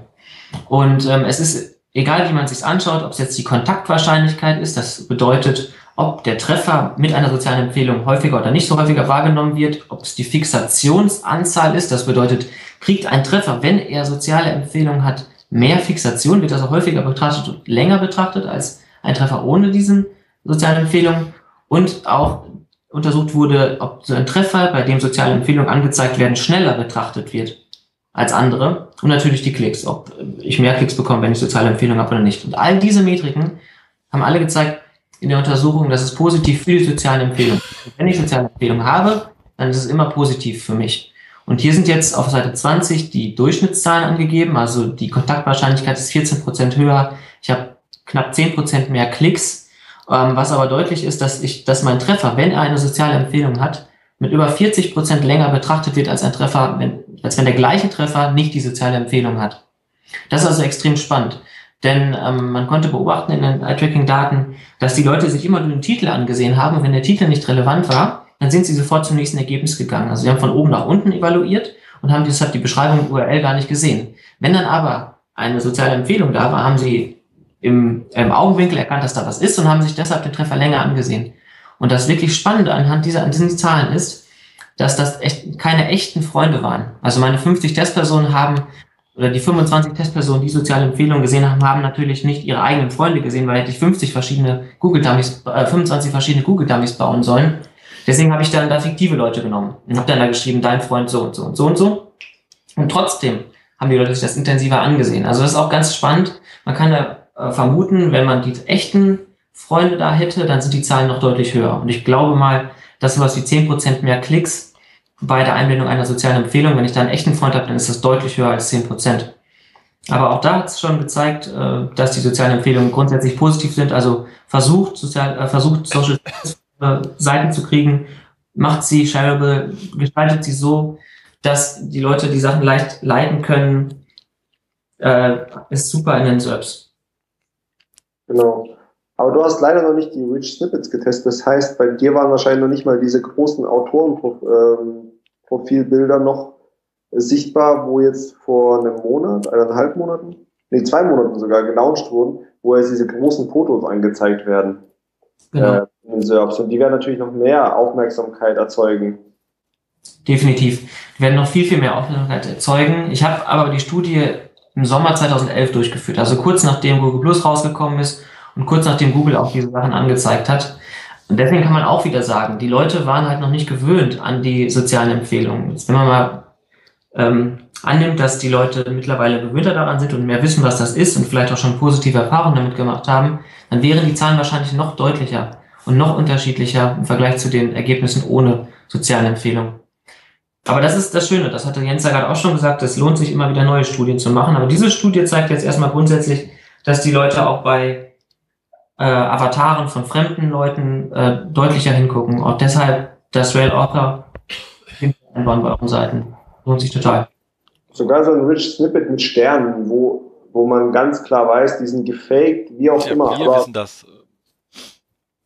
Und ähm, es ist egal, wie man es sich anschaut, ob es jetzt die Kontaktwahrscheinlichkeit ist, das bedeutet, ob der Treffer mit einer sozialen Empfehlung häufiger oder nicht so häufiger wahrgenommen wird, ob es die Fixationsanzahl ist, das bedeutet, kriegt ein Treffer, wenn er soziale Empfehlungen hat, mehr Fixation, wird also häufiger betrachtet und länger betrachtet als ein Treffer ohne diesen sozialen Empfehlungen und auch untersucht wurde, ob so ein Treffer, bei dem soziale Empfehlungen angezeigt werden, schneller betrachtet wird als andere und natürlich die Klicks, ob ich mehr Klicks bekomme, wenn ich soziale Empfehlungen habe oder nicht. Und all diese Metriken haben alle gezeigt, in der Untersuchung, das ist positiv für die sozialen Empfehlungen. Wenn ich soziale Empfehlungen habe, dann ist es immer positiv für mich. Und hier sind jetzt auf Seite 20 die Durchschnittszahlen angegeben, also die Kontaktwahrscheinlichkeit ist 14 Prozent höher. Ich habe knapp 10 Prozent mehr Klicks, ähm, was aber deutlich ist, dass ich, dass mein Treffer, wenn er eine soziale Empfehlung hat, mit über 40 Prozent länger betrachtet wird als ein Treffer, wenn, als wenn der gleiche Treffer nicht die soziale Empfehlung hat. Das ist also extrem spannend. Denn ähm, man konnte beobachten in den Eye-Tracking-Daten, dass die Leute sich immer nur den Titel angesehen haben und wenn der Titel nicht relevant war, dann sind sie sofort zum nächsten Ergebnis gegangen. Also sie haben von oben nach unten evaluiert und haben deshalb die Beschreibung URL gar nicht gesehen. Wenn dann aber eine soziale Empfehlung da war, haben sie im, im Augenwinkel erkannt, dass da was ist und haben sich deshalb den Treffer länger angesehen. Und das wirklich Spannende anhand dieser, an diesen Zahlen ist, dass das echt keine echten Freunde waren. Also meine 50 Testpersonen haben oder die 25 Testpersonen, die soziale Empfehlungen gesehen haben, haben natürlich nicht ihre eigenen Freunde gesehen, weil hätte ich 50 verschiedene Google Dummies, äh, 25 verschiedene Google Dummies bauen sollen. Deswegen habe ich dann da fiktive Leute genommen und habe dann da geschrieben, dein Freund so und so und so und so. Und trotzdem haben die Leute sich das intensiver angesehen. Also das ist auch ganz spannend. Man kann da äh, vermuten, wenn man die echten Freunde da hätte, dann sind die Zahlen noch deutlich höher. Und ich glaube mal, dass sowas wie 10% mehr Klicks bei der Einbindung einer sozialen Empfehlung. Wenn ich da einen echten Freund habe, dann ist das deutlich höher als 10 Prozent. Aber auch da hat es schon gezeigt, äh, dass die sozialen Empfehlungen grundsätzlich positiv sind. Also versucht, sozial, äh, versucht Social äh, Seiten zu kriegen, macht sie shareable, gestaltet sie so, dass die Leute die Sachen leicht leiten können, äh, ist super in den SERPs.
Genau. Aber du hast leider noch nicht die Rich Snippets getestet. Das heißt, bei dir waren wahrscheinlich noch nicht mal diese großen Autorenprofilbilder noch sichtbar, wo jetzt vor einem Monat, eineinhalb Monaten, nee, zwei Monaten sogar gelauncht wurden, wo jetzt diese großen Fotos angezeigt werden. Genau. Äh, in den SERPs. Und die werden natürlich noch mehr Aufmerksamkeit erzeugen.
Definitiv. Die werden noch viel, viel mehr Aufmerksamkeit erzeugen. Ich habe aber die Studie im Sommer 2011 durchgeführt, also kurz nachdem Google Plus rausgekommen ist und kurz nachdem Google auch diese Sachen angezeigt hat. Und deswegen kann man auch wieder sagen, die Leute waren halt noch nicht gewöhnt an die sozialen Empfehlungen. Jetzt, wenn man mal ähm, annimmt, dass die Leute mittlerweile gewöhnter daran sind und mehr wissen, was das ist und vielleicht auch schon positive Erfahrungen damit gemacht haben, dann wären die Zahlen wahrscheinlich noch deutlicher und noch unterschiedlicher im Vergleich zu den Ergebnissen ohne soziale Empfehlungen. Aber das ist das Schöne, das hatte Jens ja gerade auch schon gesagt, es lohnt sich immer wieder neue Studien zu machen. Aber diese Studie zeigt jetzt erstmal grundsätzlich, dass die Leute auch bei äh, Avataren von fremden Leuten äh, deutlicher hingucken. Auch deshalb das Rail Author einbauen bei euren Seiten. Lohnt sich total.
Sogar so ein Rich Snippet mit Sternen, wo, wo man ganz klar weiß, die sind gefaked, wie auch ja, immer.
Wir aber, wissen das.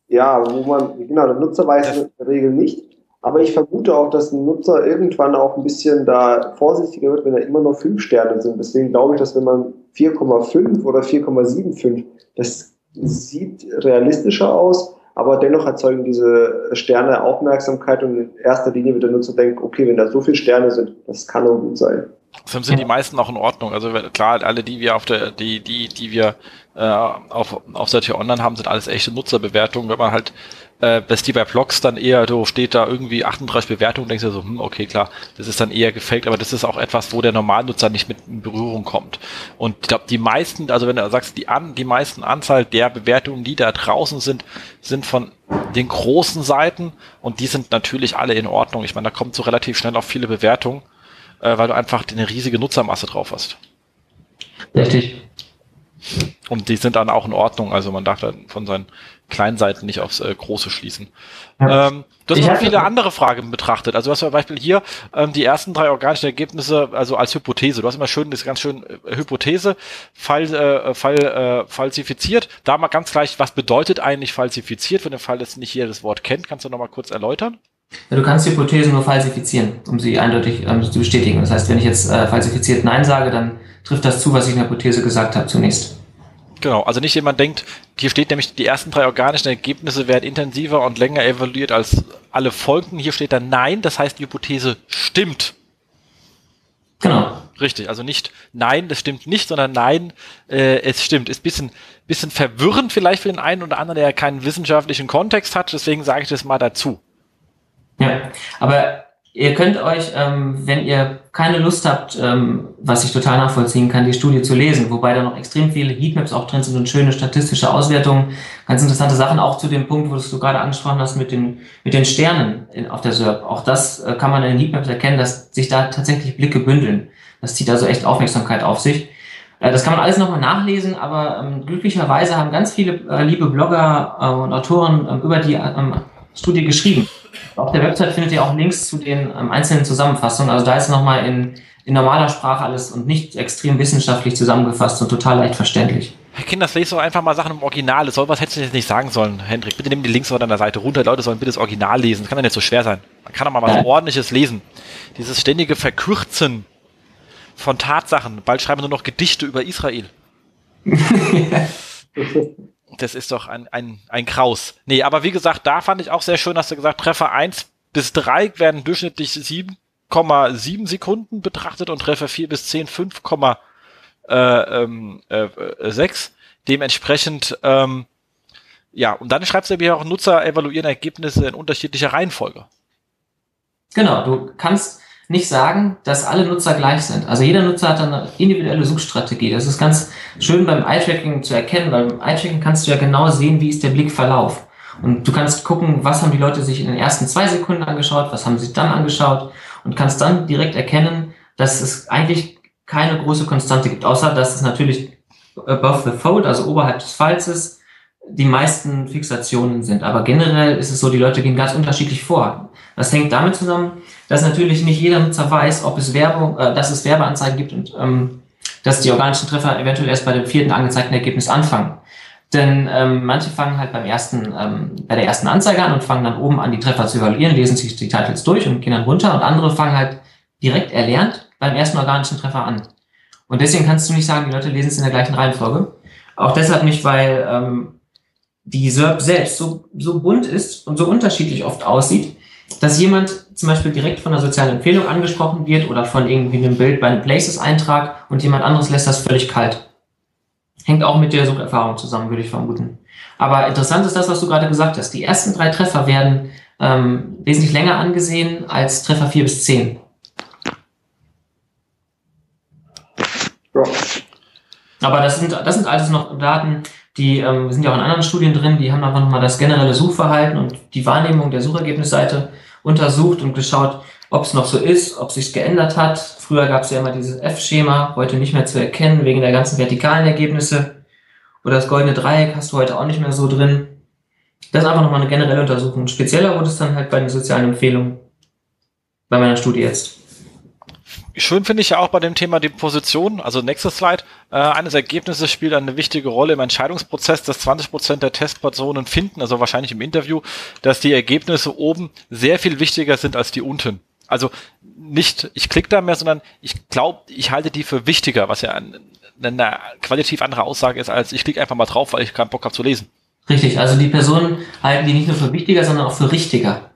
Ja, wo man, genau, der Nutzer weiß es in der Regel nicht. Aber ich vermute auch, dass ein Nutzer irgendwann auch ein bisschen da vorsichtiger wird, wenn er immer nur fünf Sterne sind. Deswegen glaube ich, dass wenn man 4,5 oder 4,75, das sieht realistischer aus, aber dennoch erzeugen diese Sterne Aufmerksamkeit und in erster Linie wird der Nutzer denken, okay, wenn da so viele Sterne sind, das kann auch gut sein.
Deshalb sind die meisten auch in Ordnung. Also klar, alle, die wir auf der, die, die, die wir äh, auf, auf Seite Online haben, sind alles echte Nutzerbewertungen. Wenn man halt äh, bis die bei Blogs dann eher, so steht da irgendwie 38 Bewertungen, denkst du so, hm, okay, klar, das ist dann eher gefaked, aber das ist auch etwas, wo der Normalnutzer nicht mit in Berührung kommt. Und ich glaube, die meisten, also wenn du sagst, die an, die meisten Anzahl der Bewertungen, die da draußen sind, sind von den großen Seiten und die sind natürlich alle in Ordnung. Ich meine, da kommt so relativ schnell auf viele Bewertungen, äh, weil du einfach eine riesige Nutzermasse drauf hast.
Richtig.
Und die sind dann auch in Ordnung. Also man darf dann von seinen kleinen Seiten nicht aufs äh, große schließen. Ja. Ähm, du hast ich noch viele andere Fragen betrachtet. Also du hast zum Beispiel hier ähm, die ersten drei organischen Ergebnisse, also als Hypothese. Du hast immer schön, das ist ganz schön äh, Hypothese, fall, äh, fall, äh, falsifiziert. Da mal ganz gleich, was bedeutet eigentlich falsifiziert? Für den Fall, dass nicht jeder das Wort kennt, kannst du noch mal kurz erläutern?
Ja, du kannst Hypothesen nur falsifizieren, um sie eindeutig ähm, zu bestätigen. Das heißt, wenn ich jetzt äh, falsifiziert Nein sage, dann trifft das zu, was ich in der Hypothese gesagt habe zunächst.
Genau, also nicht jemand denkt, hier steht nämlich, die ersten drei organischen Ergebnisse werden intensiver und länger evaluiert als alle Folgen. Hier steht dann Nein, das heißt, die Hypothese stimmt.
Genau.
Richtig, also nicht Nein, das stimmt nicht, sondern Nein, äh, es stimmt. Ist bisschen, bisschen verwirrend vielleicht für den einen oder anderen, der keinen wissenschaftlichen Kontext hat, deswegen sage ich das mal dazu.
Ja, aber Ihr könnt euch, ähm, wenn ihr keine Lust habt, ähm, was ich total nachvollziehen kann, die Studie zu lesen, wobei da noch extrem viele Heatmaps auch drin sind und schöne statistische Auswertungen, ganz interessante Sachen, auch zu dem Punkt, wo du gerade angesprochen hast mit den, mit den Sternen in, auf der SERP. Auch das äh, kann man in den Heatmaps erkennen, dass sich da tatsächlich Blicke bündeln. Das zieht also echt Aufmerksamkeit auf sich. Äh, das kann man alles nochmal nachlesen, aber ähm, glücklicherweise haben ganz viele äh, liebe Blogger äh, und Autoren ähm, über die ähm, Studie geschrieben. Auf der Website findet ihr auch Links zu den ähm, einzelnen Zusammenfassungen. Also da ist nochmal in, in normaler Sprache alles und nicht extrem wissenschaftlich zusammengefasst und total leicht verständlich.
Herr Kinders, lest doch einfach mal Sachen im Original. Das soll, was hättest du jetzt nicht sagen sollen, Hendrik? Bitte nimm die Links von deiner Seite runter. Die Leute sollen bitte das Original lesen. Das kann doch nicht so schwer sein. Man kann doch mal was ja. Ordentliches lesen. Dieses ständige Verkürzen von Tatsachen. Bald schreiben wir nur noch Gedichte über Israel. (laughs) (laughs) das ist doch ein, ein, ein Kraus. Nee, aber wie gesagt, da fand ich auch sehr schön, dass du gesagt, Treffer 1 bis 3 werden durchschnittlich 7,7 Sekunden betrachtet und Treffer 4 bis 10 5,6. Äh, ähm, äh, Dementsprechend, ähm, ja, und dann schreibst du mir auch, Nutzer evaluieren Ergebnisse in unterschiedlicher Reihenfolge.
Genau, du kannst nicht sagen, dass alle Nutzer gleich sind. Also jeder Nutzer hat eine individuelle Suchstrategie. Das ist ganz schön beim Eye-Tracking zu erkennen, weil beim Eye-Tracking kannst du ja genau sehen, wie ist der Blickverlauf. Und du kannst gucken, was haben die Leute sich in den ersten zwei Sekunden angeschaut, was haben sie dann angeschaut und kannst dann direkt erkennen, dass es eigentlich keine große Konstante gibt, außer dass es natürlich above the fold, also oberhalb des Falzes, die meisten Fixationen sind. Aber generell ist es so, die Leute gehen ganz unterschiedlich vor. Das hängt damit zusammen, dass natürlich nicht jeder Nutzer weiß, ob es Werbung, äh, dass es Werbeanzeigen gibt und ähm, dass die organischen Treffer eventuell erst bei dem vierten angezeigten Ergebnis anfangen. Denn ähm, manche fangen halt beim ersten, ähm, bei der ersten Anzeige an und fangen dann oben an, die Treffer zu evaluieren, lesen sich die Titles durch und gehen dann runter. Und andere fangen halt direkt erlernt beim ersten organischen Treffer an. Und deswegen kannst du nicht sagen, die Leute lesen es in der gleichen Reihenfolge. Auch deshalb nicht, weil ähm, die SERP selbst so, so bunt ist und so unterschiedlich oft aussieht, dass jemand zum Beispiel direkt von einer sozialen Empfehlung angesprochen wird oder von irgendwie einem Bild bei einem Places-Eintrag und jemand anderes lässt das völlig kalt. Hängt auch mit der Sucherfahrung zusammen, würde ich vermuten. Aber interessant ist das, was du gerade gesagt hast. Die ersten drei Treffer werden ähm, wesentlich länger angesehen als Treffer vier bis zehn. Ja. Aber das sind, das sind alles noch Daten, die ähm, sind ja auch in anderen Studien drin, die haben einfach nochmal das generelle Suchverhalten und die Wahrnehmung der Suchergebnisseite untersucht und geschaut, ob es noch so ist, ob sich geändert hat. Früher gab es ja immer dieses F-Schema, heute nicht mehr zu erkennen wegen der ganzen vertikalen Ergebnisse. Oder das goldene Dreieck hast du heute auch nicht mehr so drin. Das ist einfach nochmal eine generelle Untersuchung. Spezieller wurde es dann halt bei den sozialen Empfehlungen bei meiner Studie jetzt.
Schön finde ich ja auch bei dem Thema die Position, also nächstes Slide, äh, eines Ergebnisses spielt eine wichtige Rolle im Entscheidungsprozess, dass 20 Prozent der Testpersonen finden, also wahrscheinlich im Interview, dass die Ergebnisse oben sehr viel wichtiger sind als die unten. Also nicht, ich klicke da mehr, sondern ich glaube, ich halte die für wichtiger, was ja eine, eine qualitativ andere Aussage ist, als ich klicke einfach mal drauf, weil ich keinen Bock habe zu lesen.
Richtig, also die Personen halten die nicht nur für wichtiger, sondern auch für richtiger.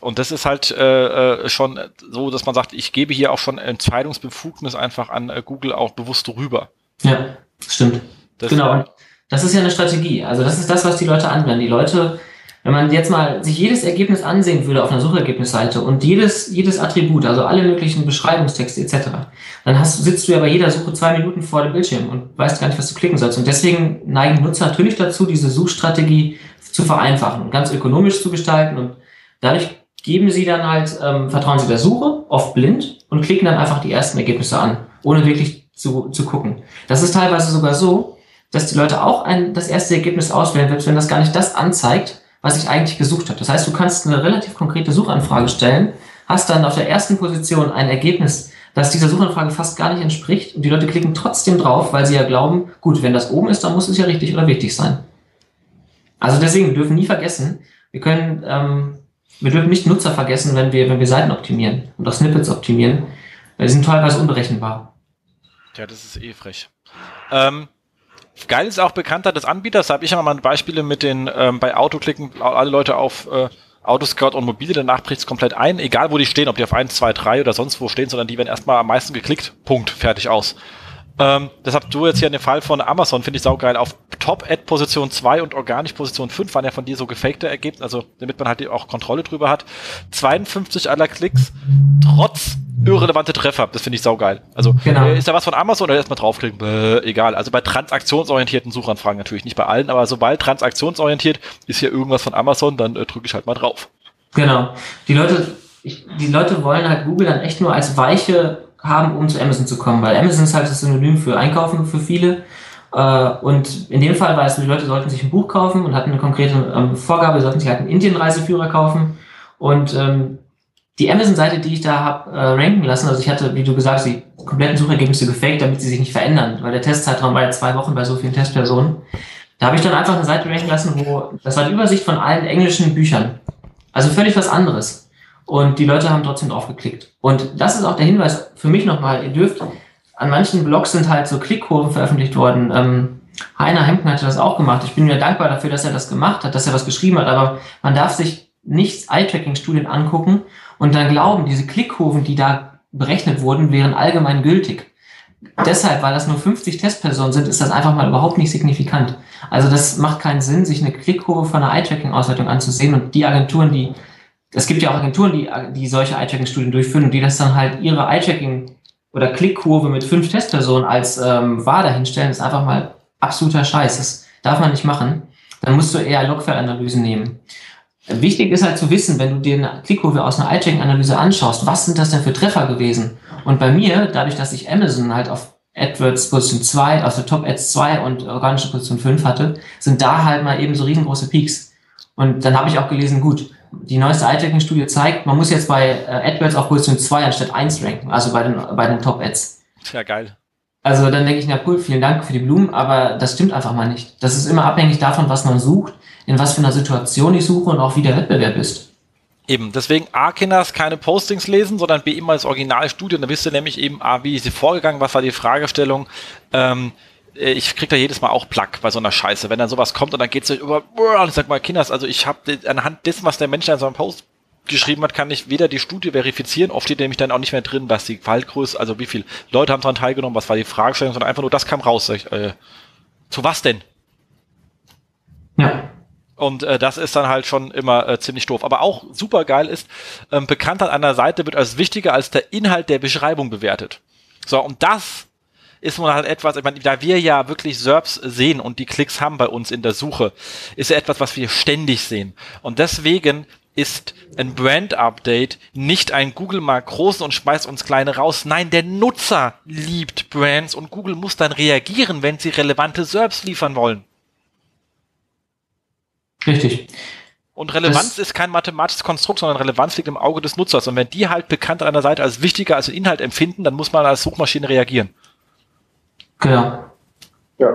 Und das ist halt äh, äh, schon so, dass man sagt, ich gebe hier auch schon Entscheidungsbefugnis einfach an äh, Google auch bewusst rüber.
Ja, stimmt. Das genau. Das ist ja eine Strategie. Also das ist das, was die Leute anwenden. Die Leute, wenn man jetzt mal sich jedes Ergebnis ansehen würde auf einer Suchergebnisseite und jedes, jedes Attribut, also alle möglichen Beschreibungstexte etc., dann hast, sitzt du ja bei jeder Suche zwei Minuten vor dem Bildschirm und weißt gar nicht, was du klicken sollst. Und deswegen neigen Nutzer natürlich dazu, diese Suchstrategie zu vereinfachen, ganz ökonomisch zu gestalten und dadurch geben Sie dann halt, ähm, vertrauen Sie der Suche, oft blind, und klicken dann einfach die ersten Ergebnisse an, ohne wirklich zu, zu gucken. Das ist teilweise sogar so, dass die Leute auch ein, das erste Ergebnis auswählen, selbst wenn das gar nicht das anzeigt, was ich eigentlich gesucht habe. Das heißt, du kannst eine relativ konkrete Suchanfrage stellen, hast dann auf der ersten Position ein Ergebnis, das dieser Suchanfrage fast gar nicht entspricht und die Leute klicken trotzdem drauf, weil sie ja glauben, gut, wenn das oben ist, dann muss es ja richtig oder wichtig sein. Also deswegen, wir dürfen nie vergessen, wir können ähm, wir dürfen nicht Nutzer vergessen, wenn wir, wenn wir Seiten optimieren und auch Snippets optimieren. Die sind teilweise unberechenbar.
Ja, das ist eh frech. Ähm, geil ist auch Bekanntheit des Anbieters. Da habe ich immer mal Beispiele mit den, ähm, bei Auto klicken alle Leute auf äh, Autoscout und Mobile, danach bricht es komplett ein, egal wo die stehen, ob die auf 1, 2, 3 oder sonst wo stehen, sondern die werden erstmal am meisten geklickt. Punkt, fertig aus. Ähm, das habt du jetzt hier in dem Fall von Amazon, finde ich saugeil, auf Top-Ad-Position 2 und organisch Position 5 waren ja von dir so gefakte Ergebnisse, also damit man halt auch Kontrolle drüber hat. 52 aller Klicks, trotz irrelevante Treffer. Das finde ich saugeil. Also genau. Äh, ist da was von Amazon oder erstmal draufklicken? Bäh, egal. Also bei transaktionsorientierten Suchanfragen natürlich nicht bei allen, aber sobald transaktionsorientiert ist hier irgendwas von Amazon, dann äh, drücke ich halt mal drauf.
Genau. Die Leute, ich, die Leute wollen halt Google dann echt nur als weiche haben, um zu Amazon zu kommen, weil Amazon ist halt das Synonym für Einkaufen für viele. Äh, und in dem Fall war es, die Leute sollten sich ein Buch kaufen und hatten eine konkrete ähm, Vorgabe, sollten sich halt einen Indien-Reiseführer kaufen. Und ähm, die Amazon-Seite, die ich da habe äh, ranken lassen, also ich hatte, wie du gesagt hast, die kompletten Suchergebnisse gefaked, damit sie sich nicht verändern, weil der Testzeitraum war ja zwei Wochen bei so vielen Testpersonen. Da habe ich dann einfach eine Seite ranken lassen, wo das war die Übersicht von allen englischen Büchern. Also völlig was anderes. Und die Leute haben trotzdem drauf geklickt. Und das ist auch der Hinweis für mich nochmal. Ihr dürft, an manchen Blogs sind halt so Klickkurven veröffentlicht worden. Ähm, Heiner Hemken hatte das auch gemacht. Ich bin mir dankbar dafür, dass er das gemacht hat, dass er was geschrieben hat. Aber man darf sich nicht Eye-Tracking-Studien angucken und dann glauben, diese Klickkurven, die da berechnet wurden, wären allgemein gültig. Deshalb, weil das nur 50 Testpersonen sind, ist das einfach mal überhaupt nicht signifikant. Also das macht keinen Sinn, sich eine Klickkurve von einer Eye-Tracking-Auswertung anzusehen und die Agenturen, die es gibt ja auch Agenturen, die, die solche Eye-Tracking-Studien durchführen und die das dann halt ihre Eye-Tracking oder Klickkurve mit fünf Testpersonen als ähm, wahr dahinstellen, ist einfach mal absoluter Scheiß. Das darf man nicht machen. Dann musst du eher Logfile-Analysen nehmen. Wichtig ist halt zu wissen, wenn du dir eine Klickkurve aus einer Eye-Tracking-Analyse anschaust, was sind das denn für Treffer gewesen? Und bei mir, dadurch, dass ich Amazon halt auf AdWords Position 2, also Top Ads 2 und organische Position 5 hatte, sind da halt mal eben so riesengroße Peaks. Und dann habe ich auch gelesen, gut, die neueste iTracking-Studie zeigt, man muss jetzt bei äh, AdWords auf Position 2 anstatt 1 ranken, also bei den, bei den Top-Ads.
Ja, geil.
Also dann denke ich, na cool, vielen Dank für die Blumen, aber das stimmt einfach mal nicht. Das ist immer abhängig davon, was man sucht, in was für einer Situation ich suche und auch wie der Wettbewerb ist.
Eben, deswegen A, Kinders keine Postings lesen, sondern B, immer das Originalstudie. Und da wisst ihr nämlich eben A, wie ist sie vorgegangen, was war die Fragestellung. Ähm, äh, ich krieg da jedes Mal auch Plack bei so einer Scheiße. Wenn dann sowas kommt und dann geht's über, und ich sag mal, Kinders, also ich habe anhand dessen, was der Mensch da in so einem Post geschrieben hat, kann ich weder die Studie verifizieren, oft steht nämlich dann auch nicht mehr drin, was die Fallgröße, also wie viele Leute haben daran teilgenommen, was war die Fragestellung, sondern einfach nur, das kam raus. Ich, äh, zu was denn? Ja. Und äh, das ist dann halt schon immer äh, ziemlich doof. Aber auch super geil ist, ähm, bekannt an einer Seite wird als wichtiger als der Inhalt der Beschreibung bewertet. So, und das ist nun halt etwas, ich meine, da wir ja wirklich SERPs sehen und die Klicks haben bei uns in der Suche, ist ja etwas, was wir ständig sehen. Und deswegen ist ein Brand-Update nicht ein Google mal großen und schmeißt uns kleine raus. Nein, der Nutzer liebt Brands und Google muss dann reagieren, wenn sie relevante SERPs liefern wollen.
Richtig.
Und Relevanz das ist kein mathematisches Konstrukt, sondern Relevanz liegt im Auge des Nutzers. Und wenn die halt bekannt an einer Seite als wichtiger als Inhalt empfinden, dann muss man als Suchmaschine reagieren.
Genau. Ja.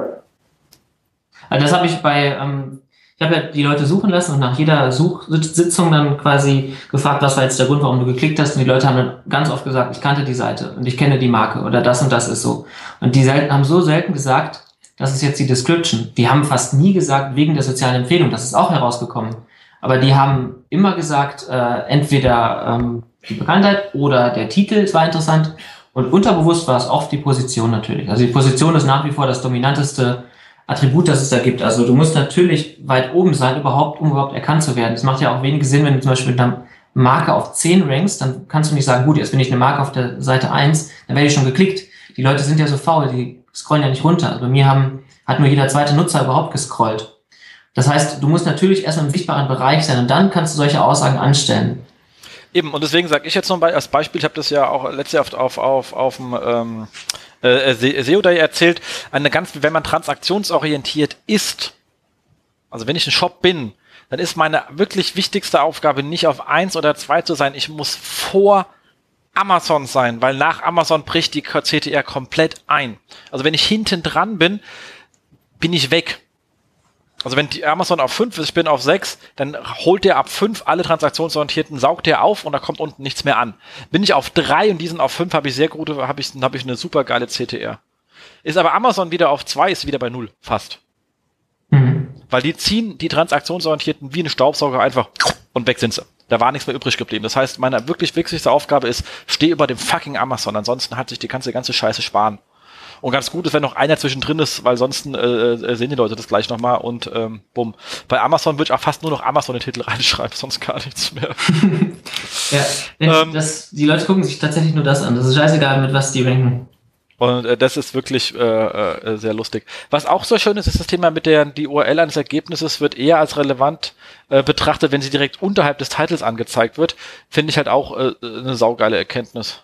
Also das habe ich bei, ähm, ich habe ja die Leute suchen lassen und nach jeder Suchsitzung dann quasi gefragt, was war jetzt der Grund, warum du geklickt hast. Und die Leute haben dann ganz oft gesagt, ich kannte die Seite und ich kenne die Marke oder das und das ist so. Und die selten, haben so selten gesagt, das ist jetzt die Description. Die haben fast nie gesagt, wegen der sozialen Empfehlung. Das ist auch herausgekommen. Aber die haben immer gesagt, äh, entweder ähm, die Bekanntheit oder der Titel, es war interessant. Und unterbewusst war es oft die Position natürlich. Also die Position ist nach wie vor das dominanteste Attribut, das es da gibt. Also du musst natürlich weit oben sein, überhaupt, um überhaupt erkannt zu werden. Es macht ja auch wenig Sinn, wenn du zum Beispiel mit einer Marke auf 10 rankst, dann kannst du nicht sagen, gut, jetzt bin ich eine Marke auf der Seite 1, dann werde ich schon geklickt. Die Leute sind ja so faul, die scrollen ja nicht runter. Also bei mir haben, hat nur jeder zweite Nutzer überhaupt gescrollt. Das heißt, du musst natürlich erstmal im sichtbaren Bereich sein und dann kannst du solche Aussagen anstellen.
Eben, und deswegen sage ich jetzt noch als Beispiel, ich habe das ja auch letztes Jahr auf, auf, auf, auf dem ähm, äh, SEO Day erzählt, eine ganz, wenn man transaktionsorientiert ist, also wenn ich ein Shop bin, dann ist meine wirklich wichtigste Aufgabe nicht auf eins oder zwei zu sein, ich muss vor Amazon sein, weil nach Amazon bricht die CTR komplett ein. Also wenn ich hinten dran bin, bin ich weg. Also wenn die Amazon auf 5 ist, ich bin auf 6, dann holt der ab 5 alle transaktionsorientierten, saugt der auf und da kommt unten nichts mehr an. Bin ich auf 3 und die sind auf 5, habe ich sehr gute, habe ich, hab ich eine super geile CTR. Ist aber Amazon wieder auf 2, ist wieder bei 0, fast. Mhm. Weil die ziehen die transaktionsorientierten wie ein Staubsauger einfach und weg sind sie. Da war nichts mehr übrig geblieben. Das heißt, meine wirklich wichtigste Aufgabe ist, steh über dem fucking Amazon, ansonsten hat sich die ganze, ganze Scheiße sparen. Und ganz gut ist, wenn noch einer zwischendrin ist, weil sonst äh, äh, sehen die Leute das gleich nochmal und ähm, bumm. Bei Amazon würde ich auch fast nur noch Amazon den Titel (laughs) reinschreiben, sonst gar nichts mehr. (laughs)
ja, ähm, das, die Leute gucken sich tatsächlich nur das an. Das ist scheißegal, mit was die ranken.
Und äh, das ist wirklich äh, äh, sehr lustig. Was auch so schön ist, ist das Thema mit der die URL eines Ergebnisses wird eher als relevant äh, betrachtet, wenn sie direkt unterhalb des Titels angezeigt wird. Finde ich halt auch äh, eine saugeile Erkenntnis.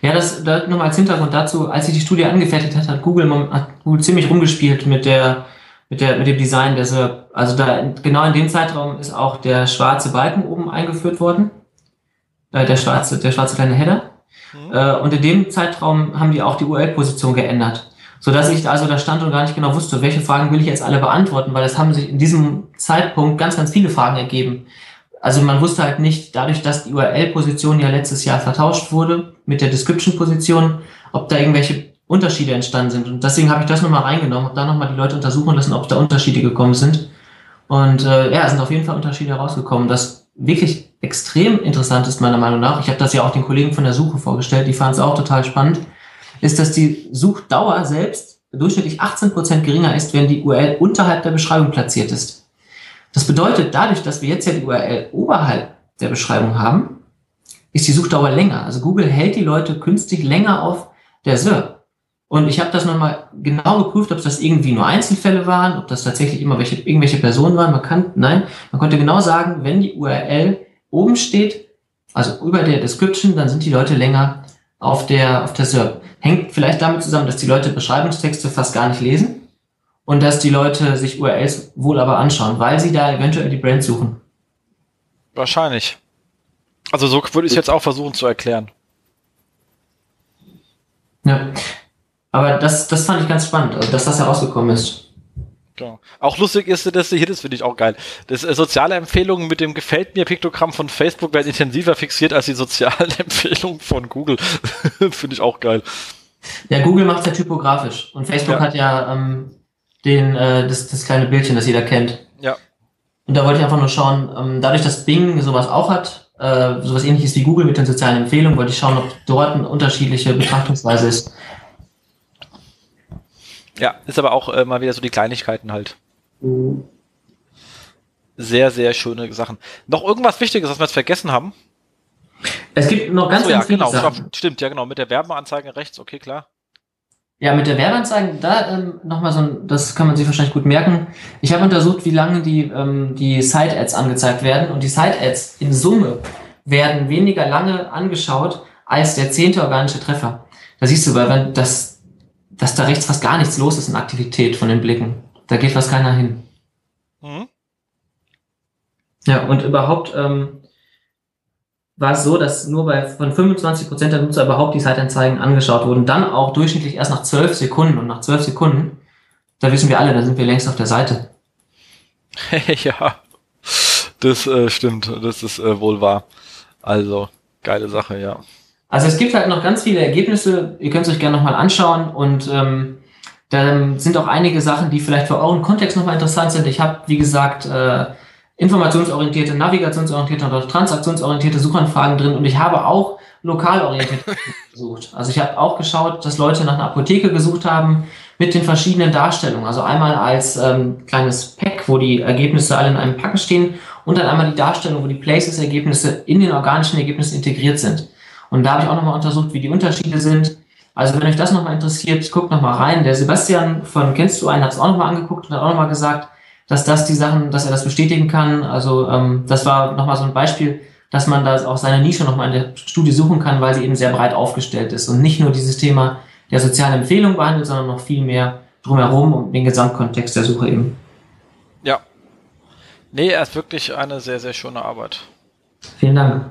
Ja, das, da nochmal als Hintergrund dazu, als ich die Studie angefertigt hat, hat Google, hat Google ziemlich rumgespielt mit der, mit der, mit dem Design SERP. Also da, genau in dem Zeitraum ist auch der schwarze Balken oben eingeführt worden. Äh, der schwarze, der schwarze kleine Header. Mhm. Äh, und in dem Zeitraum haben die auch die URL-Position geändert. Sodass ich also da stand und gar nicht genau wusste, welche Fragen will ich jetzt alle beantworten, weil es haben sich in diesem Zeitpunkt ganz, ganz viele Fragen ergeben. Also man wusste halt nicht, dadurch, dass die URL-Position ja letztes Jahr vertauscht wurde mit der Description-Position, ob da irgendwelche Unterschiede entstanden sind. Und deswegen habe ich das nochmal reingenommen, habe da nochmal die Leute untersuchen lassen, ob da Unterschiede gekommen sind. Und äh, ja, es sind auf jeden Fall Unterschiede herausgekommen. Das wirklich extrem interessant ist, meiner Meinung nach, ich habe das ja auch den Kollegen von der Suche vorgestellt, die fanden es auch total spannend, ist, dass die Suchdauer selbst durchschnittlich 18% geringer ist, wenn die URL unterhalb der Beschreibung platziert ist. Das bedeutet, dadurch, dass wir jetzt ja die URL oberhalb der Beschreibung haben, ist die Suchdauer länger. Also Google hält die Leute künstlich länger auf der SERP. Und ich habe das nochmal genau geprüft, ob das irgendwie nur Einzelfälle waren, ob das tatsächlich immer welche, irgendwelche Personen waren. Man kann, nein, man konnte genau sagen, wenn die URL oben steht, also über der Description, dann sind die Leute länger auf der, auf der SERP. Hängt vielleicht damit zusammen, dass die Leute Beschreibungstexte fast gar nicht lesen und dass die Leute sich URLs wohl aber anschauen, weil sie da eventuell die Brand suchen.
Wahrscheinlich. Also so würde ich es jetzt auch versuchen zu erklären.
Ja. Aber das, das fand ich ganz spannend, also dass das herausgekommen ist.
Genau. Auch lustig ist, dass hier, das finde ich auch geil. Das äh, soziale Empfehlungen mit dem gefällt mir Piktogramm von Facebook werden intensiver fixiert als die sozialen (laughs) Empfehlungen von Google. (laughs) finde ich auch geil.
Ja, Google macht ja typografisch und Facebook ja. hat ja ähm, den, äh, das, das kleine Bildchen, das jeder kennt.
Ja.
Und da wollte ich einfach nur schauen, ähm, dadurch, dass Bing sowas auch hat, äh, sowas ähnliches wie Google mit den sozialen Empfehlungen, wollte ich schauen, ob dort eine unterschiedliche Betrachtungsweise ist.
Ja, ist aber auch äh, mal wieder so die Kleinigkeiten halt. Mhm. Sehr, sehr schöne Sachen. Noch irgendwas Wichtiges, was wir jetzt vergessen haben?
Es gibt noch ganz, so,
ganz ja, genau, Sachen. Stimmt, ja genau, mit der Werbeanzeige rechts, okay, klar.
Ja, mit der Werbeanzeige, da ähm, nochmal so ein, das kann man sich wahrscheinlich gut merken. Ich habe untersucht, wie lange die, ähm, die Side-Ads angezeigt werden und die Side-Ads in Summe werden weniger lange angeschaut als der zehnte organische Treffer. Da siehst du, weil wenn das, dass da rechts fast gar nichts los ist in Aktivität von den Blicken. Da geht fast keiner hin. Mhm. Ja, und überhaupt ähm, war es so, dass nur bei von 25% der Nutzer überhaupt die Zeitanzeigen angeschaut wurden. Dann auch durchschnittlich erst nach 12 Sekunden. Und nach 12 Sekunden, da wissen wir alle, da sind wir längst auf der Seite. (laughs)
ja, das äh, stimmt. Das ist äh, wohl wahr. Also, geile Sache, ja.
Also es gibt halt noch ganz viele Ergebnisse, ihr könnt es euch gerne nochmal anschauen und ähm, da sind auch einige Sachen, die vielleicht für euren Kontext nochmal interessant sind. Ich habe, wie gesagt, äh, informationsorientierte, navigationsorientierte oder transaktionsorientierte Suchanfragen drin und ich habe auch lokal orientiert (laughs) gesucht. Also ich habe auch geschaut, dass Leute nach einer Apotheke gesucht haben mit den verschiedenen Darstellungen. Also einmal als ähm, kleines Pack, wo die Ergebnisse alle in einem Packen stehen und dann einmal die Darstellung, wo die Places-Ergebnisse in den organischen Ergebnissen integriert sind. Und da habe ich auch nochmal untersucht, wie die Unterschiede sind. Also wenn euch das nochmal interessiert, guckt nochmal rein. Der Sebastian von Kennst du einen hat es auch nochmal angeguckt und hat auch nochmal gesagt, dass das die Sachen, dass er das bestätigen kann. Also ähm, das war nochmal so ein Beispiel, dass man da auch seine Nische nochmal in der Studie suchen kann, weil sie eben sehr breit aufgestellt ist und nicht nur dieses Thema der sozialen Empfehlung behandelt, sondern noch viel mehr drumherum und den Gesamtkontext der Suche eben.
Ja. Nee, er ist wirklich eine sehr, sehr schöne Arbeit.
Vielen Dank.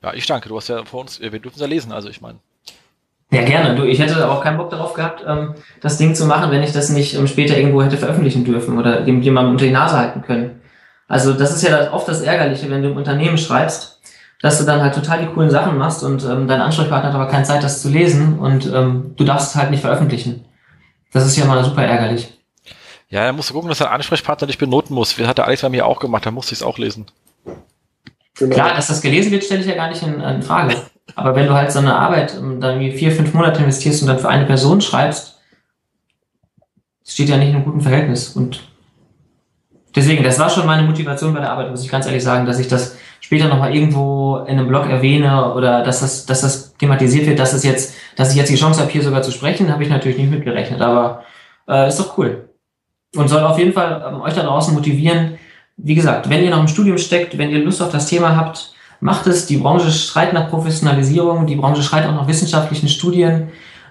Ja, ich danke. Du hast ja vor uns, wir dürfen es ja lesen, also ich meine.
Ja, gerne. Du, ich hätte auch keinen Bock darauf gehabt, ähm, das Ding zu machen, wenn ich das nicht ähm, später irgendwo hätte veröffentlichen dürfen oder dem jemandem unter die Nase halten können. Also das ist ja oft das Ärgerliche, wenn du im Unternehmen schreibst, dass du dann halt total die coolen Sachen machst und ähm, dein Ansprechpartner hat aber keine Zeit, das zu lesen und ähm, du darfst es halt nicht veröffentlichen. Das ist ja mal super ärgerlich.
Ja, er musste gucken, dass dein Ansprechpartner dich benoten muss. Das hat der Alex bei mir auch gemacht, da musste ich es auch lesen.
Genau. Klar, dass das gelesen wird, stelle ich ja gar nicht in, in Frage. Aber wenn du halt so eine Arbeit ähm, dann wie vier, fünf Monate investierst und dann für eine Person schreibst, steht ja nicht in einem guten Verhältnis. Und deswegen, das war schon meine Motivation bei der Arbeit, muss ich ganz ehrlich sagen, dass ich das später nochmal irgendwo in einem Blog erwähne oder dass das, dass das thematisiert wird, dass es jetzt, dass ich jetzt die Chance habe, hier sogar zu sprechen, habe ich natürlich nicht mitgerechnet. Aber äh, ist doch cool. Und soll auf jeden Fall ähm, euch da draußen motivieren, wie gesagt, wenn ihr noch im Studium steckt, wenn ihr Lust auf das Thema habt, macht es. Die Branche schreit nach Professionalisierung, die Branche schreit auch nach wissenschaftlichen Studien.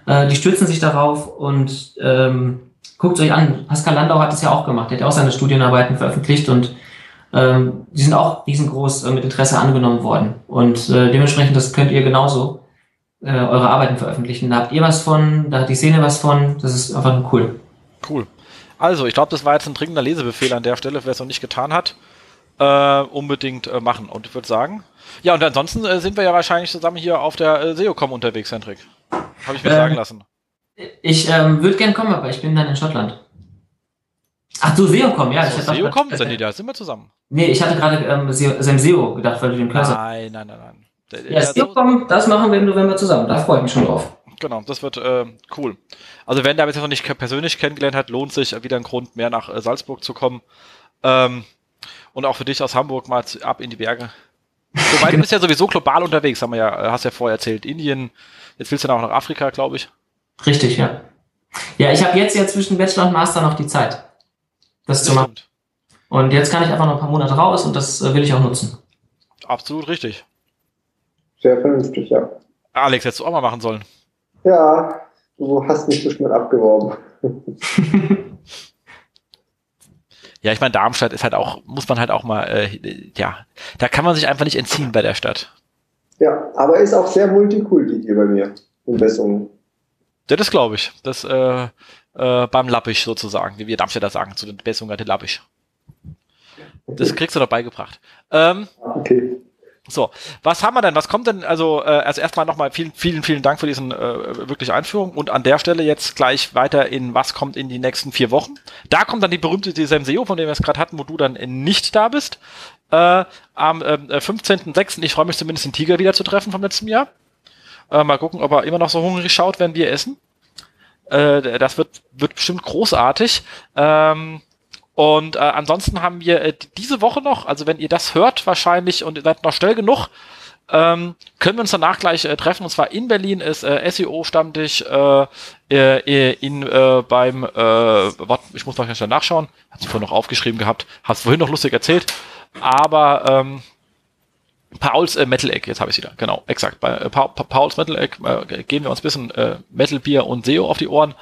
Äh, die stürzen sich darauf und ähm, guckt euch an. Pascal Landau hat es ja auch gemacht. Er hat auch seine Studienarbeiten veröffentlicht und ähm, die sind auch riesengroß äh, mit Interesse angenommen worden. Und äh, dementsprechend, das könnt ihr genauso äh, eure Arbeiten veröffentlichen. Da habt ihr was von, da hat die Szene was von. Das ist einfach nur cool.
Cool. Also, ich glaube, das war jetzt ein dringender Lesebefehl an der Stelle, wer es noch nicht getan hat. Äh, unbedingt äh, machen. Und ich würde sagen, ja, und ansonsten äh, sind wir ja wahrscheinlich zusammen hier auf der äh, SEOCom unterwegs, Hendrik. Habe ich mir ähm, sagen lassen.
Ich ähm, würde gern kommen, aber ich bin dann in Schottland. Ach du, SEOCom, ja.
So, ich SEOCom? Grad, äh, da sind wir zusammen.
Nee, ich hatte gerade ähm, SEO, SEO gedacht, weil du den
Cursor... Nein, nein, nein, nein.
Der, ja, SEOCom, das machen wir im November zusammen. Da freue ich mich schon drauf.
Genau, das wird äh, cool. Also wenn der jetzt noch nicht persönlich kennengelernt hat, lohnt sich wieder ein Grund mehr nach äh, Salzburg zu kommen. Ähm, und auch für dich aus Hamburg mal ab in die Berge. Wobei (laughs) du bist ja sowieso global unterwegs, haben wir ja, äh, hast ja vorher erzählt. Indien, jetzt willst du dann auch nach Afrika, glaube ich.
Richtig, ja. Ja, ich habe jetzt ja zwischen Bachelor und Master noch die Zeit, das, das zu machen. Stimmt. Und jetzt kann ich einfach noch ein paar Monate raus und das äh, will ich auch nutzen.
Absolut richtig.
Sehr vernünftig, ja.
Alex, hättest du auch mal machen sollen.
Ja, du hast mich so schnell abgeworben. (laughs) (laughs)
Ja, ich meine, Darmstadt ist halt auch, muss man halt auch mal, äh, ja, da kann man sich einfach nicht entziehen bei der Stadt.
Ja, aber ist auch sehr multikulti hier bei mir in Bessungen.
Ja, das glaube ich. Das äh, äh, beim Lappisch sozusagen, wie wir Darmstädter sagen, zu den Bessungen der Lappisch. Das kriegst du doch beigebracht. Ähm, okay. So, was haben wir denn? Was kommt denn? Also, äh, also erstmal nochmal vielen, vielen, vielen Dank für diesen äh, wirklich Einführung und an der Stelle jetzt gleich weiter in was kommt in die nächsten vier Wochen. Da kommt dann die berühmte Senseo, von dem wir es gerade hatten, wo du dann nicht da bist. Äh, am äh, 15.06. Ich freue mich zumindest den Tiger wieder zu treffen vom letzten Jahr. Äh, mal gucken, ob er immer noch so hungrig schaut, wenn wir essen. Äh, das wird, wird bestimmt großartig. Ähm, und äh, ansonsten haben wir äh, diese Woche noch, also wenn ihr das hört wahrscheinlich und ihr seid noch schnell genug, ähm, können wir uns danach gleich äh, treffen. Und zwar in Berlin ist äh, SEO-Stammtisch äh, äh, in, äh, beim, äh, warte, ich muss mal schnell nachschauen, hat sie vorhin noch aufgeschrieben gehabt, hast vorhin noch lustig erzählt, aber ähm, Pauls äh, Metal Egg, jetzt habe ich wieder, genau, exakt. Bei äh, pa pa Pauls Metal Egg äh, geben wir uns ein bisschen äh, Metal Bier und SEO auf die Ohren.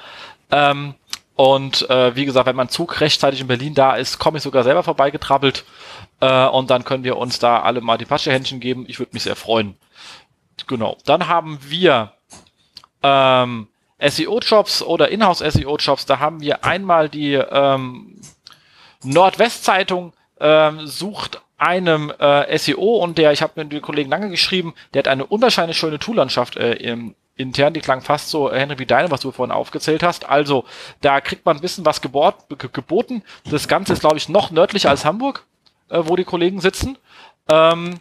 Ähm, und äh, wie gesagt, wenn mein Zug rechtzeitig in Berlin da ist, komme ich sogar selber vorbeigetrabbelt. Äh, und dann können wir uns da alle mal die Patschehändchen geben. Ich würde mich sehr freuen. Genau. Dann haben wir ähm, SEO-Jobs oder Inhouse-SEO-Jobs. Da haben wir einmal die ähm, Nordwest-Zeitung ähm, sucht einem äh, SEO und der, ich habe mit dem Kollegen lange geschrieben, der hat eine unwahrscheinlich schöne Toollandschaft äh, im, intern, die klang fast so, Henry, wie deine, was du vorhin aufgezählt hast. Also, da kriegt man ein bisschen was gebot, geboten. Das Ganze ist, glaube ich, noch nördlicher als Hamburg, äh, wo die Kollegen sitzen. Ähm,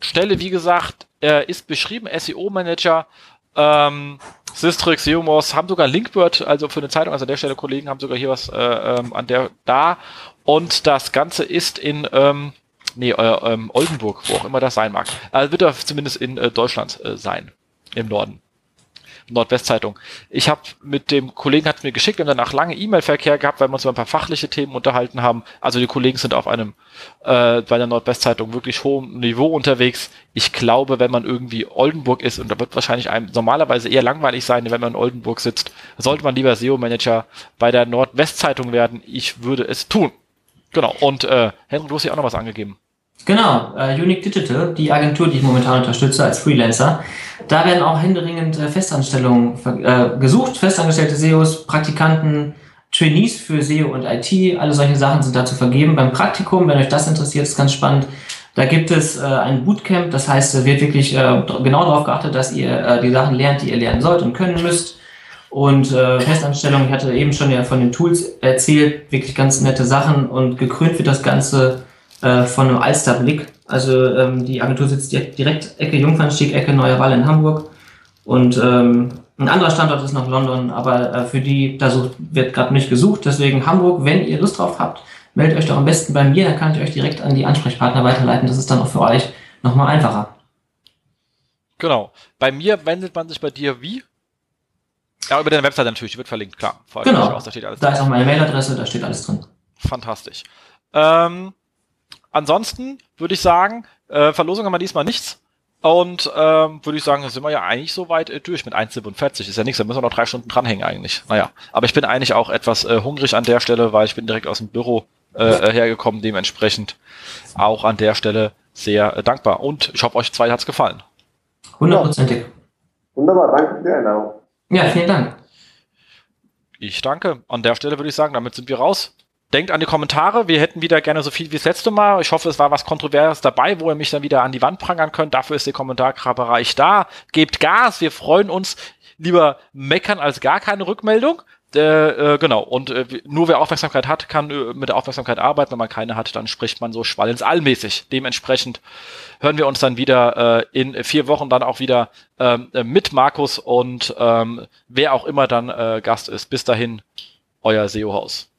Stelle, wie gesagt, äh, ist beschrieben, SEO-Manager, ähm, Sistrix, Seomos haben sogar Linkbird, also für eine Zeitung, also an der Stelle Kollegen haben sogar hier was äh, ähm, an der da. Und das Ganze ist in ähm, nee, äh, ähm, Oldenburg, wo auch immer das sein mag. Also wird er zumindest in äh, Deutschland äh, sein im Norden. Nordwestzeitung. Ich habe mit dem Kollegen hat mir geschickt, haben danach lange E-Mail-Verkehr gehabt, weil wir uns über ein paar fachliche Themen unterhalten haben. Also die Kollegen sind auf einem äh, bei der Nordwestzeitung wirklich hohem Niveau unterwegs. Ich glaube, wenn man irgendwie Oldenburg ist, und da wird wahrscheinlich einem normalerweise eher langweilig sein, wenn man in Oldenburg sitzt, sollte man lieber SEO-Manager bei der Nordwestzeitung werden. Ich würde es tun. Genau. Und äh, Henry, du hast ja auch noch was angegeben.
Genau, äh, Unique Digital, die Agentur, die ich momentan unterstütze als Freelancer. Da werden auch händeringend äh, Festanstellungen äh, gesucht, festangestellte SEOs, Praktikanten, Trainees für SEO und IT, alle solche Sachen sind dazu vergeben. Beim Praktikum, wenn euch das interessiert, ist ganz spannend. Da gibt es äh, ein Bootcamp, das heißt, es wird wirklich äh, genau darauf geachtet, dass ihr äh, die Sachen lernt, die ihr lernen sollt und können müsst. Und äh, Festanstellung, ich hatte eben schon ja von den Tools erzählt, wirklich ganz nette Sachen und gekrönt wird das Ganze äh, von einem Alsterblick. Also ähm, die Agentur sitzt direkt Ecke Jungfernstieg, Ecke Neue Walle in Hamburg. Und ähm, ein anderer Standort ist noch London, aber äh, für die, da sucht, wird gerade nicht gesucht. Deswegen Hamburg, wenn ihr Lust drauf habt, meldet euch doch am besten bei mir, dann kann ich euch direkt an die Ansprechpartner weiterleiten. Das ist dann auch für euch nochmal einfacher.
Genau. Bei mir wendet man sich bei dir wie? Ja, über deine Webseite natürlich, die wird verlinkt, klar.
Genau. Aus, da, da ist auch meine Mailadresse, da steht alles drin.
Fantastisch. Ähm, ansonsten würde ich sagen, äh, Verlosung haben wir diesmal nichts. Und ähm, würde ich sagen, da sind wir ja eigentlich so weit äh, durch mit 1,47. Ist ja nichts, da müssen wir noch drei Stunden dranhängen eigentlich. Naja, aber ich bin eigentlich auch etwas äh, hungrig an der Stelle, weil ich bin direkt aus dem Büro äh, äh hergekommen, dementsprechend auch an der Stelle sehr äh, dankbar. Und ich hoffe, euch zwei hat's gefallen.
Hundertprozentig.
Wunderbar, danke für die Einladung.
Ja, vielen Dank.
Ich danke. An der Stelle würde ich sagen, damit sind wir raus. Denkt an die Kommentare. Wir hätten wieder gerne so viel wie das letzte Mal. Ich hoffe, es war was Kontroverses dabei, wo ihr mich dann wieder an die Wand prangern könnt. Dafür ist der Kommentarbereich da. Gebt Gas. Wir freuen uns. Lieber meckern als gar keine Rückmeldung. Äh, äh, genau, und äh, nur wer Aufmerksamkeit hat, kann äh, mit der Aufmerksamkeit arbeiten. Wenn man keine hat, dann spricht man so schwallensallmäßig. Dementsprechend hören wir uns dann wieder äh, in vier Wochen dann auch wieder ähm, äh, mit Markus und ähm, wer auch immer dann äh, Gast ist. Bis dahin, euer SEO-Haus.